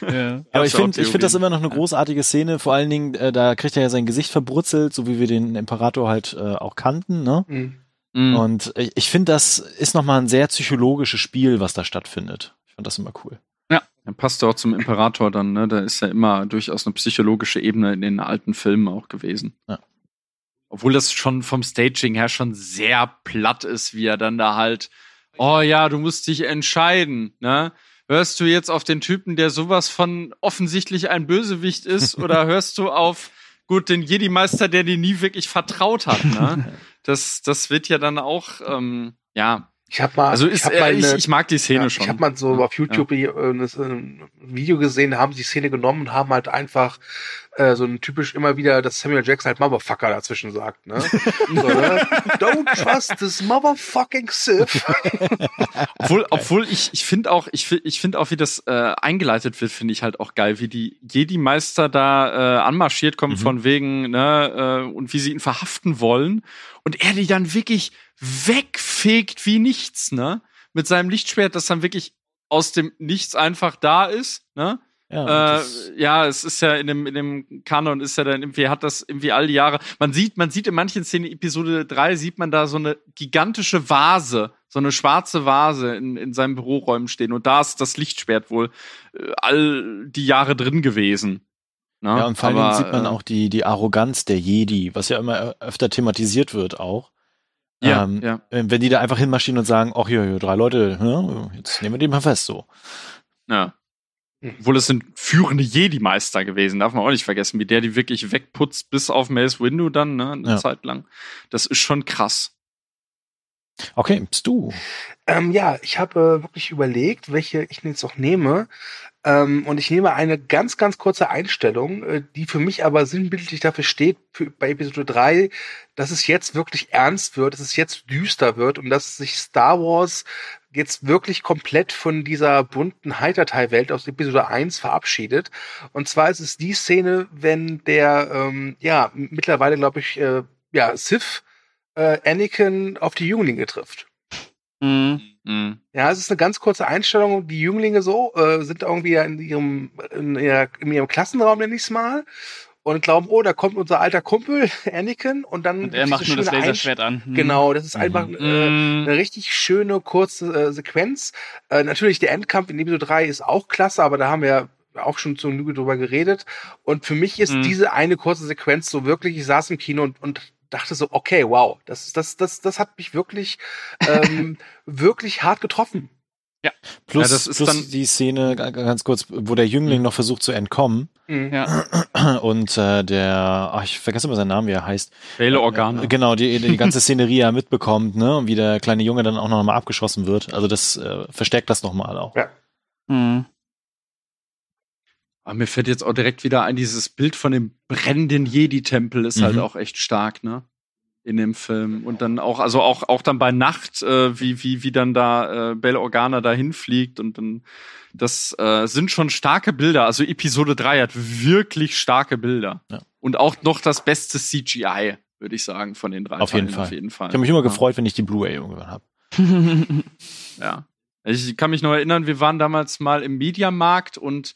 Speaker 7: Ja.
Speaker 4: Aber ich finde ich finde das immer noch eine großartige Szene. Vor allen Dingen, äh, da kriegt er ja sein Gesicht verbrutzelt, so wie wir den Imperator halt äh, auch kannten. Ne?
Speaker 5: Mhm.
Speaker 6: Mhm.
Speaker 4: Und ich, ich finde, das ist nochmal ein sehr psychologisches Spiel, was da stattfindet. Fand das immer cool.
Speaker 6: Ja, passt ja auch zum Imperator dann, ne? Da ist ja immer durchaus eine psychologische Ebene in den alten Filmen auch gewesen.
Speaker 4: Ja.
Speaker 6: Obwohl das schon vom Staging her schon sehr platt ist, wie er dann da halt, oh ja, du musst dich entscheiden, ne? Hörst du jetzt auf den Typen, der sowas von offensichtlich ein Bösewicht ist, oder hörst du auf, gut, den Jedi-Meister, der dir nie wirklich vertraut hat, ne? Das, das wird ja dann auch, ähm, ja.
Speaker 5: Ich habe mal,
Speaker 6: Also
Speaker 5: ich
Speaker 6: ist,
Speaker 5: hab
Speaker 6: äh,
Speaker 5: mal
Speaker 6: ich,
Speaker 5: eine-
Speaker 6: ich mag die Szene
Speaker 5: ja,
Speaker 6: schon.
Speaker 5: Ich habe mal so
Speaker 6: Ja,
Speaker 5: auf YouTube äh, das, äh, ein Video gesehen, da haben sie die Szene genommen und haben halt einfach äh, so ein typisch immer wieder, dass Samuel Jackson halt Motherfucker dazwischen sagt, ne? so, ne? Don't trust this motherfucking Sith.
Speaker 6: obwohl, obwohl ich, ich finde auch, ich, ich finde auch, wie das äh, eingeleitet wird, finde ich halt auch geil, wie die Jedi-Meister da äh, anmarschiert kommen von wegen, ne, äh, und wie sie ihn verhaften wollen. Und er die dann wirklich wegfegt wie nichts, ne? Mit seinem Lichtschwert, das dann wirklich aus dem Nichts einfach da ist, ne?
Speaker 4: Ja,
Speaker 6: Äh, ja, es ist ja in dem, in dem Kanon ist ja dann irgendwie, hat das irgendwie all die Jahre. Man sieht, man sieht in manchen Szenen, Episode 3, sieht man da so eine gigantische Vase, so eine schwarze Vase in, in seinen Büroräumen stehen. Und da ist das Lichtschwert wohl äh, all die Jahre drin gewesen. Ne?
Speaker 4: Ja, und vor allem sieht man
Speaker 6: äh,
Speaker 4: auch die, die Arroganz der Jedi, was ja immer ö- öfter thematisiert wird auch.
Speaker 6: Ja,
Speaker 4: ähm,
Speaker 6: ja.
Speaker 4: äh, Wenn die da einfach hinmarschieren und sagen, ach hier, hier, drei Leute, ne, jetzt nehmen wir die mal fest so.
Speaker 6: Ja.
Speaker 5: Hm.
Speaker 6: Obwohl es sind führende Jedi-Meister gewesen, darf man auch nicht vergessen, wie der die wirklich wegputzt bis auf Mace Windu dann, ne, eine
Speaker 4: Ja.
Speaker 6: Zeit lang. Das ist schon krass.
Speaker 4: Okay, bist du.
Speaker 5: Ähm, ja, ich habe äh, wirklich überlegt, welche ich jetzt auch nehme. Ähm, und ich nehme eine ganz, ganz kurze Einstellung, äh, die für mich aber sinnbildlich dafür steht, für, bei Episode 3, dass es jetzt wirklich ernst wird, dass es jetzt düster wird und dass sich Star Wars jetzt wirklich komplett von dieser bunten Heiterteil-Welt aus Episode 1 verabschiedet. Und zwar ist es die Szene, wenn der, ähm, ja, mittlerweile, glaube ich, äh, ja, Sith äh, Anakin auf die Jünglinge trifft.
Speaker 7: Mhm.
Speaker 6: Mhm.
Speaker 5: Ja, es ist eine ganz kurze Einstellung. Die Jünglinge so äh, sind irgendwie in ihrem, in, ihrer, in ihrem Klassenraum, nenn ich's mal, und glauben, oh, da kommt unser alter Kumpel Anakin und dann
Speaker 7: Und er macht nur das Laserschwert an. Mhm.
Speaker 5: Genau, das ist einfach
Speaker 4: Mhm.
Speaker 5: äh, eine richtig schöne, kurze äh, Sequenz. Äh, natürlich, der Endkampf in Episode 3 ist auch klasse, aber da haben wir ja auch schon zu Genüge drüber geredet. Und für mich ist
Speaker 6: Mhm.
Speaker 5: diese eine kurze Sequenz so wirklich, ich saß im Kino und, und dachte so, okay, wow, das, das, das, das hat mich wirklich, ähm, wirklich hart getroffen.
Speaker 4: Plus,
Speaker 6: Ja, das ist
Speaker 4: plus
Speaker 6: dann-
Speaker 4: die Szene, ganz kurz, wo der Jüngling noch versucht zu entkommen
Speaker 5: Mhm.
Speaker 7: Ja.
Speaker 4: und äh, der, ach, ich vergesse immer seinen Namen, wie er heißt.
Speaker 6: Bail Organa.
Speaker 4: Äh, Genau, die, die ganze Szenerie ja mitbekommt, ne, und wie der kleine Junge dann auch noch mal abgeschossen wird. Also das äh, verstärkt das nochmal auch.
Speaker 5: Ja.
Speaker 7: Mhm.
Speaker 6: Aber mir fällt jetzt auch direkt wieder ein, dieses Bild von dem brennenden Jedi-Tempel ist halt
Speaker 4: Mhm.
Speaker 6: auch echt stark, ne? In dem Film. Und dann auch, also auch, auch dann bei Nacht, äh, wie, wie, wie dann da äh, Bail Organa da hinfliegt und dann, das äh, sind schon starke Bilder. Also Episode 3 hat wirklich starke Bilder.
Speaker 4: Ja.
Speaker 6: Und auch noch das beste CGI, würde ich sagen, von den drei
Speaker 4: Auf jeden
Speaker 6: Teilen.
Speaker 4: Fall.
Speaker 6: Auf jeden Fall.
Speaker 4: Ich habe mich immer
Speaker 6: Ja.
Speaker 4: gefreut, wenn ich die Blu-ray irgendwann habe.
Speaker 6: Ja. Ich kann mich noch erinnern, wir waren damals mal im Mediamarkt und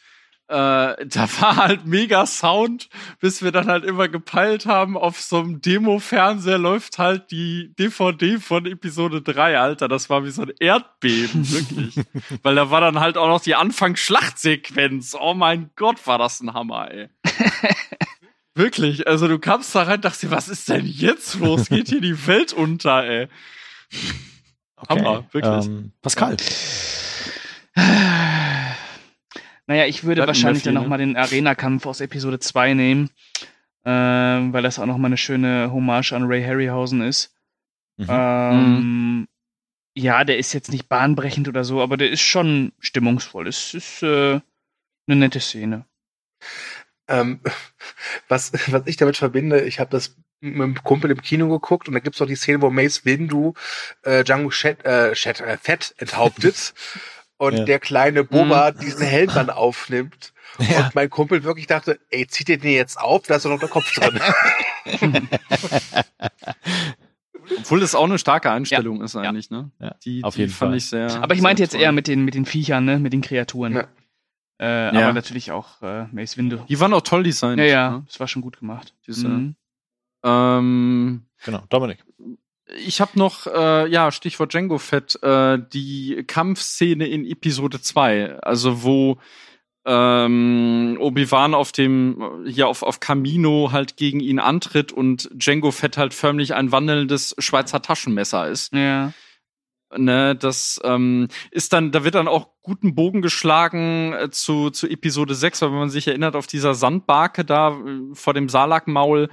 Speaker 6: äh, da war halt mega Sound, bis wir dann halt immer gepeilt haben, auf so einem Demo-Fernseher läuft halt die DVD von Episode 3, Alter. Das war wie so ein Erdbeben, wirklich. Weil da war dann halt auch noch die Anfang-Schlachtsequenz. Oh mein Gott, war das ein Hammer, ey. Wirklich, also du kamst da rein, dachtest dir, was ist denn jetzt los? Geht hier die Welt unter, ey. Hammer, wirklich.
Speaker 4: Ähm, Pascal.
Speaker 7: Naja, ich würde wahrscheinlich dann nochmal den Arena-Kampf aus Episode 2 nehmen, ähm, weil das auch nochmal eine schöne Hommage an Ray Harryhausen ist.
Speaker 4: Mhm.
Speaker 7: Ähm, Ja, der ist jetzt nicht bahnbrechend oder so, aber der ist schon stimmungsvoll. Es ist äh, eine nette Szene.
Speaker 5: Ähm, was, was ich damit verbinde, ich habe das mit einem Kumpel im Kino geguckt und da gibt's auch die Szene, wo Mace Windu äh, Django Shed, äh, Shed, äh, Fett enthauptet und
Speaker 4: Ja.
Speaker 5: der kleine Boba diesen Helm dann aufnimmt.
Speaker 4: Ja.
Speaker 5: Und mein Kumpel wirklich dachte, ey, zieht ihr den jetzt auf? Da ist doch noch der Kopf drin.
Speaker 6: Obwohl das auch eine starke Einstellung ist eigentlich, ne?
Speaker 4: Ja,
Speaker 6: Die,
Speaker 4: auf
Speaker 6: die
Speaker 4: jeden
Speaker 6: fand
Speaker 4: Fall.
Speaker 6: ich sehr.
Speaker 7: Aber ich meinte jetzt
Speaker 6: toll.
Speaker 7: eher mit den, mit den Viechern, ne? mit den Kreaturen.
Speaker 5: Ja.
Speaker 7: Äh,
Speaker 6: Ja.
Speaker 7: Aber natürlich auch äh, Mace Windu.
Speaker 6: Die waren auch toll designt.
Speaker 7: Ja, ja,
Speaker 6: Ne?
Speaker 7: das war schon gut gemacht.
Speaker 6: Diese-
Speaker 7: Mhm.
Speaker 6: Ähm,
Speaker 4: Genau, Dominik.
Speaker 6: Ich habe noch, äh, ja, Stichwort Django Fett, äh, die Kampfszene in Episode 2, also wo ähm, Obi-Wan auf dem, hier auf, auf Camino halt gegen ihn antritt und Django Fett halt förmlich ein wandelndes Schweizer Taschenmesser ist.
Speaker 7: Ja.
Speaker 6: Ne, das ähm, ist dann, da wird dann auch guten Bogen geschlagen äh, zu, zu Episode 6, weil wenn man sich erinnert, auf dieser Sandbarke da äh, vor dem Salakmaul,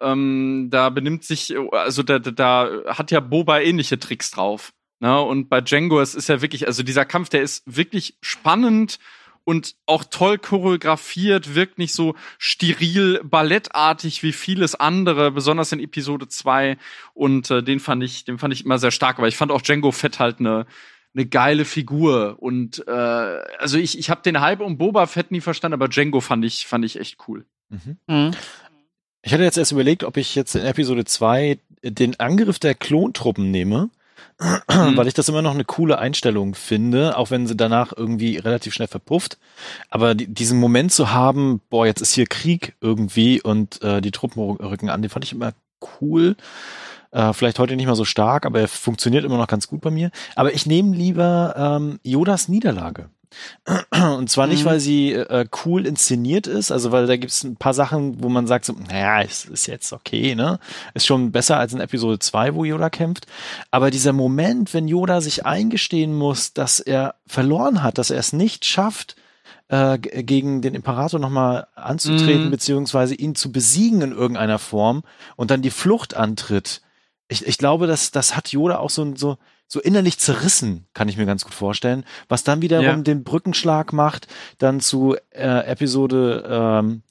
Speaker 6: ähm, da benimmt sich, also da, da, da hat ja Boba ähnliche Tricks drauf. Ne? Und bei Django, es ist ja wirklich, also dieser Kampf, der ist wirklich spannend und auch toll choreografiert, wirkt nicht so steril ballettartig wie vieles andere, besonders in Episode 2 und äh, den fand ich, den fand ich immer sehr stark, aber ich fand auch Django Fett halt eine eine geile Figur und äh, also ich ich habe den Hype um Boba Fett nie verstanden, aber Django fand ich fand ich echt cool.
Speaker 4: Mhm.
Speaker 7: Mhm.
Speaker 4: Ich hatte jetzt erst überlegt, ob ich jetzt in Episode 2 den Angriff der Klontruppen nehme, weil ich das immer noch eine coole Einstellung finde, auch wenn sie danach irgendwie relativ schnell verpufft. Aber die, diesen Moment zu haben, boah, jetzt ist hier Krieg irgendwie und äh, die Truppen rücken an, den fand ich immer cool. Äh, vielleicht heute nicht mal so stark, aber er funktioniert immer noch ganz gut bei mir. Aber ich nehme lieber ähm, Yodas Niederlage. Und zwar nicht,
Speaker 7: Mhm.
Speaker 4: weil sie äh, cool inszeniert ist, also weil da gibt es ein paar Sachen, wo man sagt, so, naja, es ist jetzt okay, ne? Ist schon besser als in Episode 2, wo Yoda kämpft. Aber dieser Moment, wenn Yoda sich eingestehen muss, dass er verloren hat, dass er es nicht schafft, äh, gegen den Imperator nochmal anzutreten,
Speaker 6: Mhm.
Speaker 4: beziehungsweise ihn zu besiegen in irgendeiner Form und dann die Flucht antritt. Ich, ich glaube, das, das hat Yoda auch so, so, so innerlich zerrissen, kann ich mir ganz gut vorstellen, was dann wiederum
Speaker 6: Ja.
Speaker 4: den Brückenschlag macht, dann zu äh, Episode ähm,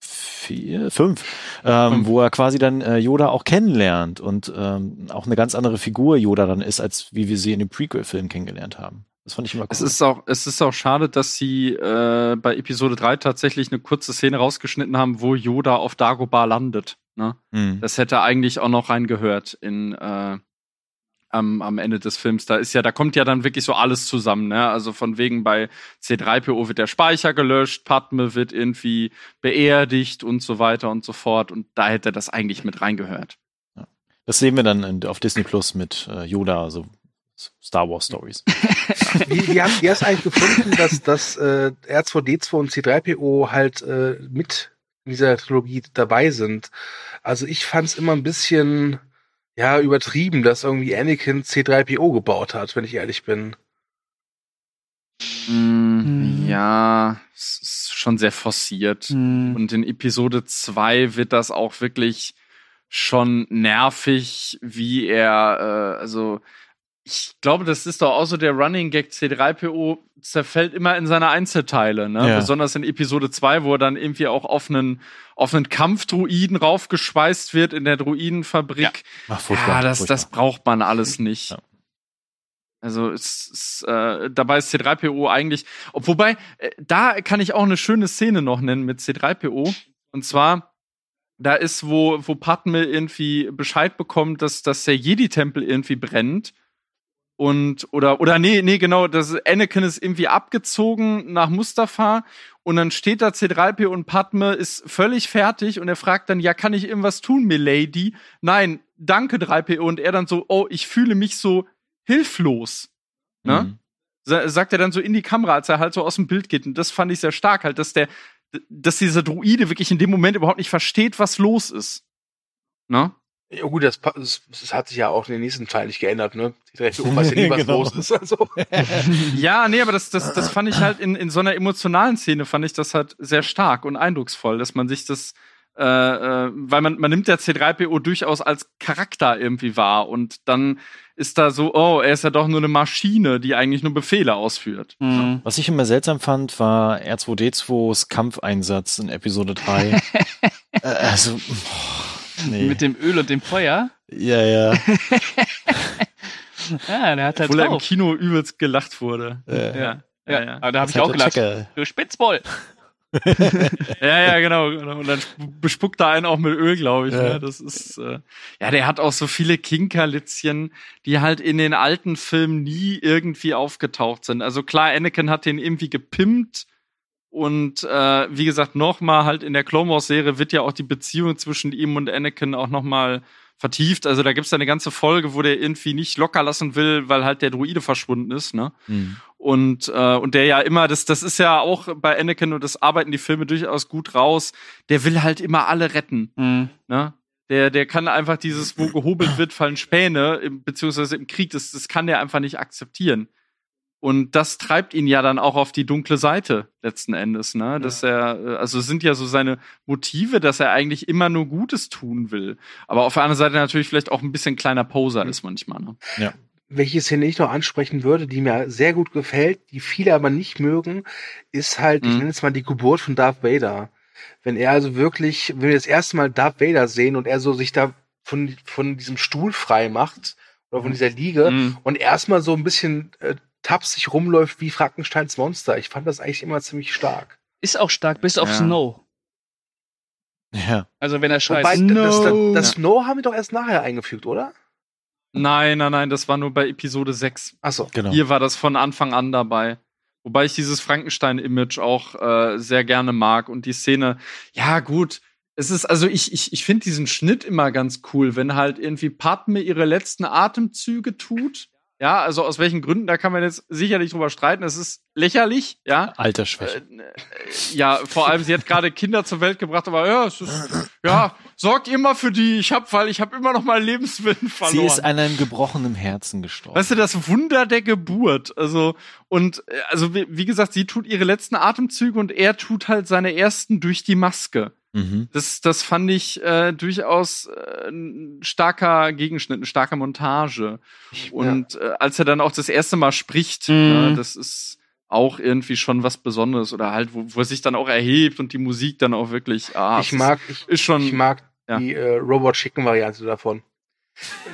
Speaker 4: vier, fünf, ähm,
Speaker 6: Fünf.
Speaker 4: wo er quasi dann äh, Yoda auch kennenlernt und ähm, auch eine ganz andere Figur Yoda dann ist, als wie wir sie in dem Prequel-Film kennengelernt haben. Das fand ich immer cool.
Speaker 6: Es ist auch, es ist auch schade, dass sie äh, bei Episode 3 tatsächlich eine kurze Szene rausgeschnitten haben, wo Yoda auf Dagobah landet. Ne?
Speaker 4: Hm.
Speaker 6: Das hätte eigentlich auch noch reingehört in äh, am, am Ende des Films. Da ist ja, da kommt ja dann wirklich so alles zusammen, ne? Also von wegen bei C3PO wird der Speicher gelöscht, Padme wird irgendwie beerdigt und so weiter und so fort. Und da hätte das eigentlich mit reingehört.
Speaker 4: Das sehen wir dann in, auf Disney Plus mit äh, Yoda, also Star Wars Stories.
Speaker 5: Wie, wie, hast, wie hast du eigentlich gefunden, dass, dass äh, R2D2 und C3PO halt äh, mit in dieser Trilogie dabei sind? Also ich fand es immer ein bisschen ja übertrieben, dass irgendwie Anakin C3PO gebaut hat, wenn ich ehrlich bin.
Speaker 6: Mm,
Speaker 7: Mhm.
Speaker 6: Ja, es ist schon sehr forciert.
Speaker 7: Mhm.
Speaker 6: Und in Episode 2 wird das auch wirklich schon nervig, wie er, äh, also ich glaube, das ist doch auch so der Running Gag C3PO zerfällt immer in seine Einzelteile, ne?
Speaker 4: Ja.
Speaker 6: Besonders in Episode 2, wo er dann irgendwie auch auf einen, auf einen Kampfdruiden raufgeschweißt wird in der Druidenfabrik.
Speaker 4: Ach,
Speaker 6: Ja, das, das
Speaker 4: furchtbar.
Speaker 6: braucht man alles nicht.
Speaker 4: Ja.
Speaker 6: Also es, es, äh, dabei ist C3PO eigentlich, ob, wobei, äh, da kann ich auch eine schöne Szene noch nennen mit C3PO. Und zwar, da ist, wo, wo Padme irgendwie Bescheid bekommt, dass, dass der Jedi-Tempel irgendwie brennt. Und, oder, oder nee, nee, genau, das Anakin ist irgendwie abgezogen nach Mustafa und dann steht da C3PO und Padme ist völlig fertig und er fragt dann, ja, kann ich irgendwas tun, Milady? Nein, danke 3PO und er dann so, oh, ich fühle mich so hilflos. Ne?
Speaker 4: Mhm.
Speaker 6: Sa- sagt er dann so in die Kamera, als er halt so aus dem Bild geht. Und das fand ich sehr stark, halt, dass der, dass dieser Druide wirklich in dem Moment überhaupt nicht versteht, was los ist. Ne?
Speaker 5: Ja gut, das, das, das hat sich ja auch in den nächsten Teil nicht geändert, ne? C3PO weiß ja nie, was
Speaker 4: Genau.
Speaker 5: los ist. Also.
Speaker 6: Ja, nee, aber das, das, das fand ich halt in, in so einer emotionalen Szene, fand ich das halt sehr stark und eindrucksvoll, dass man sich das, äh, äh, weil man, man nimmt der C3PO durchaus als Charakter irgendwie wahr und dann ist da so, oh, er ist ja doch nur eine Maschine, die eigentlich nur Befehle ausführt.
Speaker 7: Mhm.
Speaker 4: Was ich immer seltsam fand, war R2D2s Kampfeinsatz in Episode 3. äh, also, boah, nee.
Speaker 7: Mit dem Öl und dem Feuer.
Speaker 4: ja, ja.
Speaker 7: Ja, der hat halt
Speaker 6: Obwohl er im
Speaker 7: drauf.
Speaker 6: Kino übelst gelacht wurde.
Speaker 4: Äh,
Speaker 6: Ja.
Speaker 7: Ja,
Speaker 6: Ja, ja.
Speaker 7: aber da habe ich
Speaker 4: hat
Speaker 7: auch gelacht.
Speaker 4: Checker.
Speaker 7: Du Spitzboll.
Speaker 6: Ja, ja, genau, genau. Und dann sp- bespuckt er einen auch mit Öl, glaube ich.
Speaker 4: Ja.
Speaker 6: Ne? Das ist, äh, ja, der hat auch so viele Kinkerlitzchen, die halt in den alten Filmen nie irgendwie aufgetaucht sind. Also klar, Anakin hat den irgendwie gepimpt und äh, wie gesagt, nochmal halt in der Clone Wars Serie wird ja auch die Beziehung zwischen ihm und Anakin auch nochmal vertieft. Also da gibt's da eine ganze Folge, wo der irgendwie nicht locker lassen will, weil halt der Druide verschwunden ist, ne?
Speaker 4: Mhm.
Speaker 6: und äh, und der ja immer das das ist ja auch bei Anakin und das arbeiten die Filme durchaus gut raus der will halt immer alle retten
Speaker 7: Mhm.
Speaker 6: ne der der kann einfach dieses wo gehobelt wird fallen Späne im, beziehungsweise im Krieg das das kann der einfach nicht akzeptieren und das treibt ihn ja dann auch auf die dunkle Seite letzten Endes ne? Dass er äh, also es sind ja so seine Motive dass er eigentlich immer nur Gutes tun will. Aber auf der anderen Seite natürlich vielleicht auch ein bisschen kleiner Poser ist manchmal ne?
Speaker 5: Welche Szene ich noch ansprechen würde, die mir sehr gut gefällt, die viele aber nicht mögen, ist halt, ich
Speaker 6: Mhm.
Speaker 5: nenne es mal die Geburt von Darth Vader. Wenn er also wirklich, wenn wir das erste Mal Darth Vader sehen und er so sich da von, von diesem Stuhl frei macht oder von dieser Liege
Speaker 6: Mhm.
Speaker 5: und erstmal so ein bisschen äh, tapsig rumläuft wie Frankensteins Monster. Ich fand das eigentlich immer ziemlich stark.
Speaker 7: Ist auch stark, bis auf
Speaker 6: Ja.
Speaker 7: Snow.
Speaker 4: Ja.
Speaker 7: Also wenn er schreit,
Speaker 5: Wobei,
Speaker 7: no.
Speaker 5: das, das, das Snow haben wir doch erst nachher eingefügt, oder?
Speaker 6: Nein, nein, nein, das war nur bei Episode 6.
Speaker 5: Achso.
Speaker 4: Genau.
Speaker 6: Hier war das von Anfang an dabei. Wobei ich dieses Frankenstein-Image auch äh, sehr gerne mag und die Szene, ja gut, es ist, also ich, ich, ich finde diesen Schnitt immer ganz cool, wenn halt irgendwie Padme ihre letzten Atemzüge tut. Ja, also aus welchen Gründen, da kann man jetzt sicherlich drüber streiten. Es ist lächerlich, ja.
Speaker 4: Altersschwäche.
Speaker 6: Äh, ja, vor allem, sie hat gerade Kinder zur Welt gebracht, aber ja, es ist, ja, sorgt immer für die. Ich hab, weil ich habe immer noch meinen Lebenswillen verloren.
Speaker 4: Sie ist an einem gebrochenen Herzen gestorben.
Speaker 6: Weißt du, das Wunder der Geburt. Also, und, äh, also, wie, wie gesagt, sie tut ihre letzten Atemzüge und er tut halt seine ersten durch die Maske.
Speaker 4: mhm.
Speaker 6: Das, das fand ich äh, durchaus äh, ein starker Gegenschnitt, eine starke Montage. Und äh, als er dann auch das erste Mal spricht,
Speaker 7: Mhm.
Speaker 6: ne, das ist auch irgendwie schon was Besonderes. Oder halt, wo, wo er sich dann auch erhebt und die Musik dann auch wirklich, ah,
Speaker 5: ich mag, ich,
Speaker 6: ist, ist schon,
Speaker 5: ich mag
Speaker 6: ja.
Speaker 5: die äh, Robot Chicken Variante davon.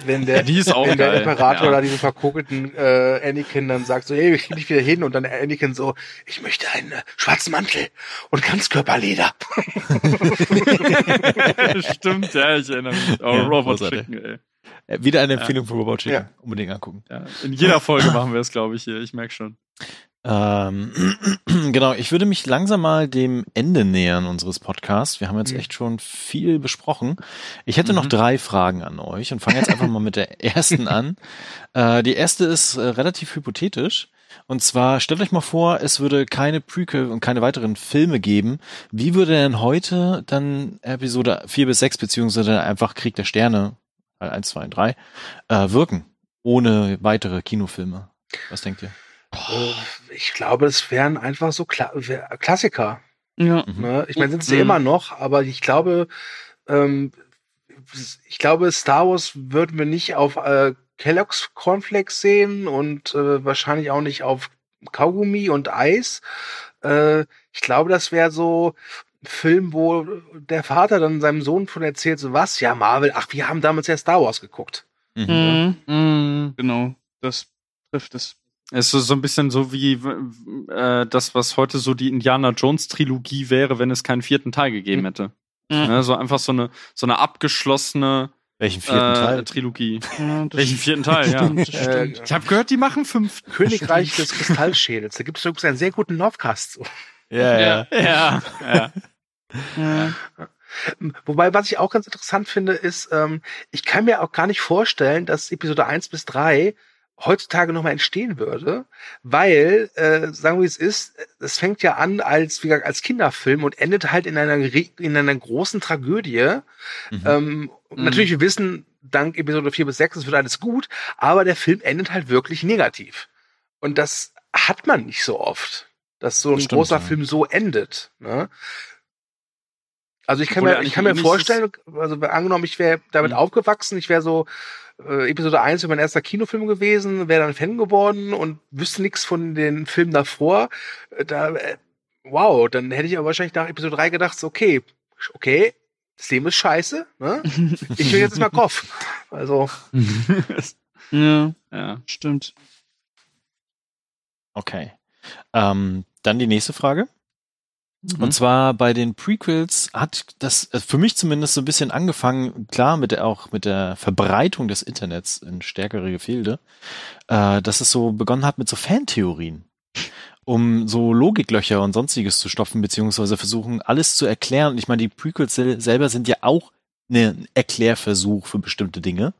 Speaker 5: Wenn der,
Speaker 6: Ja, die ist auch
Speaker 5: wenn der
Speaker 6: geil.
Speaker 5: Imperator
Speaker 6: Ja.
Speaker 5: da diesen verkokelten äh, Anakin dann sagt so, hey, wir kriegen dich wieder hin und dann Anakin so, ich möchte einen äh, schwarzen Mantel und Ganzkörperleder.
Speaker 6: Stimmt, ja, ich erinnere mich. Oh,
Speaker 4: Ja,
Speaker 6: Robot. Chicken, ey.
Speaker 4: Äh, Wieder eine Empfehlung von Robot Chicken.
Speaker 5: Ja.
Speaker 4: Unbedingt angucken.
Speaker 6: Ja, in jeder Folge machen wir es, glaube ich, hier. Ich merke schon.
Speaker 4: Ähm, genau, ich würde mich langsam mal dem Ende nähern unseres Podcasts. Wir haben jetzt echt schon viel besprochen. Ich hätte noch
Speaker 6: Mhm.
Speaker 4: drei Fragen an euch und fange jetzt einfach mal mit der ersten an. Äh, die erste ist äh, relativ hypothetisch. Und zwar, stellt euch mal vor, es würde keine Prequel und keine weiteren Filme geben. Wie würde denn heute dann Episode 4 bis 6 beziehungsweise einfach Krieg der Sterne, äh, 1, 2 und 3, äh, wirken? Ohne weitere Kinofilme. Was denkt ihr?
Speaker 5: Äh, ich glaube, es wären einfach so Kla Klassiker.
Speaker 7: Ja.
Speaker 4: Mhm.
Speaker 5: Ne? Ich meine, sind sie
Speaker 6: Mhm.
Speaker 5: immer noch, aber ich glaube, ähm, ich glaube, Star Wars würden wir nicht auf äh, Kellogg's Cornflakes sehen und äh, wahrscheinlich auch nicht auf Kaugummi und Eis. Äh, ich glaube, das wäre so ein Film, wo der Vater dann seinem Sohn von erzählt, so was, ja, Marvel, ach, wir haben damals ja Star Wars geguckt.
Speaker 4: Mhm.
Speaker 7: Mhm. Genau, das trifft es.
Speaker 6: Es ist so ein bisschen so wie äh, das, was heute so die Indiana Jones Trilogie wäre, wenn es keinen vierten Teil gegeben
Speaker 5: Mhm.
Speaker 6: hätte.
Speaker 7: Mhm.
Speaker 6: Ne, so einfach so eine so eine abgeschlossene
Speaker 4: Welchen vierten
Speaker 6: äh,
Speaker 4: Teil?
Speaker 6: Trilogie.
Speaker 7: Ja,
Speaker 6: Welchen vierten Teil? Ja.
Speaker 5: Äh.
Speaker 6: Ich habe gehört, die machen fünf.
Speaker 5: Königreich des Kristallschädels. Da gibt es übrigens einen sehr guten Novcast. zu.
Speaker 4: Ja,
Speaker 7: ja.
Speaker 6: Ja, ja.
Speaker 7: Ja.
Speaker 5: Wobei, was ich auch ganz interessant finde, ist, ähm, ich kann mir auch gar nicht vorstellen, dass Episode 1 bis 3 heutzutage nochmal entstehen würde, weil, äh, sagen wir es ist, es fängt ja an als, wie gesagt, als Kinderfilm und endet halt in einer, in einer großen Tragödie.
Speaker 4: Mhm.
Speaker 5: Ähm,
Speaker 6: Mhm.
Speaker 5: Natürlich, wir wissen, dank Episode 4 bis 6, es wird alles gut, aber der Film endet halt wirklich negativ. Und das hat man nicht so oft, dass so ein
Speaker 4: stimmt,
Speaker 5: großer
Speaker 4: ja.
Speaker 5: Film so endet. Ne? Also ich kann
Speaker 6: Obwohl
Speaker 5: mir, ich kann mir vorstellen, also angenommen, ich wäre damit
Speaker 6: Mhm.
Speaker 5: aufgewachsen, ich wäre so äh, Episode 1 wäre mein erster Kinofilm gewesen, wäre dann Fan geworden und wüsste nichts von den Filmen davor. Äh, Da, äh, wow, dann hätte ich aber wahrscheinlich nach Episode 3 gedacht, so, okay, okay, das Leben ist scheiße, ne? Ich will jetzt mal Kopf. Also,
Speaker 7: ja,
Speaker 6: ja.
Speaker 7: stimmt.
Speaker 4: Okay. Ähm, dann die nächste Frage.
Speaker 6: Mhm.
Speaker 4: Und zwar bei den Prequels hat das äh, für mich zumindest so ein bisschen angefangen, klar, mit der, auch mit der Verbreitung des Internets in stärkere Gefilde, äh, dass es so begonnen hat mit so Fantheorien. Um so Logiklöcher und sonstiges zu stopfen, beziehungsweise versuchen, alles zu erklären. Und ich meine, die Prequels sel selber sind ja auch ne- ein Erklärversuch für bestimmte Dinge.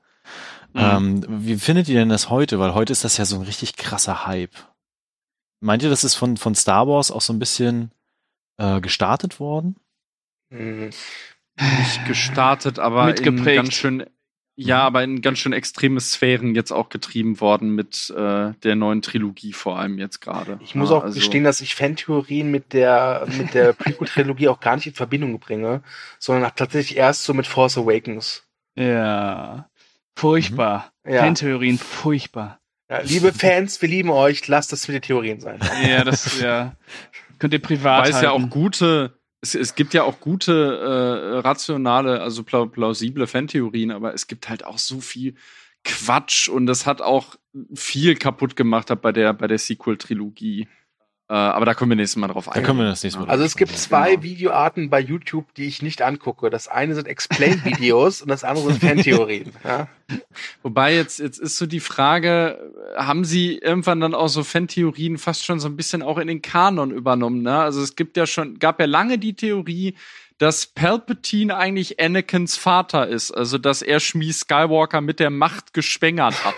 Speaker 6: Mhm.
Speaker 4: Ähm, wie findet ihr denn das heute? Weil heute ist das ja so ein richtig krasser Hype. Meint ihr, das ist von, von Star Wars auch so ein bisschen äh, gestartet worden?
Speaker 5: mh,
Speaker 6: Nicht gestartet, aber in
Speaker 7: Mitgeprägt.
Speaker 6: ganz schön, ja, aber in ganz schön extreme Sphären jetzt auch getrieben worden mit äh, der neuen Trilogie vor allem jetzt gerade.
Speaker 5: ich muss
Speaker 6: Ja,
Speaker 5: auch
Speaker 6: also-
Speaker 5: gestehen, dass ich Fantheorien mit der, mit der Prequel-Trilogie auch gar nicht in Verbindung bringe, sondern tatsächlich erst so mit Force Awakens.
Speaker 7: Ja. Furchtbar.
Speaker 5: Ja.
Speaker 7: Fantheorien, furchtbar.
Speaker 5: Ja, liebe Fans, wir lieben euch. Lasst das mit den Theorien sein.
Speaker 7: Ja, das ja. Könnt ihr privat
Speaker 6: Weil es ja auch gute, es, es gibt ja auch gute, äh, rationale, also pla plausible Fantheorien, aber es gibt halt auch so viel Quatsch und das hat auch viel kaputt gemacht bei der, bei der Sequel-Trilogie. Äh, aber da kommen wir nächstes Mal drauf
Speaker 4: Da
Speaker 6: ein.
Speaker 4: können wir das nächste Mal.
Speaker 5: Also es gibt zwei
Speaker 6: Genau.
Speaker 5: Videoarten bei YouTube, die ich nicht angucke. Das eine sind Explain-Videos und das andere sind Fantheorien. Ja?
Speaker 6: Wobei jetzt, jetzt ist so die Frage, haben sie irgendwann dann auch so Fantheorien fast schon so ein bisschen auch in den Kanon übernommen, ne? Also es gibt ja schon, gab ja lange die Theorie, dass Palpatine eigentlich Anakins Vater ist, also dass er Shmi Skywalker mit der Macht geschwängert hat.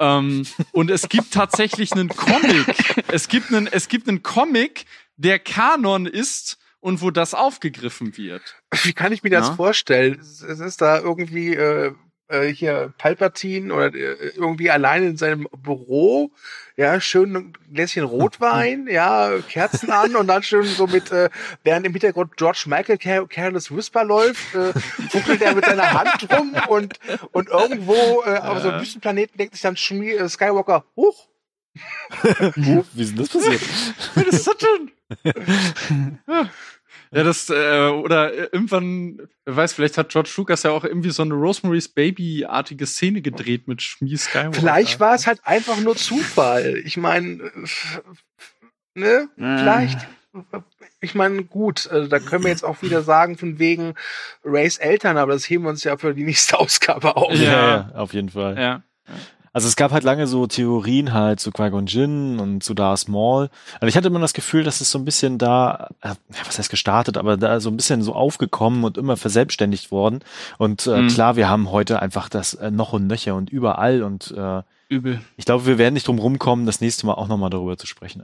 Speaker 6: Ähm, und es gibt tatsächlich einen Comic. Es gibt einen, es gibt einen Comic, der Kanon ist und wo das aufgegriffen wird.
Speaker 5: Wie kann ich mir das
Speaker 6: Ja.
Speaker 5: vorstellen? Es es ist da irgendwie äh, äh, hier Palpatine oder äh, irgendwie allein in seinem Büro, ja, schön ein Gläschen Rotwein, ja, Kerzen an und dann schön so mit, äh, während im Hintergrund George Michael Car Careless Whisper läuft, äh, fuchtelt er mit seiner Hand rum und, und irgendwo äh, auf so einem Wüstenplaneten denkt sich dann Schmi äh, Skywalker, huch,
Speaker 4: Wie ist denn das passiert?
Speaker 6: Was ist das denn? ja, das, äh, oder äh, irgendwann, wer weiß, vielleicht hat George Lucas ja auch irgendwie so eine Rosemary's Baby-artige Szene gedreht mit Schmi Skywalker.
Speaker 5: Vielleicht war es halt einfach nur Zufall. Ich meine, ne? Vielleicht. Ich meine, gut, also da können wir jetzt auch wieder sagen, von wegen Rays Eltern, aber das heben wir uns ja für die nächste Ausgabe auf.
Speaker 6: Ja.
Speaker 4: ja, auf jeden Fall.
Speaker 6: Ja.
Speaker 4: Also es gab halt lange so Theorien halt zu Qui-Gon Jinn und zu Darth Maul. Also ich hatte immer das Gefühl, dass es so ein bisschen da, äh, was heißt gestartet, aber da so ein bisschen so aufgekommen und immer verselbstständigt worden. Und äh,
Speaker 6: Mhm.
Speaker 4: klar, wir haben heute einfach das äh, noch und nöcher und überall und äh,
Speaker 7: Übel.
Speaker 4: ich glaube, wir werden nicht drum rumkommen, das nächste Mal auch nochmal darüber zu sprechen.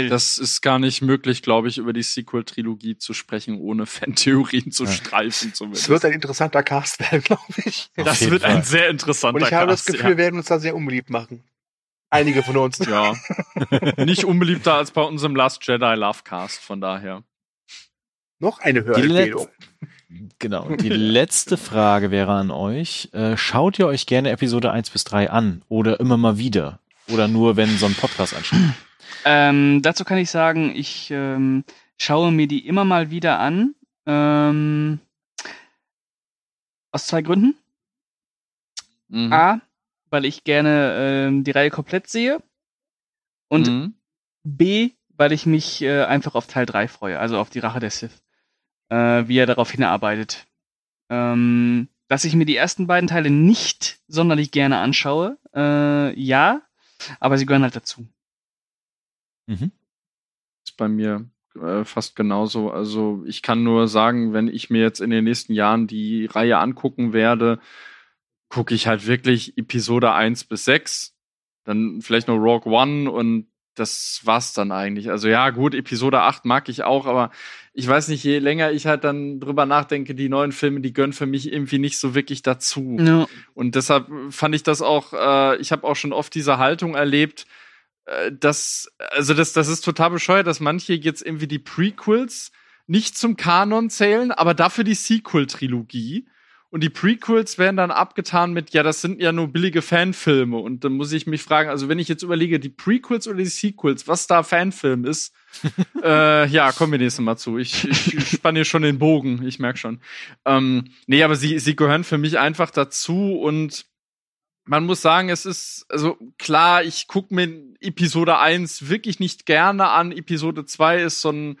Speaker 7: Übel.
Speaker 6: Das ist gar nicht möglich, glaube ich, über die Sequel-Trilogie zu sprechen, ohne Fantheorien zu
Speaker 4: Ja.
Speaker 6: streifen
Speaker 5: Es wird ein interessanter Cast werden, glaube ich.
Speaker 4: Auf
Speaker 6: das wird
Speaker 4: Fall.
Speaker 6: ein sehr interessanter
Speaker 5: Und ich habe das
Speaker 6: Cast,
Speaker 5: Gefühl, wir werden uns da sehr unbeliebt machen. Einige von uns.
Speaker 6: Ja. ja. Nicht unbeliebter als bei unserem Last Jedi Lovecast, von daher.
Speaker 5: Noch eine Hörempfehlung.
Speaker 4: Genau. Die letzte Frage wäre an euch. Äh, schaut ihr euch gerne Episode 1 bis 3 an oder immer mal wieder? Oder nur, wenn so ein Podcast ansteht?
Speaker 7: Ähm, dazu kann ich sagen, ich ähm, schaue mir die immer mal wieder an. Ähm, aus zwei Gründen.
Speaker 6: Mhm.
Speaker 7: A, weil ich gerne ähm, die Reihe komplett sehe. Und
Speaker 6: Mhm.
Speaker 7: B, weil ich mich äh, einfach auf Teil 3 freue, also auf die Rache der Sith. Äh, wie er darauf hinarbeitet. Ähm, dass ich mir die ersten beiden Teile nicht sonderlich gerne anschaue, äh, ja, aber sie gehören halt dazu.
Speaker 4: Mhm.
Speaker 6: ist bei mir äh, fast genauso. Also ich kann nur sagen, wenn ich mir jetzt in den nächsten Jahren die Reihe angucken werde, gucke ich halt wirklich Episode 1 bis 6, dann vielleicht noch Rogue One und das war's dann eigentlich. Also ja, gut, Episode 8 mag ich auch, aber ich weiß nicht, je länger ich halt dann drüber nachdenke, die neuen Filme, die gönnen für mich irgendwie nicht so wirklich dazu.
Speaker 7: Ja.
Speaker 6: Und deshalb fand ich das auch, äh, ich habe auch schon oft diese Haltung erlebt, äh, dass, also das, das ist total bescheuert, dass manche jetzt irgendwie die Prequels nicht zum Kanon zählen, aber dafür die Sequel-Trilogie. Und die Prequels werden dann abgetan mit, ja, das sind ja nur billige Fanfilme. Und dann muss ich mich fragen, also wenn ich jetzt überlege, die Prequels oder die Sequels, was da Fanfilm ist, äh, ja, kommen wir nächstes Mal zu. Ich, ich spanne hier schon den Bogen, ich merk schon. Ähm, nee, aber sie, sie gehören für mich einfach dazu und man muss sagen, es ist, also klar, ich gucke mir Episode 1 wirklich nicht gerne an. Episode 2 ist so ein,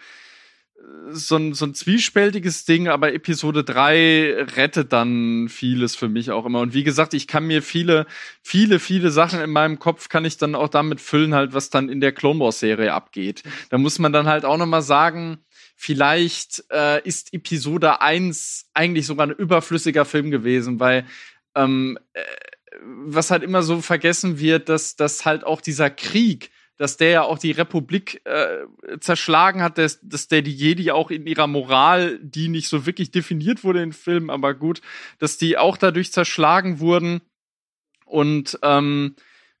Speaker 6: so ein, so ein zwiespältiges Ding, aber Episode 3 rettet dann vieles für mich auch immer. Und wie gesagt, ich kann mir viele, viele, viele Sachen in meinem Kopf kann ich dann auch damit füllen, halt, was dann in der Clone Wars Serie abgeht. Da muss man dann halt auch nochmal sagen, vielleicht äh, ist Episode 1 eigentlich sogar ein überflüssiger Film gewesen, weil ähm, äh, was halt immer so vergessen wird, dass, dass halt auch dieser Krieg, dass der ja auch die Republik äh, zerschlagen hat, dass, dass der die Jedi auch in ihrer Moral, die nicht so wirklich definiert wurde in Filmen, aber gut, dass die auch dadurch zerschlagen wurden. Und ähm,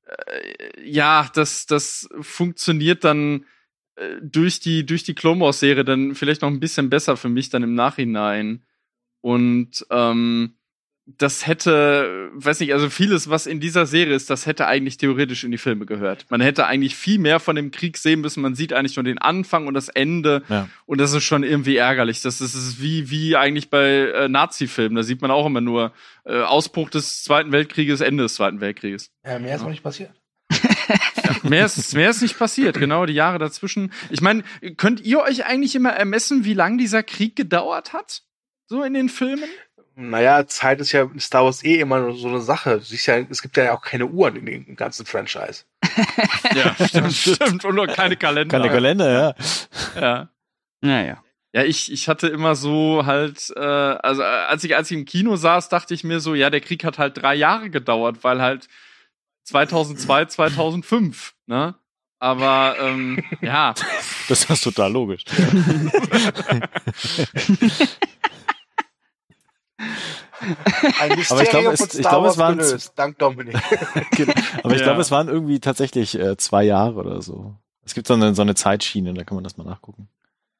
Speaker 6: äh, ja, das, das funktioniert dann äh, durch die, durch die Clone Wars Serie dann vielleicht noch ein bisschen besser für mich dann im Nachhinein. Und ähm, das hätte, weiß nicht, also vieles, was in dieser Serie ist, das hätte eigentlich theoretisch in die Filme gehört. Man hätte eigentlich viel mehr von dem Krieg sehen müssen. Man sieht eigentlich nur den Anfang und das Ende.
Speaker 4: Ja.
Speaker 6: Und das ist schon irgendwie ärgerlich. Das ist, wie, wie eigentlich bei äh, Nazi-Filmen. Da sieht man auch immer nur äh, Ausbruch des Zweiten Weltkrieges, Ende des Zweiten Weltkrieges.
Speaker 5: Ja, mehr ist noch nicht passiert.
Speaker 6: Mehr ist, mehr ist nicht passiert, genau, die Jahre dazwischen. Ich meine, könnt ihr euch eigentlich immer ermessen, wie lang dieser Krieg gedauert hat? So in den Filmen?
Speaker 5: Naja, Zeit ist ja in Star Wars eh immer nur so eine Sache. Ja, es gibt ja auch keine Uhren in dem ganzen Franchise.
Speaker 6: Ja, stimmt, stimmt. Und nur keine Kalender.
Speaker 4: Keine Kalender, ja.
Speaker 6: Ja.
Speaker 7: Naja.
Speaker 6: Ja, ich, ich hatte immer so halt, äh, also äh, als ich, als ich im Kino saß, dachte ich mir so, ja, der Krieg hat halt drei Jahre gedauert, weil halt 2002, 2005, ne? Aber ähm, ja,
Speaker 4: Das ist total logisch.
Speaker 5: Ein
Speaker 4: Aber ich glaube, es-
Speaker 5: von
Speaker 4: ich glaube, es waren-
Speaker 5: gelöst. Dank Dominik.
Speaker 4: Genau. Aber ich
Speaker 6: Ja.
Speaker 4: glaube, es waren irgendwie tatsächlich äh, zwei Jahre oder so. Es gibt so eine, so eine Zeitschiene, da kann man das mal nachgucken.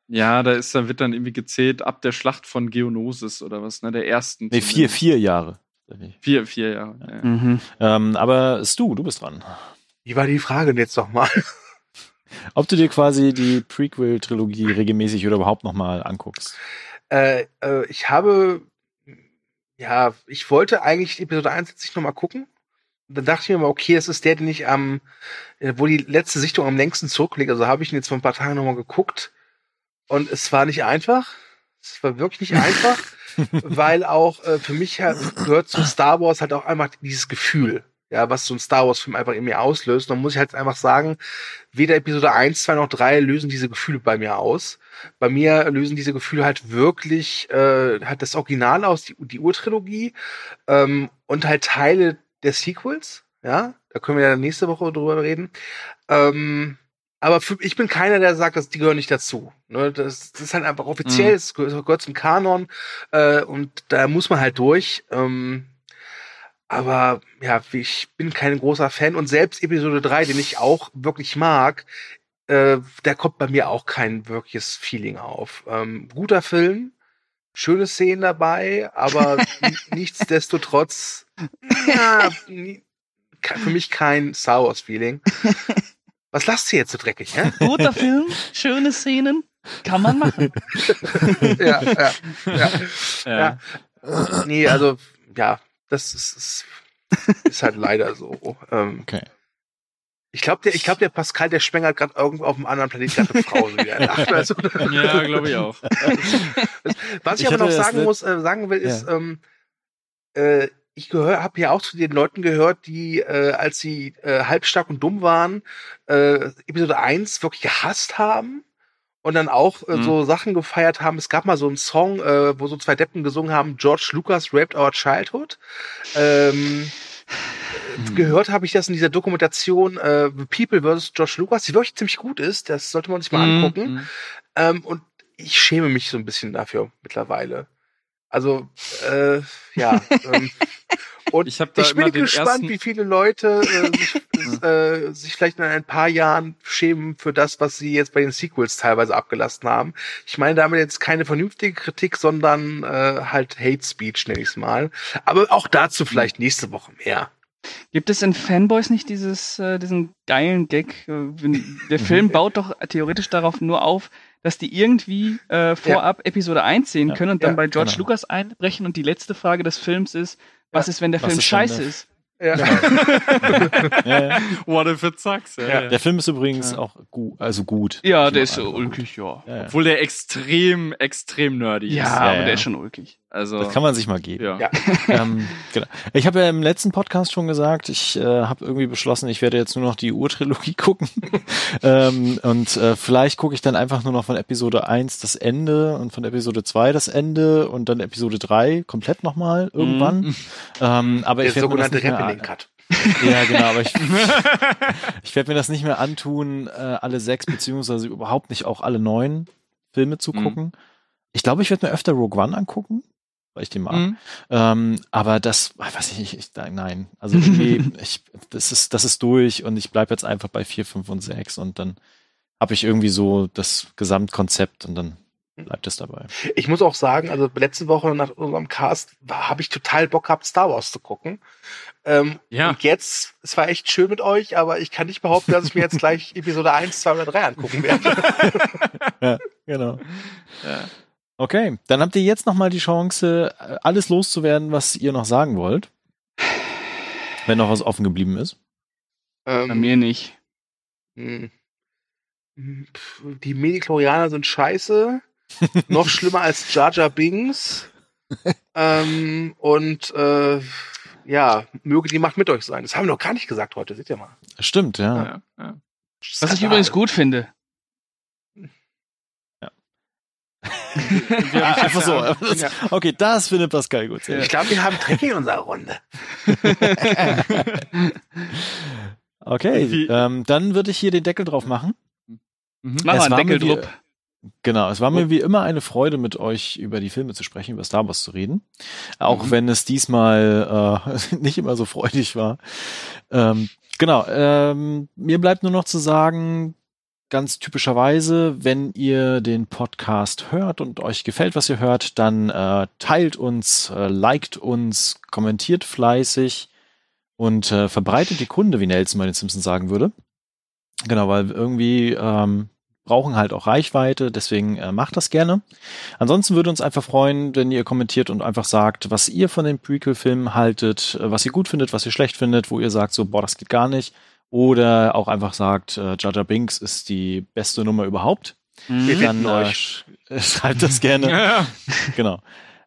Speaker 6: ja, da ist, da wird dann irgendwie gezählt ab der Schlacht von Geonosis oder was, ne? Der ersten.
Speaker 4: Nee, vier, vier Jahre.
Speaker 6: Vier, vier Jahre. Ja.
Speaker 7: Mhm.
Speaker 4: Ähm, aber Stu, du bist dran.
Speaker 5: Wie war die Frage denn jetzt nochmal?
Speaker 4: Ob du dir quasi die Prequel-Trilogie regelmäßig oder überhaupt nochmal anguckst.
Speaker 5: Äh, äh, ich habe, ja, ich wollte eigentlich Episode 1 jetzt nicht nochmal gucken. Und dann dachte ich mir mal, okay, es ist der, den ich am, äh, wo die letzte Sichtung am längsten zurückliegt. Also habe ich ihn jetzt vor ein paar Tagen nochmal geguckt. Und es war nicht einfach. Es war wirklich nicht einfach, weil auch äh, für mich halt gehört zu Star Wars halt auch einfach dieses Gefühl, ja, was so ein Star Wars-Film einfach in mir auslöst. Und dann muss ich halt einfach sagen, weder Episode 1, 2 noch 3 lösen diese Gefühle bei mir aus. Bei mir lösen diese Gefühle halt wirklich äh, halt das Original aus, die, die Urtrilogie ähm, und halt Teile der Sequels. Ja, da können wir ja nächste Woche drüber reden. Ähm, aber für, ich bin keiner, der sagt, dass die gehören nicht dazu. Ne, das, das ist halt einfach offiziell,
Speaker 6: Mhm.
Speaker 5: es gehört, gehört zum Kanon äh, und da muss man halt durch. Ähm, aber ja, ich bin kein großer Fan und selbst Episode 3, den ich auch wirklich mag, äh, da kommt bei mir auch kein wirkliches Feeling auf. Ähm, guter Film, schöne Szenen dabei, aber nichtsdestotrotz, ja, für mich kein Star Wars Feeling. Was lasst ihr jetzt so dreckig, hä?
Speaker 7: Guter Film, schöne Szenen, kann man machen.
Speaker 5: ja, ja, ja.
Speaker 6: Ja.
Speaker 5: Ja. Nee, also, ja, das ist, ist, ist halt leider so. Ähm,
Speaker 4: Okay.
Speaker 5: Ich glaube, der, ich glaub, der Pascal, der schwängert gerade irgendwo auf einem anderen Planeten gerade eine Frau. so wie er lacht. Also,
Speaker 6: Ja, glaube ich auch.
Speaker 5: was ich,
Speaker 4: Ich
Speaker 5: aber noch sagen muss, äh, sagen will, ist, ähm, äh, ich gehör, habe ja auch zu den Leuten gehört, die, äh, als sie äh, halbstark und dumm waren, äh, Episode 1 wirklich gehasst haben und dann auch äh,
Speaker 6: Mhm.
Speaker 5: so Sachen gefeiert haben. Es gab mal so einen Song, äh, wo so zwei Deppen gesungen haben, George Lucas raped our childhood. Ähm,
Speaker 6: Mhm.
Speaker 5: Gehört habe ich das in dieser Dokumentation äh, The People vs. George Lucas, die wirklich ziemlich gut ist. Das sollte man sich mal
Speaker 6: Mhm.
Speaker 5: angucken. Ähm, und ich schäme mich so ein bisschen dafür mittlerweile. Also, äh, ja. ähm, und
Speaker 6: Ich hab da
Speaker 5: ich bin gespannt,
Speaker 6: ersten-
Speaker 5: wie viele Leute äh, sich, äh, sich vielleicht in ein paar Jahren schämen für das, was sie jetzt bei den Sequels teilweise abgelassen haben. Ich meine damit jetzt keine vernünftige Kritik, sondern äh, halt Hate Speech, nenne ich es mal. Aber auch dazu vielleicht nächste Woche mehr.
Speaker 7: Gibt es in Fanboys nicht dieses, äh, diesen geilen Gag? Äh, der Film baut doch theoretisch darauf nur auf, dass die irgendwie äh, vorab Episode 1 sehen
Speaker 4: Ja.
Speaker 7: können und dann
Speaker 5: Ja,
Speaker 7: bei George
Speaker 4: genau.
Speaker 7: Lucas einbrechen und die letzte Frage des Films ist, was
Speaker 5: Ja.
Speaker 7: ist, wenn der
Speaker 4: Was
Speaker 7: Film
Speaker 4: ist,
Speaker 7: scheiße
Speaker 4: der-
Speaker 7: ist?
Speaker 5: Ja.
Speaker 4: Ja, ja.
Speaker 6: What if it sucks? Ja,
Speaker 5: Ja.
Speaker 6: ja.
Speaker 4: Der Film ist übrigens
Speaker 7: Ja.
Speaker 4: auch gut, also gut.
Speaker 7: Ja, der ist ulkig, ja.
Speaker 4: Ja, ja.
Speaker 6: Obwohl der extrem, extrem nerdy
Speaker 7: Ja,
Speaker 6: ist.
Speaker 7: aber
Speaker 4: ja.
Speaker 7: der ist schon ulkig.
Speaker 6: Also,
Speaker 4: Das kann man sich mal geben.
Speaker 6: ja.
Speaker 5: Ja.
Speaker 4: ähm, genau. Ich habe ja im letzten Podcast schon gesagt, ich äh, habe irgendwie beschlossen, ich werde jetzt nur noch die Urtrilogie gucken. ähm, und äh, vielleicht gucke ich dann einfach nur noch von Episode 1 das Ende und von Episode 2 das Ende und dann Episode 3 komplett nochmal irgendwann.
Speaker 6: Mhm.
Speaker 4: Ähm, aber
Speaker 5: Der
Speaker 4: ich werde mir das
Speaker 5: sogenannte
Speaker 4: nicht mehr
Speaker 5: Rappening Cut.
Speaker 4: Ja, genau, aber ich, ich werde mir das nicht mehr antun, äh, alle sechs, beziehungsweise überhaupt nicht auch alle neun Filme zu
Speaker 6: Mhm.
Speaker 4: gucken. Ich glaube, ich werde mir öfter Rogue One angucken, weil ich den mag.
Speaker 6: Mhm.
Speaker 4: Ähm, aber das, ah, weiß ich nicht, ich, nein. Also irgendwie, ich, das ist, das ist durch und ich bleibe jetzt einfach bei vier, fünf und sechs und dann habe ich irgendwie so das Gesamtkonzept und dann bleibt es dabei.
Speaker 5: Ich muss auch sagen, also letzte Woche nach unserem Cast habe ich total Bock gehabt, Star Wars zu gucken. Ähm,
Speaker 6: Ja.
Speaker 5: Und jetzt, es war echt schön mit euch, aber ich kann nicht behaupten, dass ich mir jetzt gleich Episode 1, 2 oder 3 angucken werde.
Speaker 4: Genau. Okay, dann habt ihr jetzt noch mal die Chance, äh, alles loszuwerden, was ihr noch sagen wollt. Wenn noch was offen geblieben ist.
Speaker 5: Ähm,
Speaker 7: Bei mir nicht.
Speaker 5: Hm. Hm, Die Mediklorianer sind scheiße. Noch schlimmer als Jar Jar Bings. ähm, und äh, ja, möge die Macht mit euch sein. Das haben wir noch gar nicht gesagt heute, seht ihr mal.
Speaker 4: Stimmt, ja.
Speaker 6: Ja, ja.
Speaker 7: Was ich übrigens gut finde.
Speaker 4: Ja, einfach so.
Speaker 5: Ja.
Speaker 4: Okay, das findet Pascal gut.
Speaker 5: Ich glaube, wir haben Trick in unserer Runde.
Speaker 4: Okay, ähm, dann würde ich hier den Deckel drauf machen.
Speaker 7: Mach
Speaker 4: Es
Speaker 7: mal
Speaker 4: war
Speaker 7: einen
Speaker 4: mir
Speaker 7: Deckel
Speaker 4: wie-
Speaker 7: drupp.
Speaker 4: Genau, es war mir wie immer eine Freude, mit euch über die Filme zu sprechen, über Star Wars zu reden. Auch wenn es diesmal äh, nicht immer so freudig war. Ähm, genau, ähm, mir bleibt nur noch zu sagen, ganz typischerweise, wenn ihr den Podcast hört und euch gefällt, was ihr hört, dann äh, teilt uns, äh, liked uns, kommentiert fleißig und äh, verbreitet die Kunde, wie Nelson bei den Simpsons sagen würde. Genau, weil irgendwie ähm, brauchen halt auch Reichweite, deswegen äh, macht das gerne. Ansonsten würde uns einfach freuen, wenn ihr kommentiert und einfach sagt, was ihr von den Prequel-Filmen haltet, äh, was ihr gut findet, was ihr schlecht findet, wo ihr sagt, so, boah, das geht gar nicht. Oder auch einfach sagt, äh, Jar Binks ist die beste Nummer überhaupt.
Speaker 5: Wir
Speaker 7: Mhm.
Speaker 4: Dann äh,
Speaker 5: euch.
Speaker 4: sch schreibt das gerne.
Speaker 6: Ja.
Speaker 4: Genau.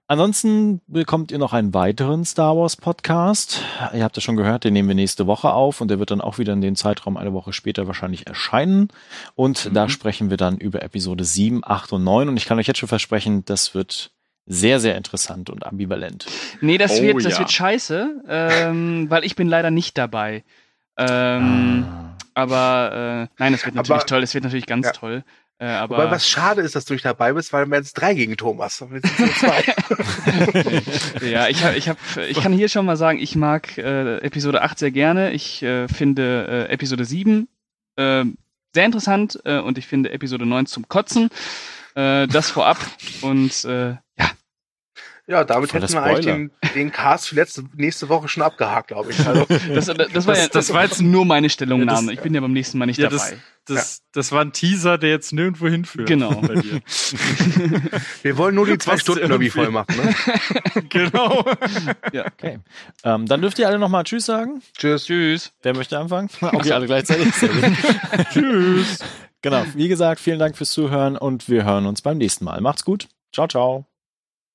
Speaker 4: Ansonsten bekommt ihr noch einen weiteren Star Wars Podcast. Ihr habt ja schon gehört, den nehmen wir nächste Woche auf und der wird dann auch wieder in den Zeitraum eine Woche später wahrscheinlich erscheinen. Und da sprechen wir dann über Episode 7, 8 und 9 und ich kann euch jetzt schon versprechen, das wird sehr, sehr interessant und ambivalent.
Speaker 7: Nee, das
Speaker 6: Oh,
Speaker 7: wird, das
Speaker 6: ja.
Speaker 7: wird scheiße, ähm, weil ich bin leider nicht dabei. Ähm,
Speaker 4: Ah.
Speaker 7: Aber äh, nein, es wird natürlich
Speaker 5: Aber-
Speaker 7: toll, es wird natürlich ganz
Speaker 5: Ja.
Speaker 7: toll. Äh, aber
Speaker 5: Wobei was schade ist, dass du nicht dabei bist, weil wir jetzt drei gegen Thomas.
Speaker 7: Ja, ich hab, ich hab, ich kann hier schon mal sagen, ich mag äh, Episode 8 sehr gerne. Ich äh, finde äh, Episode 7 äh, sehr interessant äh, und ich finde Episode 9 zum Kotzen. Äh, das vorab und äh, ja,
Speaker 5: ja, damit hätten wir eigentlich den, den Cast für letzte, nächste Woche schon abgehakt, glaube ich. Also,
Speaker 7: das, das war
Speaker 6: Das-
Speaker 7: ja
Speaker 6: das war jetzt-
Speaker 7: nur meine Stellungnahme.
Speaker 6: Ja,
Speaker 7: ich bin ja beim nächsten Mal nicht
Speaker 6: Ja,
Speaker 7: dabei.
Speaker 6: Das, das war ein Teaser, der jetzt nirgendwo hinführt.
Speaker 7: Genau.
Speaker 6: Bei dir.
Speaker 5: wir wollen nur die zwei Stunden irgendwie voll machen. Ne?
Speaker 6: genau.
Speaker 4: Okay. Ähm, dann dürft ihr alle nochmal Tschüss sagen.
Speaker 5: Tschüss.
Speaker 7: Tschüss.
Speaker 4: Wer möchte anfangen? Okay, alle gleichzeitig.
Speaker 6: Tschüss.
Speaker 4: Genau. Wie gesagt, vielen Dank fürs Zuhören und wir hören uns beim nächsten Mal. Macht's gut. Ciao, ciao.